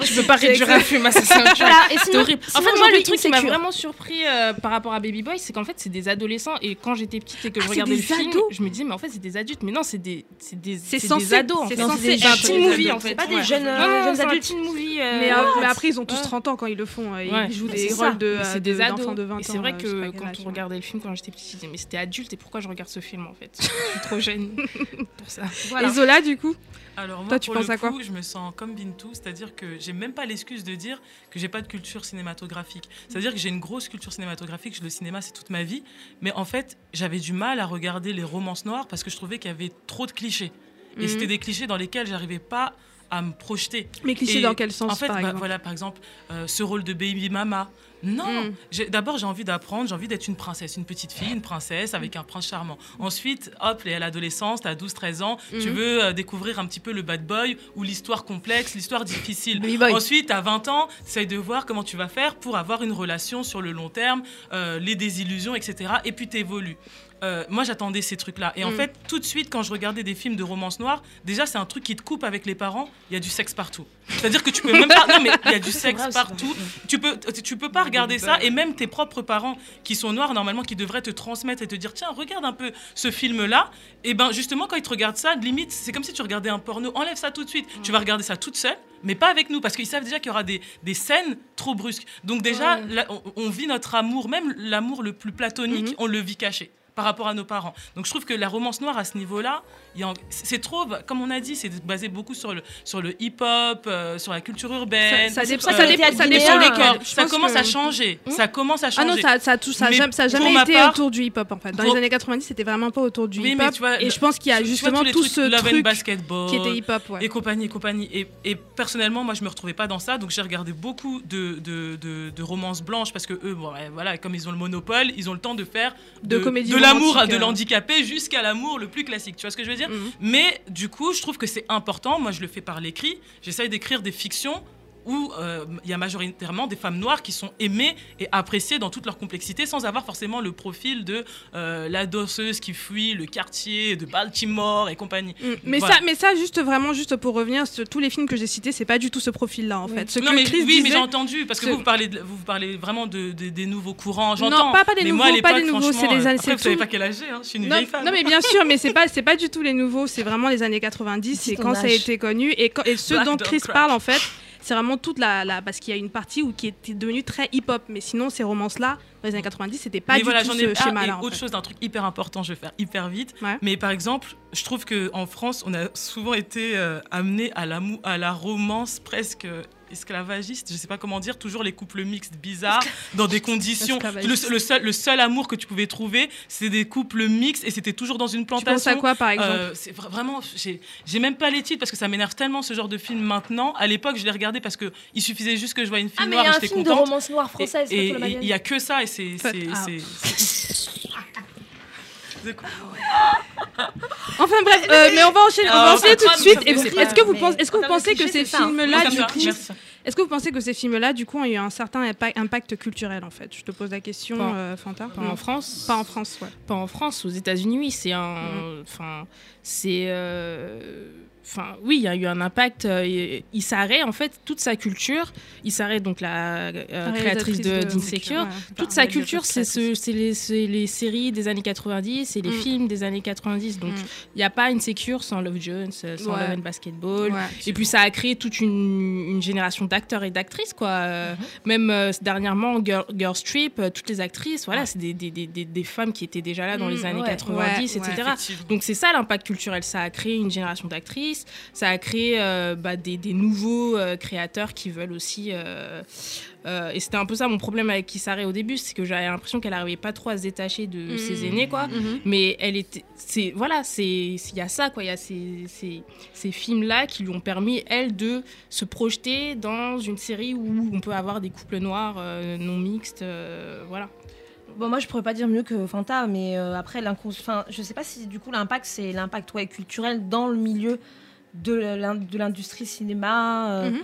Speaker 4: Je peux pas réduire un film à.
Speaker 2: Voilà, et
Speaker 4: C'est
Speaker 2: sinon-
Speaker 4: horrible. En fait, moi, le truc qui m'a vraiment surpris euh, par rapport à Baby Boy, c'est qu'en fait, c'est des adolescents. Et quand j'étais petite et que je
Speaker 1: Ah, c'est
Speaker 4: regardais
Speaker 1: des
Speaker 4: le film, je me disais, mais en fait, c'est des adultes. Mais non, c'est des, c'est des,
Speaker 1: C'est
Speaker 4: c'est
Speaker 1: censé-
Speaker 4: des ados. En
Speaker 1: c'est
Speaker 4: fait.
Speaker 1: censé
Speaker 4: C'est teen
Speaker 1: des
Speaker 4: movie, en fait.
Speaker 2: C'est pas des jeunes, euh,
Speaker 4: c'est
Speaker 2: adultes.
Speaker 4: teen movie. euh,
Speaker 1: Mais, euh, après ils ont tous
Speaker 4: Ouais.
Speaker 1: 30 ans quand ils le font. Ils jouent des
Speaker 4: c'est
Speaker 1: rôles de,
Speaker 4: c'est
Speaker 1: euh, d'enfants de 20 ans.
Speaker 4: Et c'est vrai
Speaker 1: euh, je
Speaker 4: que quand on regardait le film quand j'étais petite, je disais, mais c'était adulte et pourquoi je regarde ce film en fait? Je suis trop jeune pour ça.
Speaker 1: Et Zola du coup?
Speaker 6: Alors moi,
Speaker 1: Toi, tu
Speaker 6: pour
Speaker 1: penses
Speaker 6: le
Speaker 1: à quoi?
Speaker 6: coup, je me sens comme Bintou, c'est-à-dire que j'ai même pas l'excuse de dire que j'ai pas de culture cinématographique. C'est-à-dire que j'ai une grosse culture cinématographique, le cinéma c'est toute ma vie, mais en fait j'avais du mal à regarder les romances noires parce que je trouvais qu'il y avait trop de clichés. Et
Speaker 1: Mhm.
Speaker 6: c'était des clichés dans lesquels j'arrivais pas à me projeter.
Speaker 1: Mais clichés
Speaker 6: Et
Speaker 1: dans quel sens,
Speaker 6: En fait,
Speaker 1: par
Speaker 6: bah,
Speaker 1: exemple?
Speaker 6: voilà, par exemple, euh, ce rôle de baby mama. Non,
Speaker 1: Mm.
Speaker 6: j'ai- d'abord j'ai envie d'apprendre, j'ai envie d'être une princesse, une petite fille, une princesse avec un prince charmant. Ensuite, hop, et à l'adolescence, t'as 12-13 ans, tu
Speaker 1: Mhm.
Speaker 6: veux euh, découvrir un petit peu le bad boy ou l'histoire complexe, l'histoire difficile. Ensuite, à 20 ans, tu de voir comment tu vas faire pour avoir une relation sur le long terme, euh, les désillusions, etc. Et puis t'évolues. Euh, moi, j'attendais ces trucs-là. Et en
Speaker 1: Mm.
Speaker 6: fait, tout de suite, quand je regardais des films de romance noire, déjà, c'est un truc qui te coupe avec les parents. Il y a du sexe partout. C'est-à-dire que tu peux même pas. Non, mais il y a du sexe
Speaker 2: vrai
Speaker 6: partout. Tu peux, tu peux pas regarder ça. Et même tes propres parents qui sont noirs, normalement, qui devraient te transmettre et te dire tiens, regarde un peu ce film-là. Et ben, justement, quand ils te regardent ça, limite, c'est comme si tu regardais un porno. Enlève ça tout de suite. Tu vas regarder ça toute seule, mais pas avec nous, parce qu'ils savent déjà qu'il y aura des, des scènes trop brusques. Donc, déjà,
Speaker 4: Ouais.
Speaker 6: là, on, on vit notre amour, même l'amour le plus platonique,
Speaker 1: Mhm.
Speaker 6: on le vit caché par rapport à nos parents. Donc je trouve que la romance noire à ce niveau-là, c'est trop, comme on a dit, c'est basé beaucoup sur le, sur le hip-hop, euh, sur la culture urbaine.
Speaker 1: Ça- ça
Speaker 6: euh,
Speaker 2: ça dépend- ça dépend
Speaker 6: corps.
Speaker 1: Je
Speaker 6: Ça commence
Speaker 1: que-
Speaker 6: à changer. Ça commence à
Speaker 1: Ah
Speaker 6: changer.
Speaker 1: non, ça, ça, tout- ça, jamais, ça a
Speaker 6: pour
Speaker 1: jamais
Speaker 6: ma
Speaker 1: été
Speaker 6: part-
Speaker 1: autour du hip-hop en fait. Dans
Speaker 6: pour-
Speaker 1: les années 90, c'était vraiment pas autour du
Speaker 6: Oui,
Speaker 1: hip-hop. et je pense qu'il y a
Speaker 6: vois
Speaker 1: justement
Speaker 6: tous
Speaker 1: tout
Speaker 6: trucs
Speaker 1: ce
Speaker 6: Love
Speaker 1: truc
Speaker 6: basketball
Speaker 1: qui était hip-hop. Ouais.
Speaker 6: et compagnie et compagnie. Et, et personnellement, moi, je me retrouvais pas dans ça, donc j'ai regardé beaucoup de, de, de, de romances blanches parce que eux, bon, voilà, comme ils ont le monopole, ils ont le temps de faire
Speaker 1: De
Speaker 6: de l'amour de
Speaker 1: euh.
Speaker 6: l'handicapé jusqu'à l'amour le plus classique. Tu vois ce que je veux dire?
Speaker 1: Mhm.
Speaker 6: Mais du coup, je trouve que c'est important. Moi, je le fais par l'écrit. J'essaye d'écrire des fictions où euh, il y a majoritairement des femmes noires qui sont aimées et appréciées dans toute leur complexité sans avoir forcément le profil de euh, la danseuse qui fuit le quartier de Baltimore et compagnie.
Speaker 1: Mm. Mais,
Speaker 6: Voilà.
Speaker 1: ça, mais ça, juste vraiment, juste pour revenir, ce- tous les films que j'ai cités, c'est pas du tout ce profil-là en fait. Ce
Speaker 6: non
Speaker 1: que
Speaker 6: mais
Speaker 1: Chris
Speaker 6: oui, mais j'ai entendu parce que
Speaker 1: ce-
Speaker 6: vous vous parlez, de- vous, vous parlez vraiment de, de- des nouveaux courants. J'entends.
Speaker 1: Non, pas, pas des
Speaker 6: mais
Speaker 1: nouveaux,
Speaker 6: moi,
Speaker 1: pas des nouveaux, c'est des
Speaker 6: euh,
Speaker 1: années.
Speaker 6: Après,
Speaker 1: c'est
Speaker 6: vous savez pas quel âge j'ai, hein, je suis une
Speaker 1: non,
Speaker 6: vieille femme.
Speaker 1: non, mais bien sûr, mais c'est pas, c'est pas du tout les nouveaux, c'est vraiment les années 90, c'est quand ça a été connu. Et, quand- et ce
Speaker 6: Black
Speaker 1: dont Chris
Speaker 6: Crack.
Speaker 1: parle, en fait, c'est vraiment toute la. la parce qu'il y a une partie où, qui était devenue très hip-hop. Mais sinon, ces romances-là, dans les années 90, c'était pas
Speaker 6: mais
Speaker 1: du
Speaker 6: voilà,
Speaker 1: tout ce
Speaker 6: ah,
Speaker 1: schéma-là.
Speaker 6: autre
Speaker 1: fait.
Speaker 6: chose, un truc hyper important, je vais faire hyper vite.
Speaker 1: Ouais.
Speaker 6: Mais par exemple, je trouve que en France, on a souvent été euh, amené à la mou- à la romance presque esclavagiste, je sais pas comment dire, toujours les couples mixtes bizarres dans des conditions. Le, seul, le seul amour que tu pouvais trouver, c'est des couples mixtes et c'était toujours dans une
Speaker 1: Tu
Speaker 6: plantation.
Speaker 1: penses à quoi, par exemple
Speaker 6: Euh, c'est vra- vraiment, j'ai même pas les titres parce que ça m'énerve tellement ce genre de film maintenant. À l'époque, je les regardais parce que il suffisait juste que je voie une fille
Speaker 2: Ah, mais il
Speaker 6: noire
Speaker 2: y a un film de romance noire française.
Speaker 6: Et- il y a que ça et c'est c'est-
Speaker 1: ah. Enfin bref, euh, mais on va enchaîner, on va enchaîner tout de suite. Est-ce que vous pensez, est-ce que vous pensez ces films-là, est-ce que vous pensez que ces films-là, du coup, ont eu un certain impa- impact culturel en fait? Je te pose la question,
Speaker 4: Pas-
Speaker 1: euh, Fanta.
Speaker 4: Pas
Speaker 1: Non.
Speaker 4: en France.
Speaker 1: Pas en France, ouais.
Speaker 4: Pas en France, aux États-Unis, oui, c'est un.
Speaker 1: Mhm.
Speaker 4: Enfin, c'est. euh, Enfin, oui, il y a eu un impact. euh, Issaré, en fait, toute sa culture, Issaré, donc la euh, créatrice d'Insecure,
Speaker 1: ouais,
Speaker 4: toute
Speaker 1: enfin,
Speaker 4: sa culture, c'est ce, c'est les, c'est les séries des années 90 et les
Speaker 1: Mm.
Speaker 4: films des années 90. Donc, il n'y a pas Insecure sans Love Jones, euh, sans
Speaker 1: Ouais.
Speaker 4: Love and Basketball.
Speaker 1: Ouais.
Speaker 4: Et puis, ça a créé toute une, une génération d'acteurs et d'actrices, quoi. Euh, Même euh, dernièrement, Girl, Girls Trip, euh, toutes les actrices, voilà, c'est des, des, des, des- des femmes qui étaient déjà là dans les
Speaker 1: Mm,
Speaker 4: années
Speaker 1: ouais,
Speaker 4: 90,
Speaker 1: ouais, ouais,
Speaker 4: etc. Donc c'est ça l'impact culturel. Ça a créé une génération d'actrices, ça a créé euh, bah, des, des nouveaux euh, créateurs qui veulent aussi. euh, euh, et c'était un peu ça mon problème avec Kisare au début, c'est que j'avais l'impression qu'elle n'arrivait pas trop à se détacher de
Speaker 1: Mhm.
Speaker 4: ses aînés, quoi.
Speaker 1: Mhm.
Speaker 4: Mais elle était, c'est voilà, c'est il y a ça, quoi. Il y a ces, ces, ces films là qui lui ont permis elle de se projeter dans une série où on peut avoir des couples noirs euh, non mixtes, euh, voilà.
Speaker 2: Bon, moi, je pourrais pas dire mieux que Fanta, mais euh, après, l'incons- enfin, je sais pas si du coup l'impact, c'est l'impact ouais, culturel dans le milieu de l'in- de l'industrie cinéma. euh,
Speaker 1: Mhm.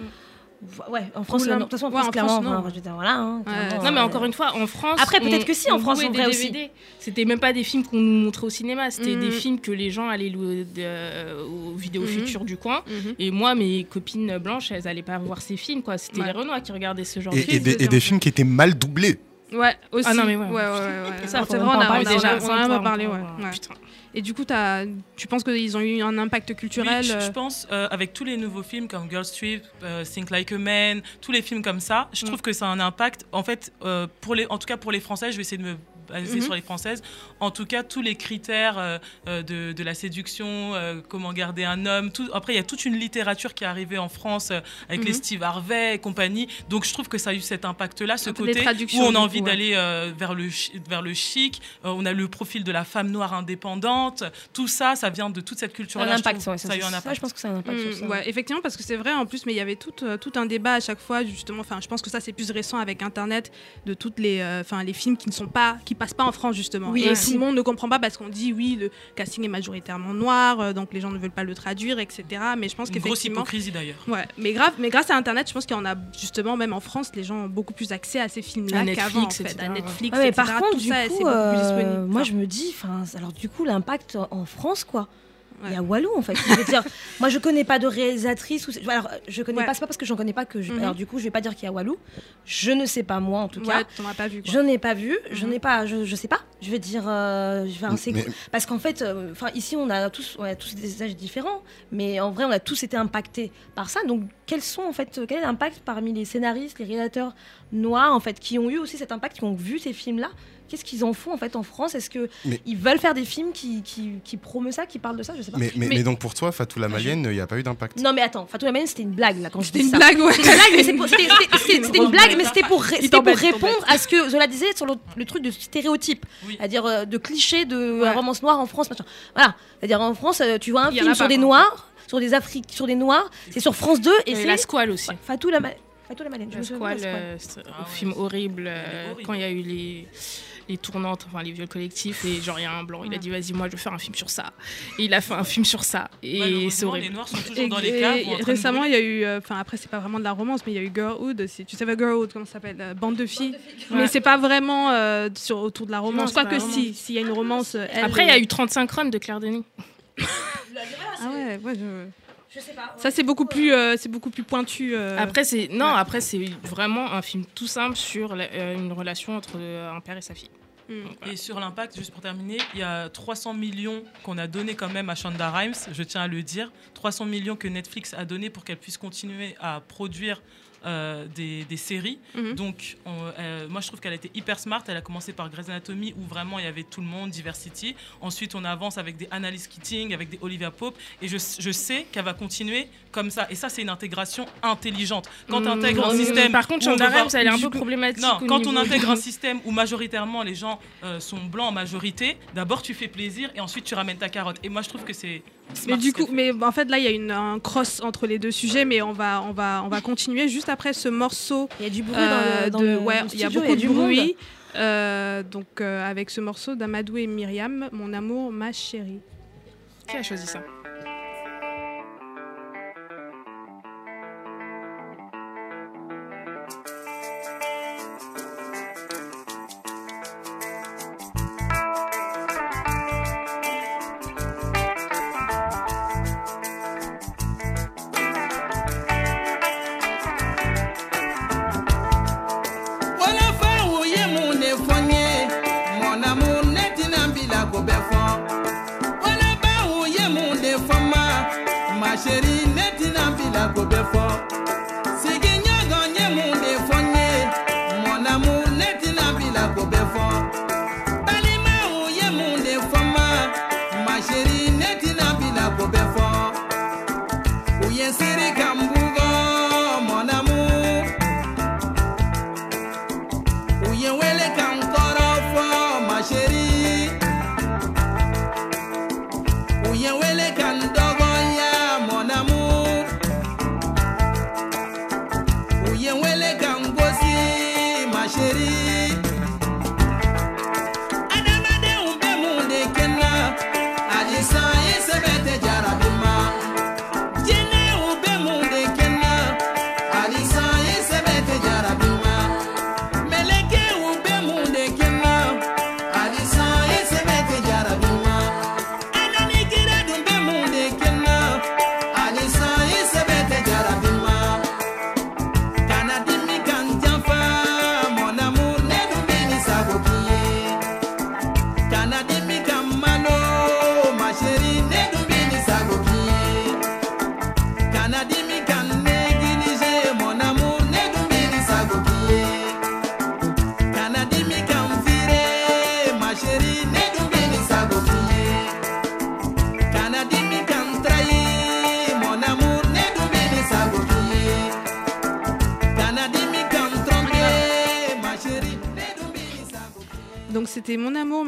Speaker 2: Ouais, en France, de toute façon, en
Speaker 4: ouais,
Speaker 2: France,
Speaker 4: en
Speaker 2: clairement,
Speaker 4: France, non.
Speaker 2: enfin, je veux dire, voilà. hein,
Speaker 4: Non, mais
Speaker 2: euh,
Speaker 4: encore une fois, en France.
Speaker 2: Après, peut-être
Speaker 4: on-
Speaker 2: que si, en
Speaker 4: on
Speaker 2: France, en vrai aussi.
Speaker 4: C'était même pas des films qu'on nous montrait au cinéma, c'était
Speaker 1: Mhm.
Speaker 4: des films que les gens allaient louer de- euh, aux vidéos
Speaker 1: Mhm.
Speaker 4: futures du coin.
Speaker 1: Mhm.
Speaker 4: Et moi, mes copines blanches, elles allaient pas voir ces films, quoi. C'était
Speaker 1: Ouais.
Speaker 4: les Renois qui regardaient ce genre
Speaker 3: Et,
Speaker 4: de
Speaker 3: et
Speaker 4: films.
Speaker 3: des, et des films qui étaient mal doublés.
Speaker 1: Ouais, aussi.
Speaker 4: Ah non, mais ouais.
Speaker 1: ouais, ouais, ouais, ouais.
Speaker 4: Ça,
Speaker 1: on
Speaker 4: en
Speaker 1: a,
Speaker 4: parler
Speaker 1: on a-
Speaker 4: déjà,
Speaker 1: on en a parlé, ouais.
Speaker 4: putain.
Speaker 1: Et du coup, as, tu penses qu'ils ont eu un impact culturel
Speaker 6: Oui, je,
Speaker 1: euh,
Speaker 6: je pense, euh, avec tous les nouveaux films comme Girls Trip, euh, Think Like a Man, tous les films comme ça, je trouve que ça a un impact. En fait, euh, pour les, en tout cas pour les Français, je vais essayer de me
Speaker 1: Mhm.
Speaker 6: sur les Françaises. En tout cas, tous les critères euh, euh, de, de la séduction, euh, comment garder un homme. Tout, après, il y a toute une littérature qui est arrivée en France euh, avec les
Speaker 1: Mhm.
Speaker 6: Steve Harvey et compagnie. Donc, je trouve que ça a eu cet impact-là, ce côté où on a envie
Speaker 1: ouais.
Speaker 6: d'aller euh, vers, le, vers le chic. Euh, on a le profil de la femme noire indépendante. Tout ça, ça vient de toute cette culture-là.
Speaker 2: Un
Speaker 6: je
Speaker 2: impact,
Speaker 6: trouve.
Speaker 2: ouais,
Speaker 6: ça a eu un
Speaker 2: ça,
Speaker 6: impact.
Speaker 2: je pense que ça a un impact sur
Speaker 1: Mm,
Speaker 2: ça.
Speaker 1: ouais, effectivement, parce que c'est vrai en plus, mais il y avait tout, euh, tout un débat à chaque fois, justement. Enfin, je pense que ça c'est plus récent avec Internet, de toutes les, euh, enfin, les films qui ne sont pas, qui passent pas en France justement.
Speaker 2: Oui,
Speaker 1: et
Speaker 2: aussi.
Speaker 1: tout le monde ne comprend pas parce qu'on dit oui, le casting est majoritairement noir, euh, donc les gens ne veulent pas le traduire, etc. Mais je pense
Speaker 6: Une grosse
Speaker 1: qu'effectivement,
Speaker 6: hypocrisie d'ailleurs.
Speaker 1: Ouais, mais grave, mais grâce à Internet, je pense qu'il y en a justement même en France, les gens ont beaucoup plus accès à ces films-là
Speaker 4: À
Speaker 1: qu'avant, en
Speaker 4: Netflix,
Speaker 1: fait,
Speaker 4: etc.,
Speaker 1: à
Speaker 4: ouais.
Speaker 1: Netflix,
Speaker 2: Ouais, mais
Speaker 1: etc.
Speaker 2: par contre,
Speaker 1: Tout
Speaker 2: du
Speaker 1: ça, c'est
Speaker 2: coup,
Speaker 1: beaucoup plus
Speaker 2: euh,
Speaker 1: disponible.
Speaker 2: moi
Speaker 1: Enfin,
Speaker 2: je me dis, alors du coup, l'impact en France, quoi. Il y a. Walou en fait. Je veux dire, moi je connais pas de réalisatrice ou alors je connais
Speaker 1: Ouais.
Speaker 2: pas, c'est pas parce que j'en connais pas que je.
Speaker 1: Mhm.
Speaker 2: Alors du coup, je vais pas dire qu'il y a Walou. Je ne sais pas moi en tout cas.
Speaker 1: pas vu. Quoi.
Speaker 2: Je n'ai pas vu, je
Speaker 1: Mhm.
Speaker 2: n'ai pas, je, je sais pas. Je vais dire, euh, je vais
Speaker 3: Mais-
Speaker 2: parce qu'en fait, euh, ici on a tous, on a tous des âges différents, mais en vrai on a tous été impactés par ça. Donc quels sont en fait, quel est l'impact parmi les scénaristes, les réalisateurs noirs en fait, qui ont eu aussi cet impact, qui ont vu ces films-là Qu'est-ce qu'ils en font en fait en France? Est-ce que
Speaker 3: Mais-
Speaker 2: ils veulent faire des films qui, qui, qui promeuvent ça, qui parlent de ça? Je sais pas.
Speaker 3: Mais, mais,
Speaker 1: Mais-
Speaker 3: mais donc pour toi, Fatou la Malienne, il n'y a pas eu d'impact?
Speaker 2: Non mais attends, Fatou Lamayenne c'était une blague là quand je
Speaker 1: C'était
Speaker 2: dis
Speaker 1: une
Speaker 2: ça.
Speaker 1: blague, ouais.
Speaker 2: C'était une blague, c'était- c'était- c'était- c'était une blague, mais c'était pour, répondre à ce que Zola disait sur le, le truc de stéréotype,
Speaker 6: Oui.
Speaker 2: c'est-à-dire euh, de clichés de
Speaker 1: Ouais.
Speaker 2: romance noire en France. machin. Voilà, c'est-à-dire en France, euh, tu vois un
Speaker 1: y
Speaker 2: film sur des noirs, sur des Afriques, sur des noirs, c'est sur France 2 et
Speaker 4: Et
Speaker 2: c'est
Speaker 4: la squale aussi.
Speaker 2: Fatou la Fatou la Malène. je
Speaker 4: La squale,
Speaker 2: la
Speaker 4: euh, c'est
Speaker 6: Ah
Speaker 4: un
Speaker 6: ouais,
Speaker 4: film euh,
Speaker 6: horrible.
Speaker 4: quand il y a eu les, les tournantes, enfin les viols collectifs, et genre il y a un blanc, il a dit vas-y moi je veux faire un film sur ça. Et il a fait un film sur ça, et c'est
Speaker 6: Malheureusement, les
Speaker 4: horrible.
Speaker 6: Noirs sont toujours
Speaker 1: Et,
Speaker 6: dans les caves.
Speaker 1: et
Speaker 6: de
Speaker 1: récemment, il y a eu, euh, enfin après c'est pas vraiment de la romance, mais il y a eu Girlhood. Tu pas Girlhood comment ça s'appelle, euh, bande de filles. Mais
Speaker 4: Ouais.
Speaker 1: c'est pas vraiment euh, sur autour de la romance. Quoique
Speaker 4: pas
Speaker 1: si, s'il y a une romance. euh, elle
Speaker 4: Après il y a eu 35 runs de Claire Denis.
Speaker 1: Ah ouais, ouais. Je...
Speaker 2: Je sais pas.
Speaker 1: Ça c'est beaucoup plus, euh, c'est beaucoup plus pointu. euh.
Speaker 4: Après c'est non,
Speaker 1: ouais.
Speaker 4: après c'est vraiment un film tout simple sur la- euh, une relation entre euh, un père et sa fille.
Speaker 1: Mm.
Speaker 6: Et sur l'impact, juste pour terminer, il y a 300 millions qu'on a donné quand même à Shonda Rhimes, je tiens à le dire. 300 millions que Netflix a donné pour qu'elle puisse continuer à produire euh, des, des séries.
Speaker 1: Mhm.
Speaker 6: Donc, on- euh, moi, je trouve qu'elle a été hyper smart. Elle a commencé par Grey's Anatomy, où vraiment il y avait tout le monde, diversity. Ensuite, on avance avec des Annalise Keating, avec des Olivia Pope. Et je, je sais qu'elle va continuer comme ça. Et ça, c'est une intégration intelligente. Quand tu
Speaker 4: Mm,
Speaker 6: intègres un système.
Speaker 4: Par contre,
Speaker 6: on voir-
Speaker 4: Rhimes, elle est un peu problématique.
Speaker 6: non, quand
Speaker 4: niveau-
Speaker 6: on intègre un système où majoritairement les gens euh, sont blancs en majorité, d'abord tu fais plaisir et ensuite tu ramènes ta carotte. Et moi je trouve que c'est.
Speaker 1: Mais du coup, mais en fait là il y a une, un cross entre les deux sujets, mais on va, on va, on va continuer juste après ce morceau.
Speaker 2: Il y a du bruit
Speaker 1: euh,
Speaker 2: dans
Speaker 1: de,
Speaker 2: le, dans
Speaker 1: ouais,
Speaker 2: le
Speaker 1: il y a beaucoup de
Speaker 2: du monde.
Speaker 1: bruit. Euh, donc euh, avec ce morceau d'Amadou et Myriam, mon amour, ma chérie.
Speaker 4: Qui a choisi ça?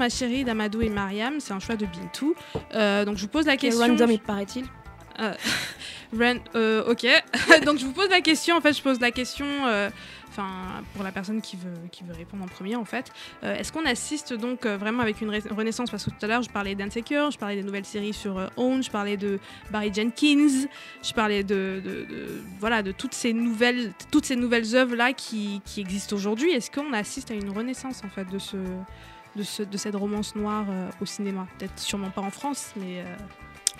Speaker 12: Ma chérie
Speaker 1: d'Amadou et Mariam. C'est un choix de Bintou. Euh, donc je vous pose la question.
Speaker 2: random, il paraît-il.
Speaker 1: Euh, ran- euh, ok. donc je vous pose la question. En fait, je pose la question. euh, Enfin, pour la personne qui veut, qui veut répondre en premier, en fait. Euh, Est-ce qu'on assiste donc vraiment avec une renaissance? Parce que tout à l'heure, je parlais d'Insecure, je parlais des nouvelles séries sur Own, je parlais de Barry Jenkins, je parlais de, de- de- voilà, de toutes ces nouvelles, toutes ces nouvelles œuvres-là qui, qui existent aujourd'hui. Est-ce qu'on assiste à une renaissance, en fait, de, ce, de, ce, de cette romance noire euh, au cinéma Peut-être sûrement pas en France, mais... euh,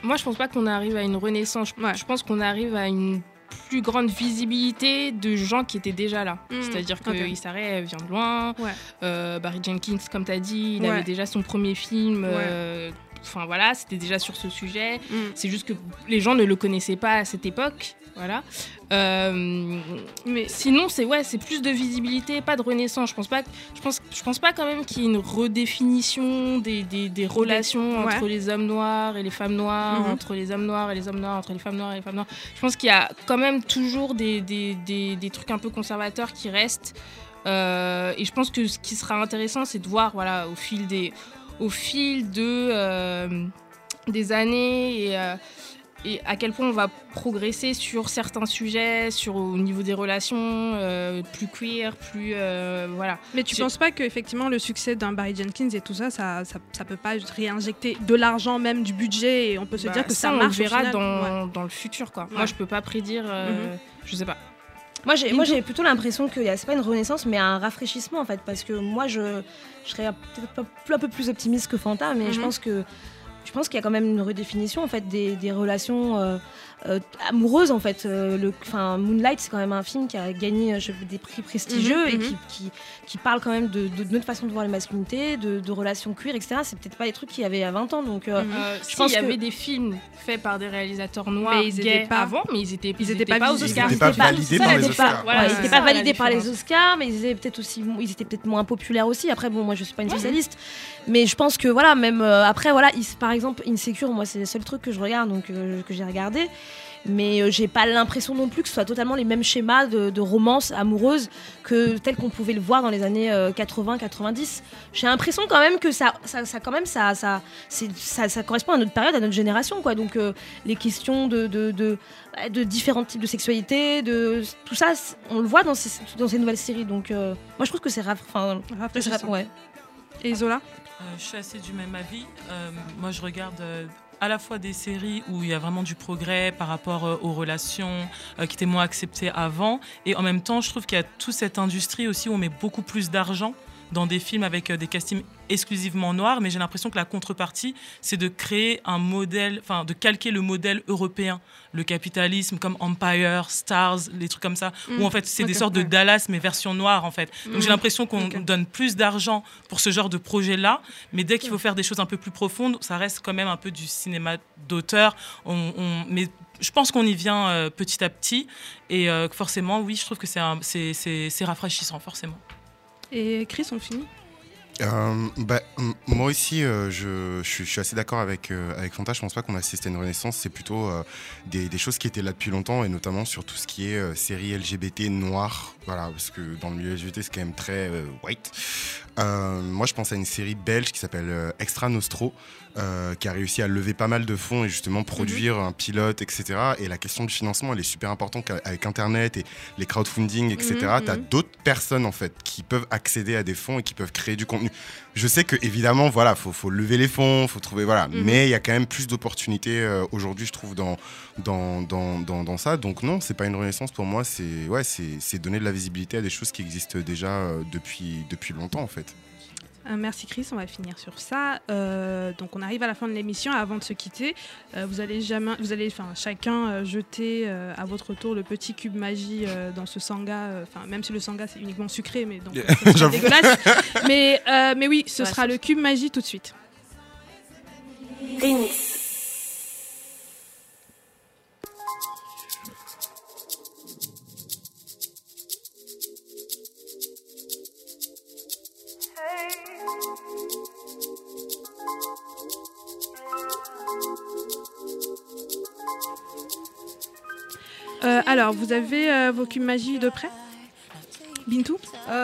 Speaker 4: Moi, je pense pas qu'on arrive à une renaissance. Je, je pense qu'on arrive à une plus grande visibilité de gens qui étaient déjà là.
Speaker 1: Mm,
Speaker 4: C'est-à-dire que
Speaker 1: ok.
Speaker 4: Issa Rae, elle vient de loin. Euh, Barry Jenkins, comme tu as dit, il
Speaker 1: Ouais.
Speaker 4: avait déjà son premier film. Euh, Enfin voilà, c'était déjà sur ce sujet.
Speaker 1: Mm.
Speaker 4: C'est juste que les gens ne le connaissaient pas à cette époque. Voilà. Euh,
Speaker 1: mais
Speaker 4: sinon, c'est ouais, c'est plus de visibilité, pas de renaissance. Je pense pas. Je pense, je pense pas quand même qu'il y ait une redéfinition des, des, des relations
Speaker 1: ouais.
Speaker 4: entre les hommes noirs et les femmes noires,
Speaker 1: Mhm.
Speaker 4: entre les hommes noirs et les hommes noirs, entre les femmes noires et les femmes noires. Je pense qu'il y a quand même toujours des, des, des, des trucs un peu conservateurs qui restent. Euh, et je pense que ce qui sera intéressant, c'est de voir, voilà, au fil des, au fil de euh, des années et, euh, et à quel point on va progresser sur certains sujets, sur au niveau des relations euh, plus queer, plus euh, voilà.
Speaker 1: Mais tu
Speaker 4: J'ai-
Speaker 1: penses pas qu'effectivement le succès d'un Barry Jenkins et tout ça, ça, ça, ça peut pas réinjecter de l'argent même du budget et on peut se
Speaker 4: Bah,
Speaker 1: dire que ça,
Speaker 4: on le
Speaker 1: marche au
Speaker 4: verra
Speaker 1: final
Speaker 4: dans,
Speaker 1: Ouais.
Speaker 4: dans le futur quoi.
Speaker 1: Ouais.
Speaker 4: Moi je peux pas prédire, euh,
Speaker 1: Mhm.
Speaker 4: je sais pas.
Speaker 2: Moi, j'ai, moi, j'ai plutôt l'impression que y a- c'est pas une renaissance, mais un rafraîchissement en fait, parce que moi, je, je serais peut-être pas- un peu plus optimiste que Fanta, mais je
Speaker 1: Mhm.
Speaker 2: pense que je pense qu'il y a quand même une redéfinition en fait des, des relations euh, amoureuses en fait. Euh, le, enfin, Moonlight, c'est quand même un film qui a gagné euh, je- des prix prestigieux
Speaker 1: Mhm,
Speaker 2: et
Speaker 1: mhm.
Speaker 2: qui, qui, qui parle quand même de, de, de notre façon de voir les masculinités, de, de relations queer, etc. C'est peut-être pas des trucs qu'il y avait a 20 ans, donc euh,
Speaker 4: Euh,
Speaker 2: je
Speaker 4: si,
Speaker 2: pense
Speaker 4: il y
Speaker 2: que
Speaker 4: avait des films faits par des réalisateurs noirs
Speaker 1: Mais ils étaient
Speaker 4: gays
Speaker 1: pas-
Speaker 4: avant, mais ils étaient,
Speaker 1: ils étaient pas
Speaker 4: aux. Oscars.
Speaker 3: Ils étaient pas validés par
Speaker 2: ils
Speaker 3: les Oscars.
Speaker 4: Voilà,
Speaker 2: ils
Speaker 4: c'est
Speaker 2: étaient
Speaker 4: ça,
Speaker 2: pas
Speaker 4: la
Speaker 2: validés par les. Oscars, mais ils étaient peut-être aussi, ils étaient peut-être moins populaires aussi. Après, bon, moi, je suis pas une spécialiste, mais je pense que voilà, même euh, après, voilà, ils- par exemple, Insecure, moi, c'est le seul truc que je regarde, donc euh, que j'ai regardé. Mais euh, j'ai pas l'impression non plus que ce soit totalement les mêmes schémas de, de romance amoureuse que tels qu'on pouvait le voir dans les années 80-90. J'ai l'impression quand même que ça, ça, ça quand même, ça, ça, ça, ça correspond à notre période, à notre génération, quoi. Donc euh, les questions de, de, de, de différents types de sexualité, de tout ça, on le voit dans ces, dans ces nouvelles séries. Donc euh, moi je trouve que c'est raf- enfin, ouais.
Speaker 1: Et Zola?
Speaker 6: Euh, je suis assez du même avis. Euh, moi, je regarde euh, à la fois des séries où il y a vraiment du progrès par rapport euh, aux relations euh, qui étaient moins acceptées avant, et en même temps, je trouve qu'il y a toute cette industrie aussi où on met beaucoup plus d'argent dans des films avec euh, des castings exclusivement noirs, mais j'ai l'impression que la contrepartie, c'est de créer un modèle, enfin de calquer le modèle européen, le capitalisme comme Empire, Stars, les trucs comme ça,
Speaker 1: Mm.
Speaker 6: où en fait c'est des sortes de. Dallas mais version noire en fait. Donc
Speaker 1: Mm.
Speaker 6: j'ai l'impression qu'on donne plus d'argent pour ce genre de projet-là, mais dès qu'il faut faire des choses un peu plus profondes, ça reste quand même un peu du cinéma d'auteur. On, on- mais je pense qu'on y vient euh, petit à petit, et euh, forcément, oui, je trouve que c'est rafraîchissant, forcément.
Speaker 1: Et Chris, on finit
Speaker 3: Euh, bah, moi aussi, euh, je, suis- assez d'accord avec, euh, avec Fanta. Je pense pas qu'on assiste à une renaissance. C'est plutôt des, des choses qui étaient là depuis longtemps et notamment sur tout ce qui est série LGBT noire. Voilà, parce que dans le milieu LGBT, c'est quand même très white. Euh, moi, je pense à une série belge qui s'appelle euh, Extra Nostro. euh, qui a réussi à lever pas mal de fonds et justement produire un pilote, etc. Et la question du financement, elle est super importante avec Internet et les crowdfunding, etc.
Speaker 1: Mhm,
Speaker 3: Tu as
Speaker 1: mhm.
Speaker 3: d'autres personnes en fait qui peuvent accéder à des fonds et qui peuvent créer du contenu. Je sais que évidemment, voilà, faut, faut lever les fonds, faut trouver, voilà.
Speaker 1: Mhm.
Speaker 3: Mais il y a quand même plus d'opportunités euh, aujourd'hui, je trouve, dans, dans, dans, dans, dans ça. Donc non, c'est pas une renaissance pour moi. C'est ouais, c'est c'est donner de la visibilité à des choses qui existent déjà euh, depuis, depuis longtemps en fait.
Speaker 1: Euh, merci Chris, on va finir sur ça. Euh, donc on arrive à la fin de l'émission. Avant de se quitter, euh, vous allez jamais, vous allez, enfin chacun euh, jeter euh, à votre tour le petit cube magie euh, dans ce sanga. euh, Enfin même si le sanga c'est uniquement sucré, mais donc ce sera
Speaker 3: J'avoue.
Speaker 1: dégueulasse. mais euh, mais oui, ce
Speaker 2: Ouais,
Speaker 1: sera le cube magie tout de suite. Euh, alors, vous avez euh, vos cubes magie de près? Bintou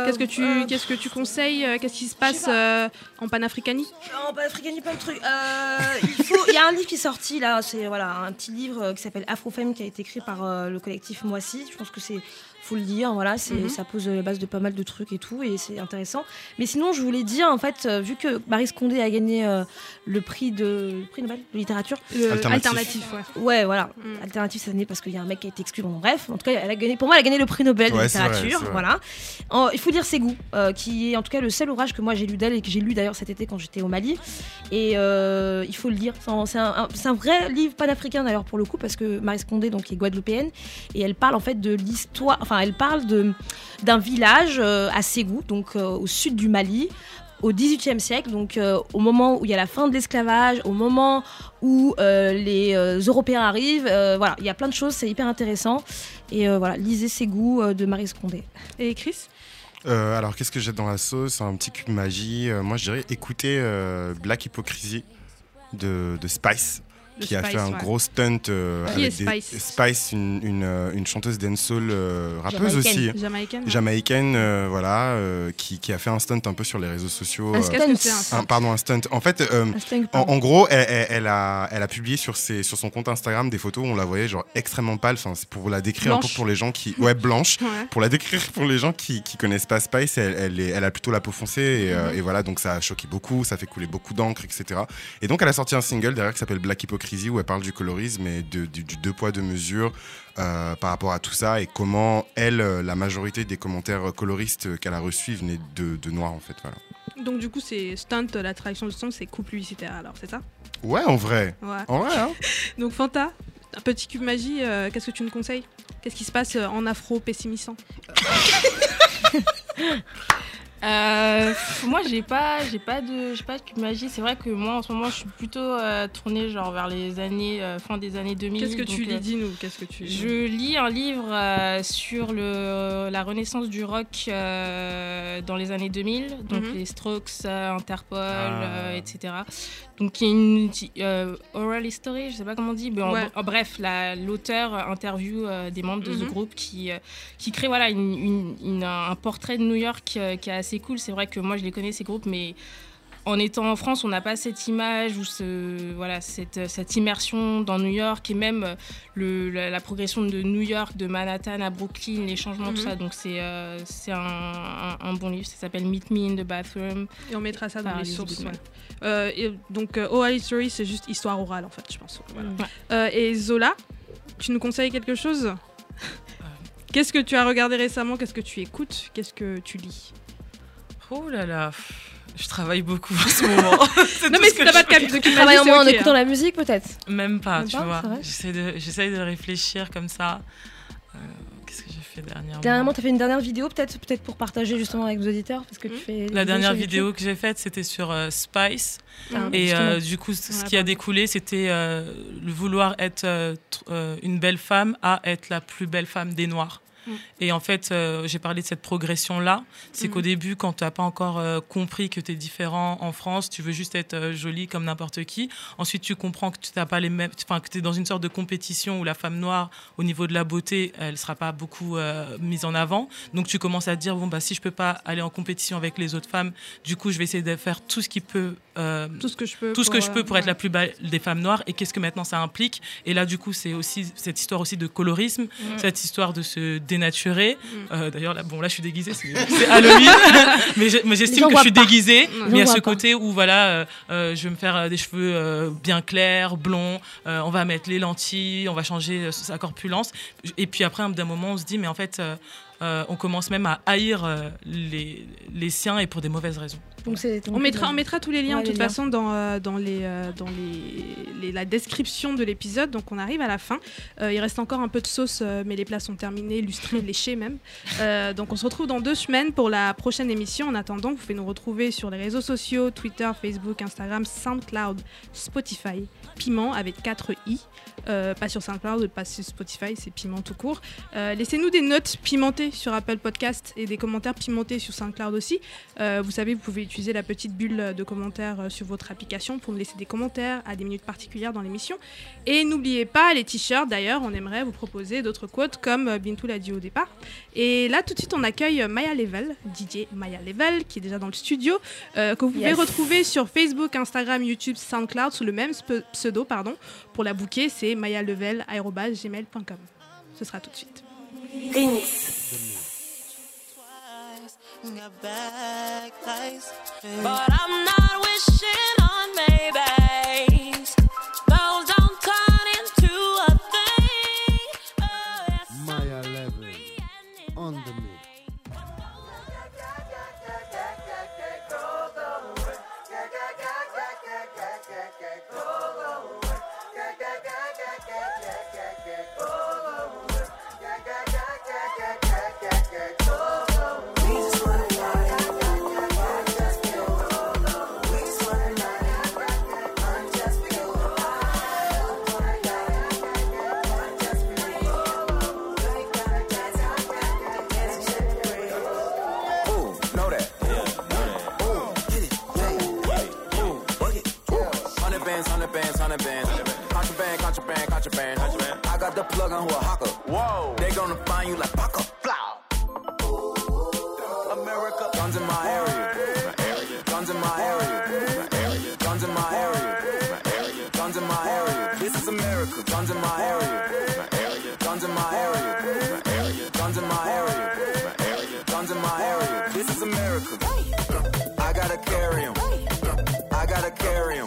Speaker 1: Qu'est-ce que tu
Speaker 2: euh,
Speaker 1: qu'est-ce que tu conseilles euh, Qu'est-ce qui se passe euh, en panafricanie?
Speaker 2: Non, pas africaine, pas de trucs. Euh, il, faut- y a un livre qui est sorti là, c'est voilà, un petit livre euh, qui s'appelle Afrofemme qui a été écrit par euh, le collectif Moissy. Je pense que c'est faut le dire, voilà, c'est
Speaker 1: Mhm.
Speaker 2: ça pose la base de pas mal de trucs et tout, et c'est intéressant. Mais sinon, je voulais dire en fait, euh, vu que Marie Scondé a gagné euh, le prix de le prix Nobel de littérature,
Speaker 3: Alternatif.
Speaker 1: alternatif, ouais.
Speaker 2: Ouais, voilà.
Speaker 1: Mm.
Speaker 2: Alternative cette année parce qu'il y a un mec qui a été exclu. Bon, bref, en tout cas, elle a gagné. Pour moi, elle a gagné le prix Nobel de
Speaker 3: Ouais,
Speaker 2: littérature.
Speaker 3: vrai.
Speaker 2: voilà. En- il faut lire Ses goûts, euh, qui est en tout cas le seul ouvrage que moi j'ai lu d'elle et que j'ai lu d'ailleurs cet été quand j'étais au Mali. Et euh, il faut le lire. C'est un, vrai livre panafricain d'ailleurs pour le coup parce que Marie Scondé donc est guadeloupéenne et elle parle en fait de l'histoire. Enfin, elle parle de d'un village euh, à Ségou, donc euh, au sud du Mali au XVIIIe siècle, donc euh, au moment où il y a la fin de l'esclavage, au moment où euh, les euh, Européens arrivent, euh, voilà, il y a plein de choses, c'est hyper intéressant. Et euh, voilà, lisez ses goûts euh, de Marie Scondé.
Speaker 1: Et Chris?
Speaker 3: Euh, alors, qu'est-ce que j'ai dans la sauce? Un petit cube magie. Euh, moi, je dirais écouter euh, Black Hypocrisy de, de Spice. Qui a
Speaker 1: Spice,
Speaker 3: fait un
Speaker 1: ouais.
Speaker 3: gros stunt euh, avec des-
Speaker 1: Spice?
Speaker 3: Spice, une, une, euh, une chanteuse dancehall euh, rappeuse
Speaker 2: Jamaïcaine.
Speaker 3: aussi,
Speaker 1: Jamaïcaine ouais.
Speaker 3: jamaïcaine, euh, voilà, euh, qui, qui a fait un stunt un peu sur les réseaux sociaux.
Speaker 2: Un stunt.
Speaker 1: stunt
Speaker 3: un- pardon, un stunt. En fait, en, gros, elle, elle- elle a, elle a publié sur, ses, sur son compte Instagram des photos où on la voyait genre extrêmement pâle. Enfin, c'est pour la décrire un peu pour les gens qui, ouais, blanche.
Speaker 1: Ouais.
Speaker 3: Pour la décrire pour les gens qui, qui connaissent pas Spice, elle, elle, est- elle a plutôt la peau foncée et,
Speaker 1: Mhm.
Speaker 3: et voilà, donc ça a choqué beaucoup, ça fait couler beaucoup d'encre, etc. Et donc elle a sorti un single derrière qui s'appelle Black Où elle parle du colorisme et de, du, du deux poids deux mesures euh, par rapport à tout ça et comment elle, euh, la majorité des commentaires coloristes qu'elle a reçus venaient de, de noirs en fait. Voilà.
Speaker 1: Donc du coup, c'est stunt, la traduction du stunt, c'est coup publicitaire alors, c'est ça?
Speaker 3: Ouais, en vrai.
Speaker 1: Ouais.
Speaker 3: En vrai, hein
Speaker 1: Donc Fanta, un petit cube magie, euh, qu'est-ce que tu nous conseilles? Qu'est-ce qui se passe euh, en afro pessimissant
Speaker 4: Euh, moi, j'ai pas, j'ai pas de, j'ai pas de magie. C'est vrai que moi, en ce moment, je suis plutôt euh, tournée genre vers les années, euh, fin des années 2000.
Speaker 1: Qu'est-ce que tu lis?
Speaker 4: euh,
Speaker 1: Dis-nous, qu'est-ce que tu lis?
Speaker 4: Je lis un livre euh, sur le, la renaissance du rock euh, dans les années 2000, donc
Speaker 1: Mhm.
Speaker 4: les Strokes, euh, Interpol,
Speaker 3: Ah.
Speaker 4: euh, etc. Donc il y a une euh, oral history, je sais pas comment on dit, mais en,
Speaker 1: Ouais.
Speaker 4: en bref, la- l'auteur interview euh, des membres de ce
Speaker 1: Mhm.
Speaker 4: groupe qui, euh, qui crée voilà, une, une- une- un portrait de New York euh, qui est assez cool. C'est vrai que moi je les connais ces groupes, mais en étant en France, on n'a pas cette image ou ce, voilà, cette, cette immersion dans New York et même euh, le, la, la progression de New York, de Manhattan à Brooklyn, les changements, tout
Speaker 1: Mhm.
Speaker 4: ça. Donc c'est euh, c'est un, un- un bon livre. Ça s'appelle Meet Me in the Bathroom.
Speaker 1: Et on mettra ça dans les sources. Ouais. Euh, et donc, euh, Oral History, c'est juste histoire orale, en fait, je pense. Voilà.
Speaker 4: Ouais.
Speaker 1: Euh, et Zola, tu nous conseilles quelque chose? Qu'est-ce que tu as regardé récemment? Qu'est-ce que tu écoutes? Qu'est-ce que tu lis?
Speaker 6: Oh là là, je travaille beaucoup en ce moment. C'est
Speaker 1: Non,
Speaker 6: tout
Speaker 1: mais si t'as pas de cap-
Speaker 6: fais.
Speaker 1: de
Speaker 2: Tu travailles en moins en
Speaker 1: ok,
Speaker 2: écoutant
Speaker 1: hein.
Speaker 2: la musique peut-être
Speaker 6: Même pas,
Speaker 2: Même
Speaker 6: tu
Speaker 2: pas,
Speaker 6: vois. J'essaie de, réfléchir comme ça. Euh, Qu'est-ce que j'ai fait dernièrement
Speaker 2: Dernièrement, tu as fait une dernière vidéo peut-être peut-être pour partager justement avec nos auditeurs parce que tu fais
Speaker 6: Hmm. La
Speaker 2: vidéos
Speaker 6: dernière vidéo que j'ai faite, c'était sur euh, Spice.
Speaker 2: Ah,
Speaker 6: et euh, du coup, ce qui a découlé, c'était euh, le vouloir être tr- une belle femme à être la plus belle femme des Noirs.
Speaker 1: Mm.
Speaker 6: Et en fait, euh, j'ai parlé de cette progression-là. C'est
Speaker 1: Mm.
Speaker 6: qu'au début, quand tu n'as pas encore euh, compris que tu es différent en France, tu veux juste être euh, jolie comme n'importe qui. Ensuite, tu comprends que tu n'as pas les mêmes, enfin que tu es dans une sorte de compétition où la femme noire, au niveau de la beauté, elle ne sera pas beaucoup mise en avant. Donc, tu commences à te dire bon bah si je peux pas aller en compétition avec les autres femmes, du coup, je vais essayer de faire tout ce qui peut,
Speaker 1: Tout ce que je peux
Speaker 6: tout ce que je peux pour être la plus belle des femmes noires. Et qu'est-ce que maintenant ça implique? Et là, du coup, c'est aussi cette histoire aussi de colorisme,
Speaker 1: Mm.
Speaker 6: cette histoire de se dénaturer. Euh, D'ailleurs, là, bon, là, je suis déguisée, c'est Halloween, mais j'estime que je suis
Speaker 2: pas.
Speaker 6: déguisée. Mais il y a ce
Speaker 2: pas.
Speaker 6: côté où voilà, euh, euh, je vais me faire des cheveux euh, bien clairs, blonds. euh, on va mettre les lentilles, on va changer euh, sa corpulence. Et puis après, d'un moment, on se dit, mais en fait. euh, euh, on commence même à haïr euh, les, les siens et pour des mauvaises raisons.
Speaker 2: Donc,
Speaker 1: On mettra, on mettra tous les liens
Speaker 2: Ouais,
Speaker 1: de toute
Speaker 2: liens.
Speaker 1: façon dans, euh, dans, les, euh, dans les, les- la description de l'épisode. Donc on arrive à la fin. Euh, il reste encore un peu de sauce, mais les plats sont terminés, lustrés, léchés même. Donc on se retrouve dans deux semaines pour la prochaine émission. En attendant, vous pouvez nous retrouver sur les réseaux sociaux Twitter, Facebook, Instagram, SoundCloud, Spotify, Piment avec 4 i. Pas sur SoundCloud, pas sur Spotify, c'est Piment tout court. Laissez-nous des notes pimentées sur Apple Podcast et des commentaires pimentés sur SoundCloud aussi. Vous savez, vous pouvez utiliser la petite bulle de commentaires euh, sur votre application pour nous laisser des commentaires à des minutes particulières dans l'émission. Et n'oubliez pas les t-shirts, d'ailleurs, on aimerait vous proposer d'autres quotes comme euh, Bintou l'a dit au départ. Et là, tout de suite, on accueille Maya Level, DJ Maya Level, qui est déjà dans le studio, euh, que vous pouvez
Speaker 2: Yes.
Speaker 1: retrouver sur Facebook, Instagram, YouTube, SoundCloud sous le même pseudo. pardon. Pour la booker, c'est mayalevel.gmail.com. Ce sera tout de suite.
Speaker 7: But I'm not wishing on maybes.
Speaker 13: Got the plug on who a hawker. Whoa. They gonna find you like Paco. America. Guns in my area. Area guns in my area. Area guns in my area. Area guns in my area. This is America. Guns in my area. Guns in my area. Guns in my area. Guns in my area. This is America. I gotta carry 'em. I gotta carry 'em.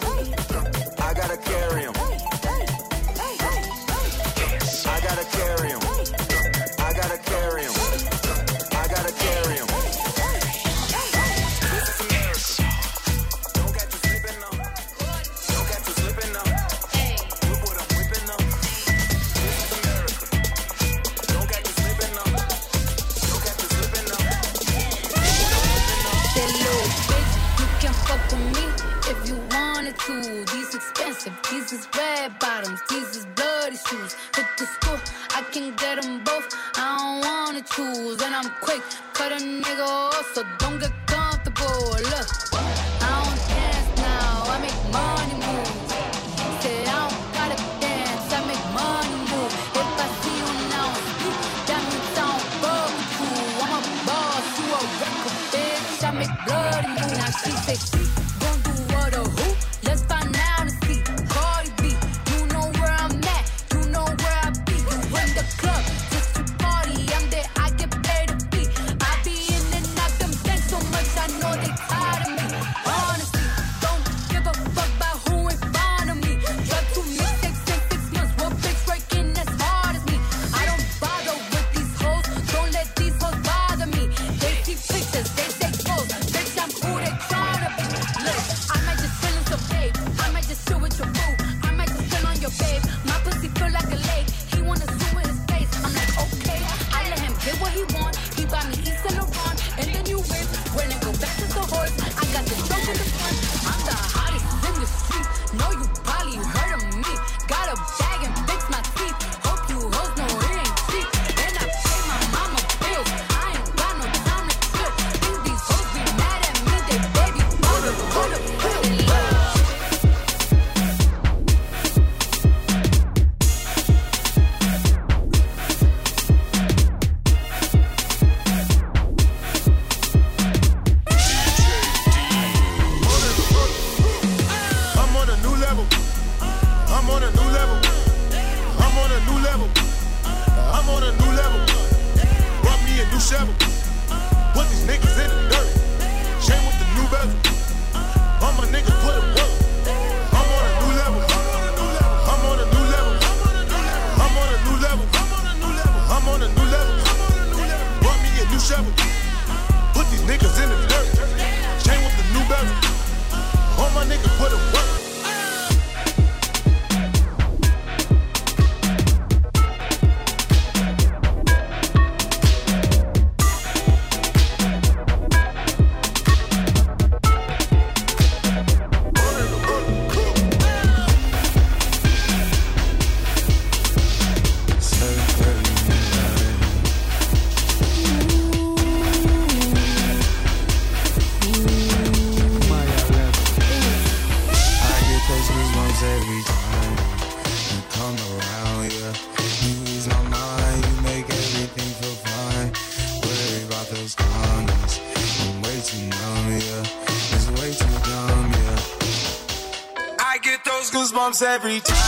Speaker 14: Every time.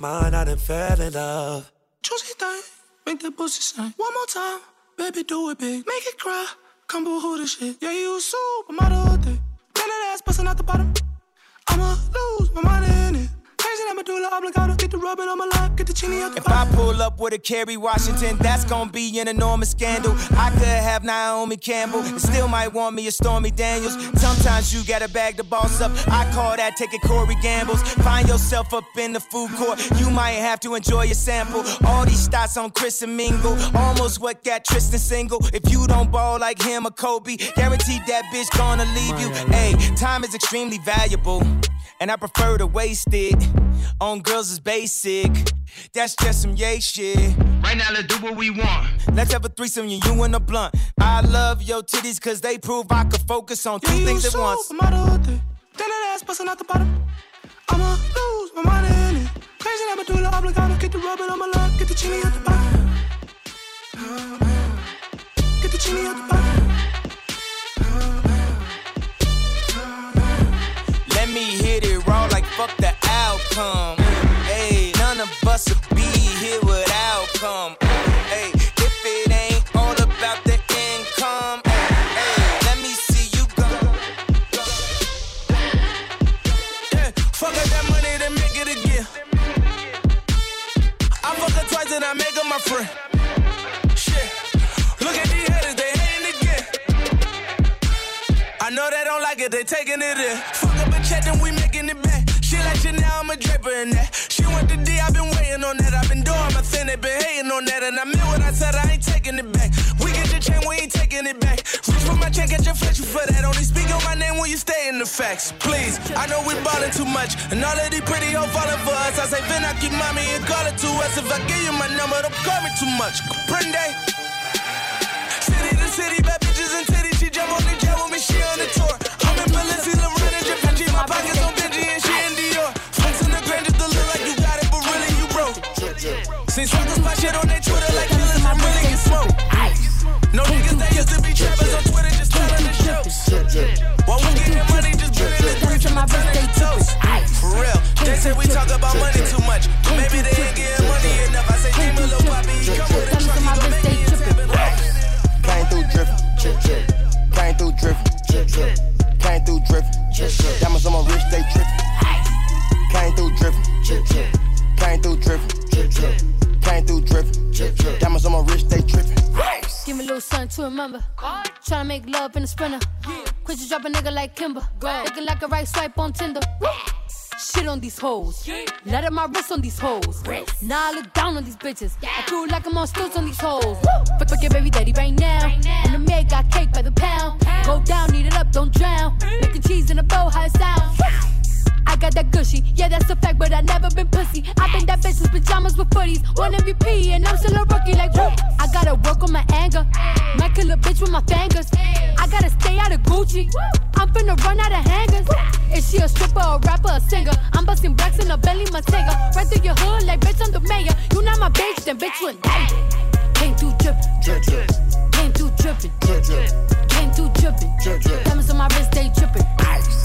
Speaker 15: Mine, I done fell in love.
Speaker 16: Juicy thing, make that pussy sing. One more time, baby, do it big. Make it cry, come boo hoo this shit. Yeah, you supermodel,
Speaker 17: Kerry Washington, that's gonna be an enormous scandal. I could have Naomi Campbell, and still might want me a Stormy Daniels. Sometimes you gotta bag the boss up. I call that taking Corey Gambles. Find yourself up in the food court, you might have to enjoy a sample. All these stats on Chris and Mingle, almost what got Tristan single. If you don't ball like him or Kobe, guaranteed that bitch gonna leave you. Hey, time is extremely valuable, and I prefer to waste it on girls is basic. That's just some yay shit. Right now, let's do what we want. Let's have a threesome, you, you and a blunt. I love your titties, cause they prove I could focus on two
Speaker 16: Yeah, you
Speaker 17: things at once.
Speaker 16: supermodel, then that ass busting out the bottom. I'ma lose my mind in it. Crazy that medulla oblongata. Get the rubbing on my lap, get the chini at the bottom. Get the chini at the bottom.
Speaker 17: Hey, none of us would be here without come. Hey, if it ain't all about the income, hey, let me see you go. Yeah, fuck up that money, make it and I make my friend. Shit, look at these haters, they hating again. I know they don't like it, they taking it in. Fuck up a check, then we making Draper in that. She went to D, I've been waiting on that. I've been doing my thing, they been hating on that. And I meant what I said, I ain't taking it back. We get your chain, we ain't taking it back. Reach for my chain, get your you for that. Only speak on my name when you stay in the facts. Please, I know we ballin' too much. And all of these pretty hoes falling for us. I say, Vin, I keep mommy and call it to us. If I give you my number, don't call me too much. Comprende? City to city, bad bitches and titties. She jump on the jet with me, she on the tour. I'm in Loretta, and Givenchy. My pockets on Seen suckers my shit on their Twitter like killers, I'm really get smoked. No niggas that used to be trappers on Twitter just telling the jokes. While we getting money, just bringing the rich on my birthday toast. For real, they say we talk about money too much. Maybe they ain't getting money enough. I say, Dima, Lil Poppy, he come with a truck, he gon' make me a tip.
Speaker 8: Came through drift. Came through drift. Came through drift. Diamonds on my wrist, they
Speaker 13: to remember. Tryna make love in a sprinter. Quit you drop a nigga like Kimber. Looking like a right swipe on Tinder. Shit on these hoes. Let up my wrist on these hoes. Now I look down on these bitches. I feel like I'm on stilts on these hoes. Fuck, fuck your baby daddy right now. And the maid got cake by the pound. Go down, eat it up, don't drown. Making cheese in a bow, how it. I got that gushy. Yeah, that's a fact, but I never been pussy. I've been that bitch since pajamas with footies. One MVP, and I'm still a rookie. Like, whoop. I gotta work on my anger. Might kill a bitch with my fingers. I gotta stay out of Gucci. I'm finna run out of hangers. Is she a stripper, a rapper, a singer? I'm busting blacks in a belly my Montega. Right through your hood, like bitch, I'm the mayor. You not my bitch, then bitch, you a nigga. Came through drippin', drip, drip. Came through drippin', drip, drip. Came through drippin', drip, drip. Diamonds on my wrist, they trippin'. Ice.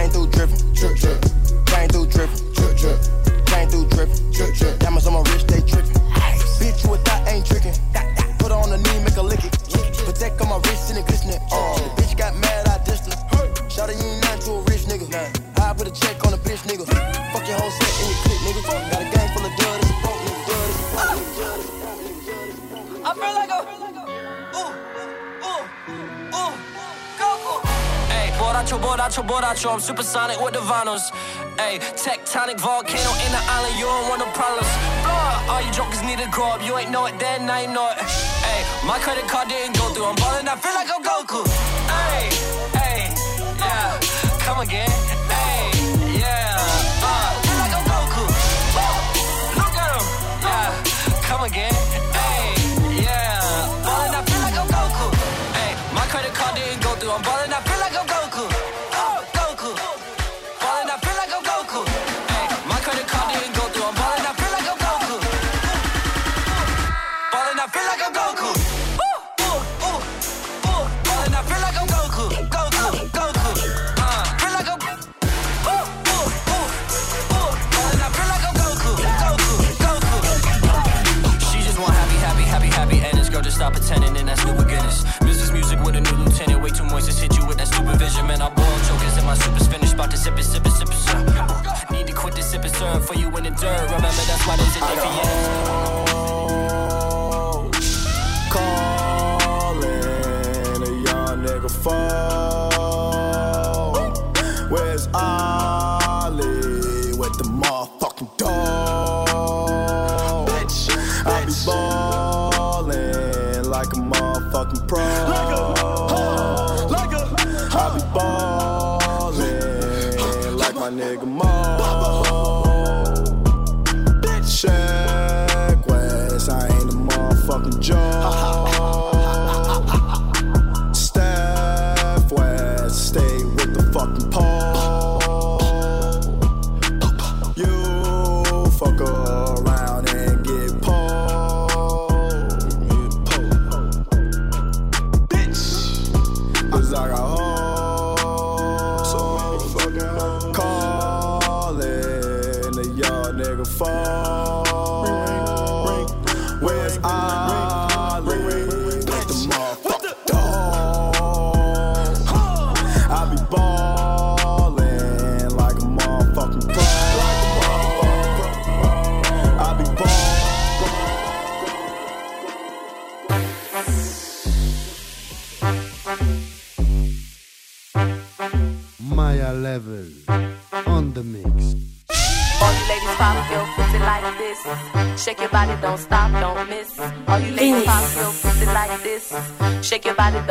Speaker 8: Came through drippin', drip, drip. Came through drippin', drip, drip. Came through drippin', drip, drip. Diamonds on my wrist, they trippin'. Bitch, you a thought ain't trickin'. Put her on the knee, make her lick it. Protect on my wrist and it glistening. Uh, the bitch got mad, I dissed her. Shawty, you ain't nothing to a rich nigga. I put a check on a bitch nigga. Fuck your whole set and your clique, nigga. Got a gang full of dud, it's a broke nigga. Dud, it's a broke nigga.
Speaker 10: I feel like Hey, borracho, borracho, borracho. I'm supersonic with the vinyls. Hey, tectonic volcano in the island. You don't want no problems. Blow. All you jokers need to grow up. You ain't know it then, now you know it. Hey, my credit card didn't go through. I'm ballin', I feel like I'm Goku. Hey, hey, yeah, come again. Hey, yeah, uh, feel like I'm Goku. Woo, Look at him, yeah, come again. Hey, yeah, ballin', I feel like I'm Goku. Hey, my credit card didn't go through. I'm ballin', I feel like I'm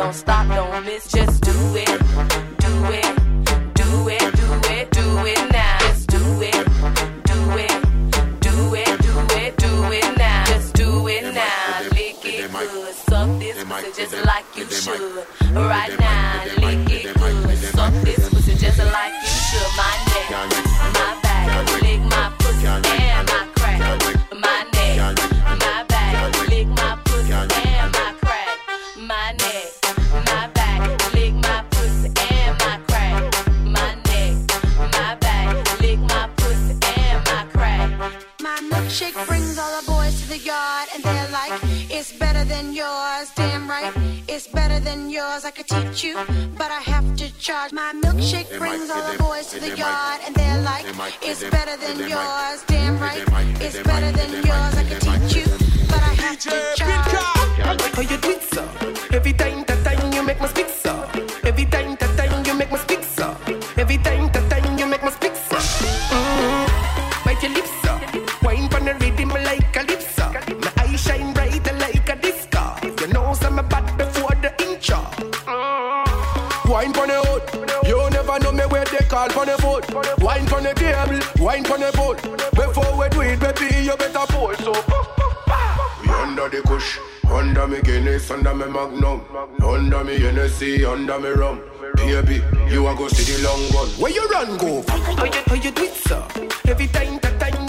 Speaker 18: don't stop, You
Speaker 19: are go see the long one. Where you run go? How you, how you do it, sir? Every time, that time.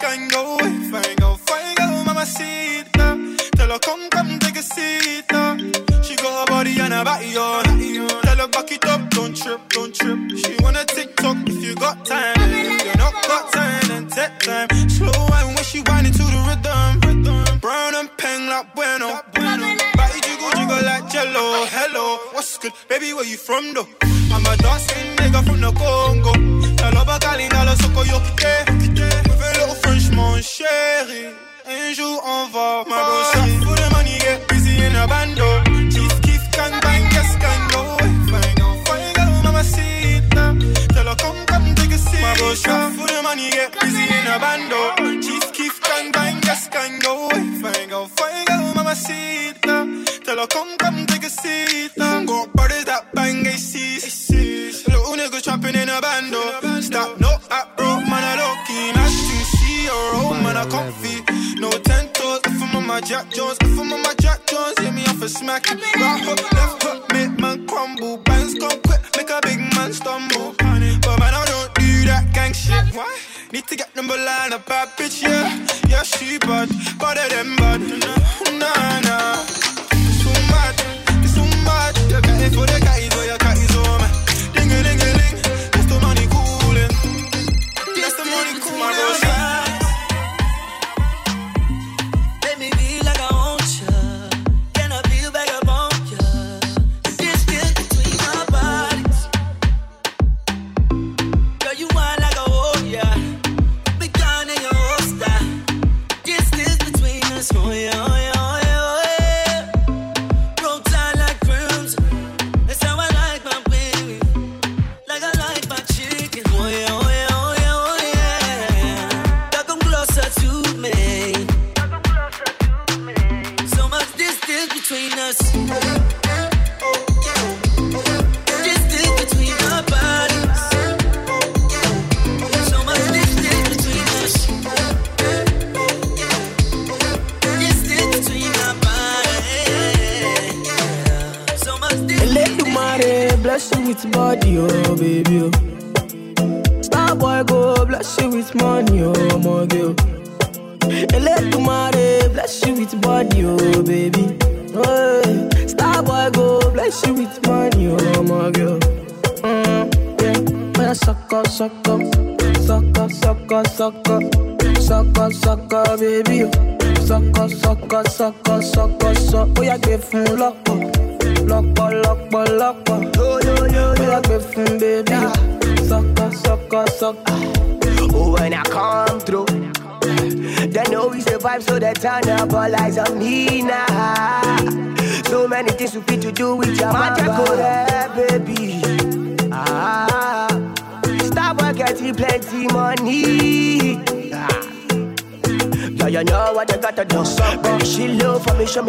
Speaker 19: cango, fango, fango, mamacita. Tell
Speaker 20: her come, come, take a seat. She got her body and her body on. Tell her back it up, don't trip, don't trip. She wanna TikTok if you got time. If you not got time, then take time. Slow and when she whining to the rhythm. Brown and peng like bueno. Body jiggle jiggle like jello. Hello, what's good, baby? Where you from though? I'm a dancing nigga from the Congo. Tell her bacalina, lo soco yo, eh. chérie. Jones, if I'm on my Jack Jones, hit me off a smack. Right hook, left hook, make man crumble. Bands come quick, make a big man stumble. But man, I don't do that gang shit. Why? Need to get number line, a bad bitch, yeah. Yeah, she bad, better than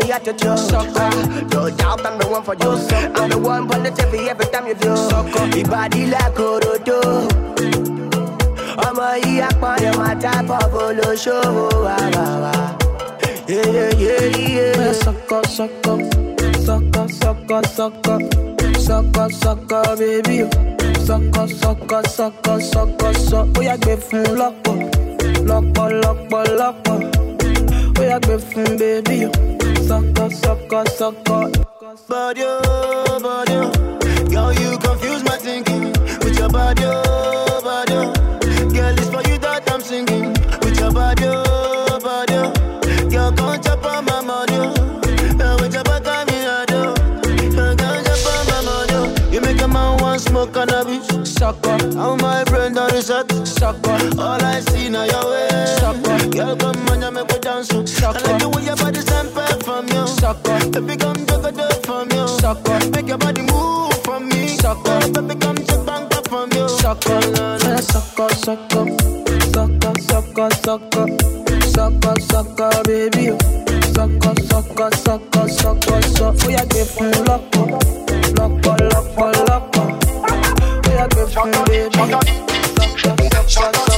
Speaker 8: me at your
Speaker 21: joke. Sucker.
Speaker 10: No doubt I'm the one for you. I'm the one for the TV every time you do. Sucker. Your body like Orodo. Ọmọ yìí àpọ̀lẹ̀ máa dábọ̀ bó ló ṣòwò
Speaker 21: yeah yeah yeah. Sọkọ sọkọ sọkọ sọkọ sọkọ sọkọ sọkọ baby. sọkọ sọkọ sọkọ sọkọ sọ Oh yeah, gbé fún lọ́pọ̀ lock, lock, lock, lock yá gbé fún bébí baby. Sucker, sucker, sucker.
Speaker 10: Body, oh, body, oh. Girl, you confuse my thinking with your body, oh, body. oh. Girl, it's for you that I'm singing with your body, oh, body. oh. Girl, come chop on my money, oh. With your back on me, I do. Uh, Come chop on my money, oh. You make a man want smoke cannabis,
Speaker 21: sucker.
Speaker 10: How my brain done reset,
Speaker 21: sucker.
Speaker 10: All I see now your way,
Speaker 21: sucker.
Speaker 10: Girl, come on, you make me dance, oh. I like the way your body sample from you,
Speaker 21: sucker.
Speaker 10: Baby, come take a dip from you,
Speaker 21: sucker.
Speaker 10: Make your body move from me,
Speaker 21: sucker.
Speaker 10: Baby, come take bank up from you,
Speaker 21: sucker. Sucker, sucker, sucker, sucker, sucker, sucker, sucker, baby. Sucker, sucker, sucker, sucker, sucker. Ó yá gbé fún lọ́pọ̀, lọ́pọ̀, lọ́pọ̀, lọ́pọ̀. Ó yá gbé fún baby. Sucker, sucker, sucker.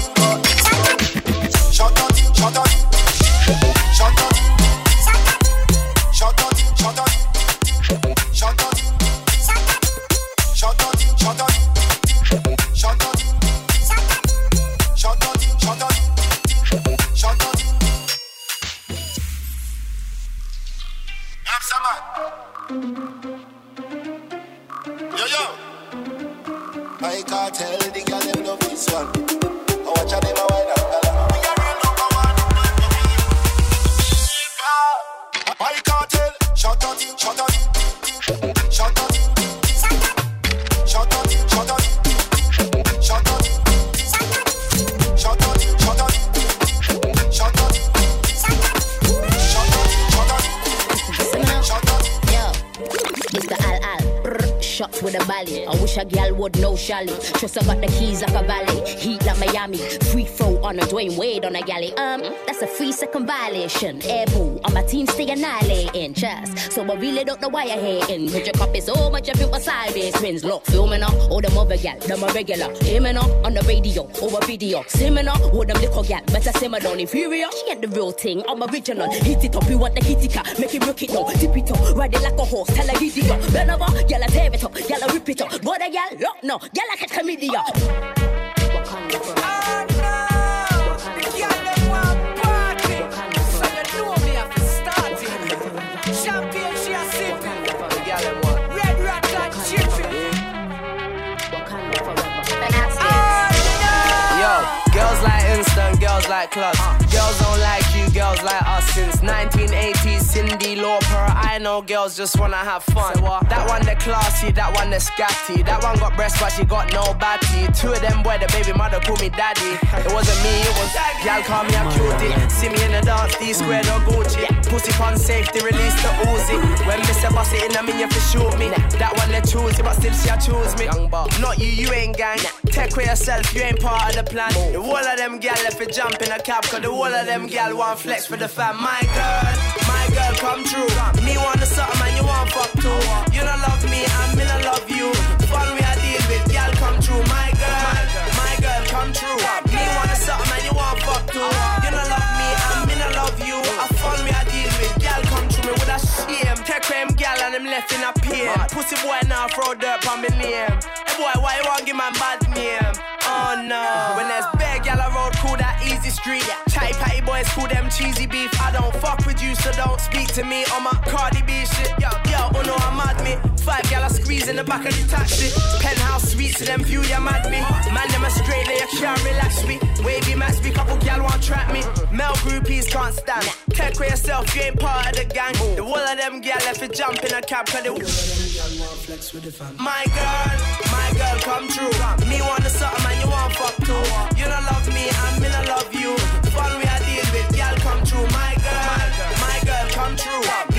Speaker 22: Galley. Um, that's a free second violation. Air boo, on my team stay annihilating. Chest. So I really don't know why you're hating. Put your copy so much of people sideways. Twins look, filming up. All them other gal, them a regular. Aiming up on the radio, over video. Simming up, all them little gal. Better simmer down inferior. She ain't the real thing, I'm original. Hit it up, you want the kitty cat. Make it rock it now. Dip it up, ride it like a horse. Tell her giddy up. Gyal a tear it up. Gyal a rip it up. But a gyal, look no. Gyal a catch chlamydia.
Speaker 17: Yo, girls like clubs. Girls don't like you, girls like us. Since 1980s, Cindy Lauper. I know girls just wanna have fun. That one they classy, that one they scatty. That one got breasts, but she got no batty. Two of them boy, the baby mother call me daddy. It wasn't me, it was y'all call me a cutie. See me in the dance, D squared or Gucci. Pussy on safety, release the Uzi. When Mr. Boss it in, I mean you for shoot me. That one they choose, but still she choose me. Not you, you ain't gang. Take with yourself, you ain't part of the plan. The whole of them gal left it jump in a cab, cause the whole of them gal want flex for the fam. My girl, my girl, come true. Me the something and you want fuck too. You don't love me, I'm I love you. Fun we I deal with, gal come true. My girl, my girl, come true. Me the something and you want fuck too. You don't love me, I'm I love you. A fun we I deal with, gal come true. Me with a shame. Take them gal and them left in a pain. Pussy boy now throw dirt on me name. Hey boy, why you want give my bad name? Oh no. When there's big gal I road, cool easy street. Chatty patty boys, cool them cheesy beef. I don't fuck with you, so don't speak to me on my Cardi B shit. Yo, yo, oh no, I'm mad me. Five gal I squeeze in the back of the taxi. Penthouse suites to them view, you mad me. Man, them a straight, they can't relax me. Wavy max me, couple gal want trap me. Male groupies can't stand. Take for yourself, you ain't part of the gang. The whole of them gal left it jump in a cab, cause they my girl, girl, come true. Me want the something and you want fuck too. You don't love me, I'm I love you. Fun we I deal with, girl, come true. My girl, my girl, come true.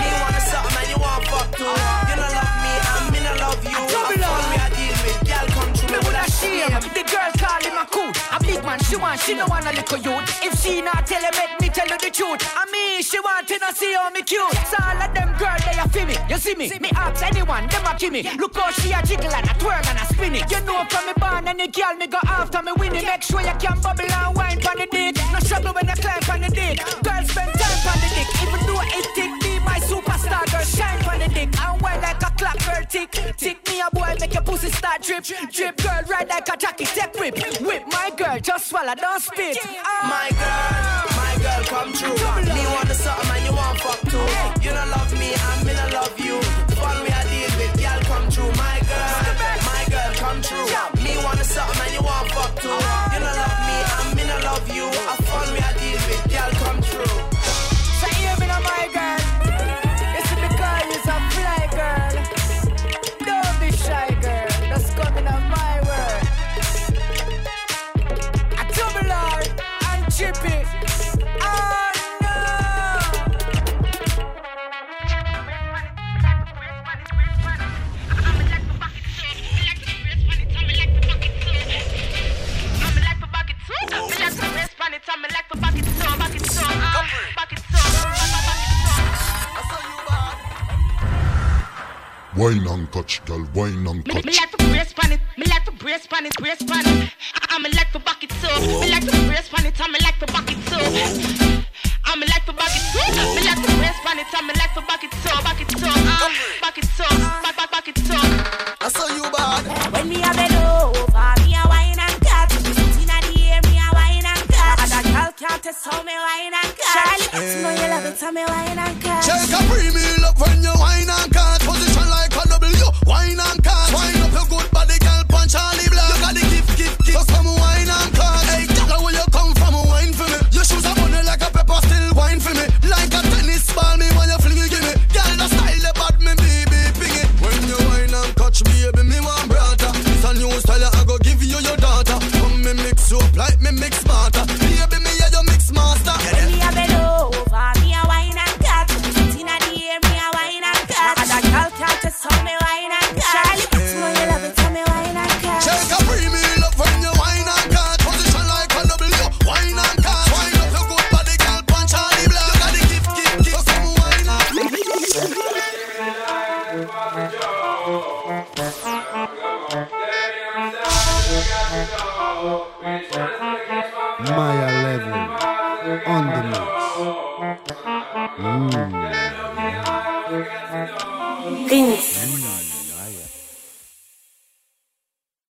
Speaker 23: Man, she want, she no want a little youth. If she not tell him, make me tell her the truth. I mean, she want to not see how me cute. So all of them girl, they a feel me. You see me? Me ask anyone, them a kill me. Look how she a jiggle and a twirl and a spin it. You know from me born and girl me go after me winning. Make sure you can bubble and wine on the dick. No struggle when I climb on the dick. Girl spend time on the dick. Even though it tick me, my superstar girl shine on the dick. And wine like a clock girl tick. Tick me a boy, make your pussy start drip. Drip girl ride like a jockey, take whip. Whip my girl, just swallow, don't spit. Ah.
Speaker 17: My girl, my girl, come true. Me want the something and you want fuck too. You don't love me, I'm in I love you. Fun we I deal with, girl, come true. My girl, my girl, come true. Me want the something and you want fuck too. Oh, you don't love me, I'm in I love you. A I
Speaker 24: Wine and catch, girl, wine and
Speaker 25: Me,
Speaker 24: catch.
Speaker 25: me like to brace pan it, me like to brace pan it, brace pan it. I, I me like to back it so. Me like to brace pan it, I me like to back it so. I me like to back it so. Me like to brace pan it, I me like to back it so, back it so, uh, back it so, back back back it so.
Speaker 26: I saw you bad.
Speaker 7: When me a bend test how me wine and cut. Charlie, you know you love it, how me wine and cut.
Speaker 26: Check a premium love when you wine and cut. Position like a W, wine and cut. Wine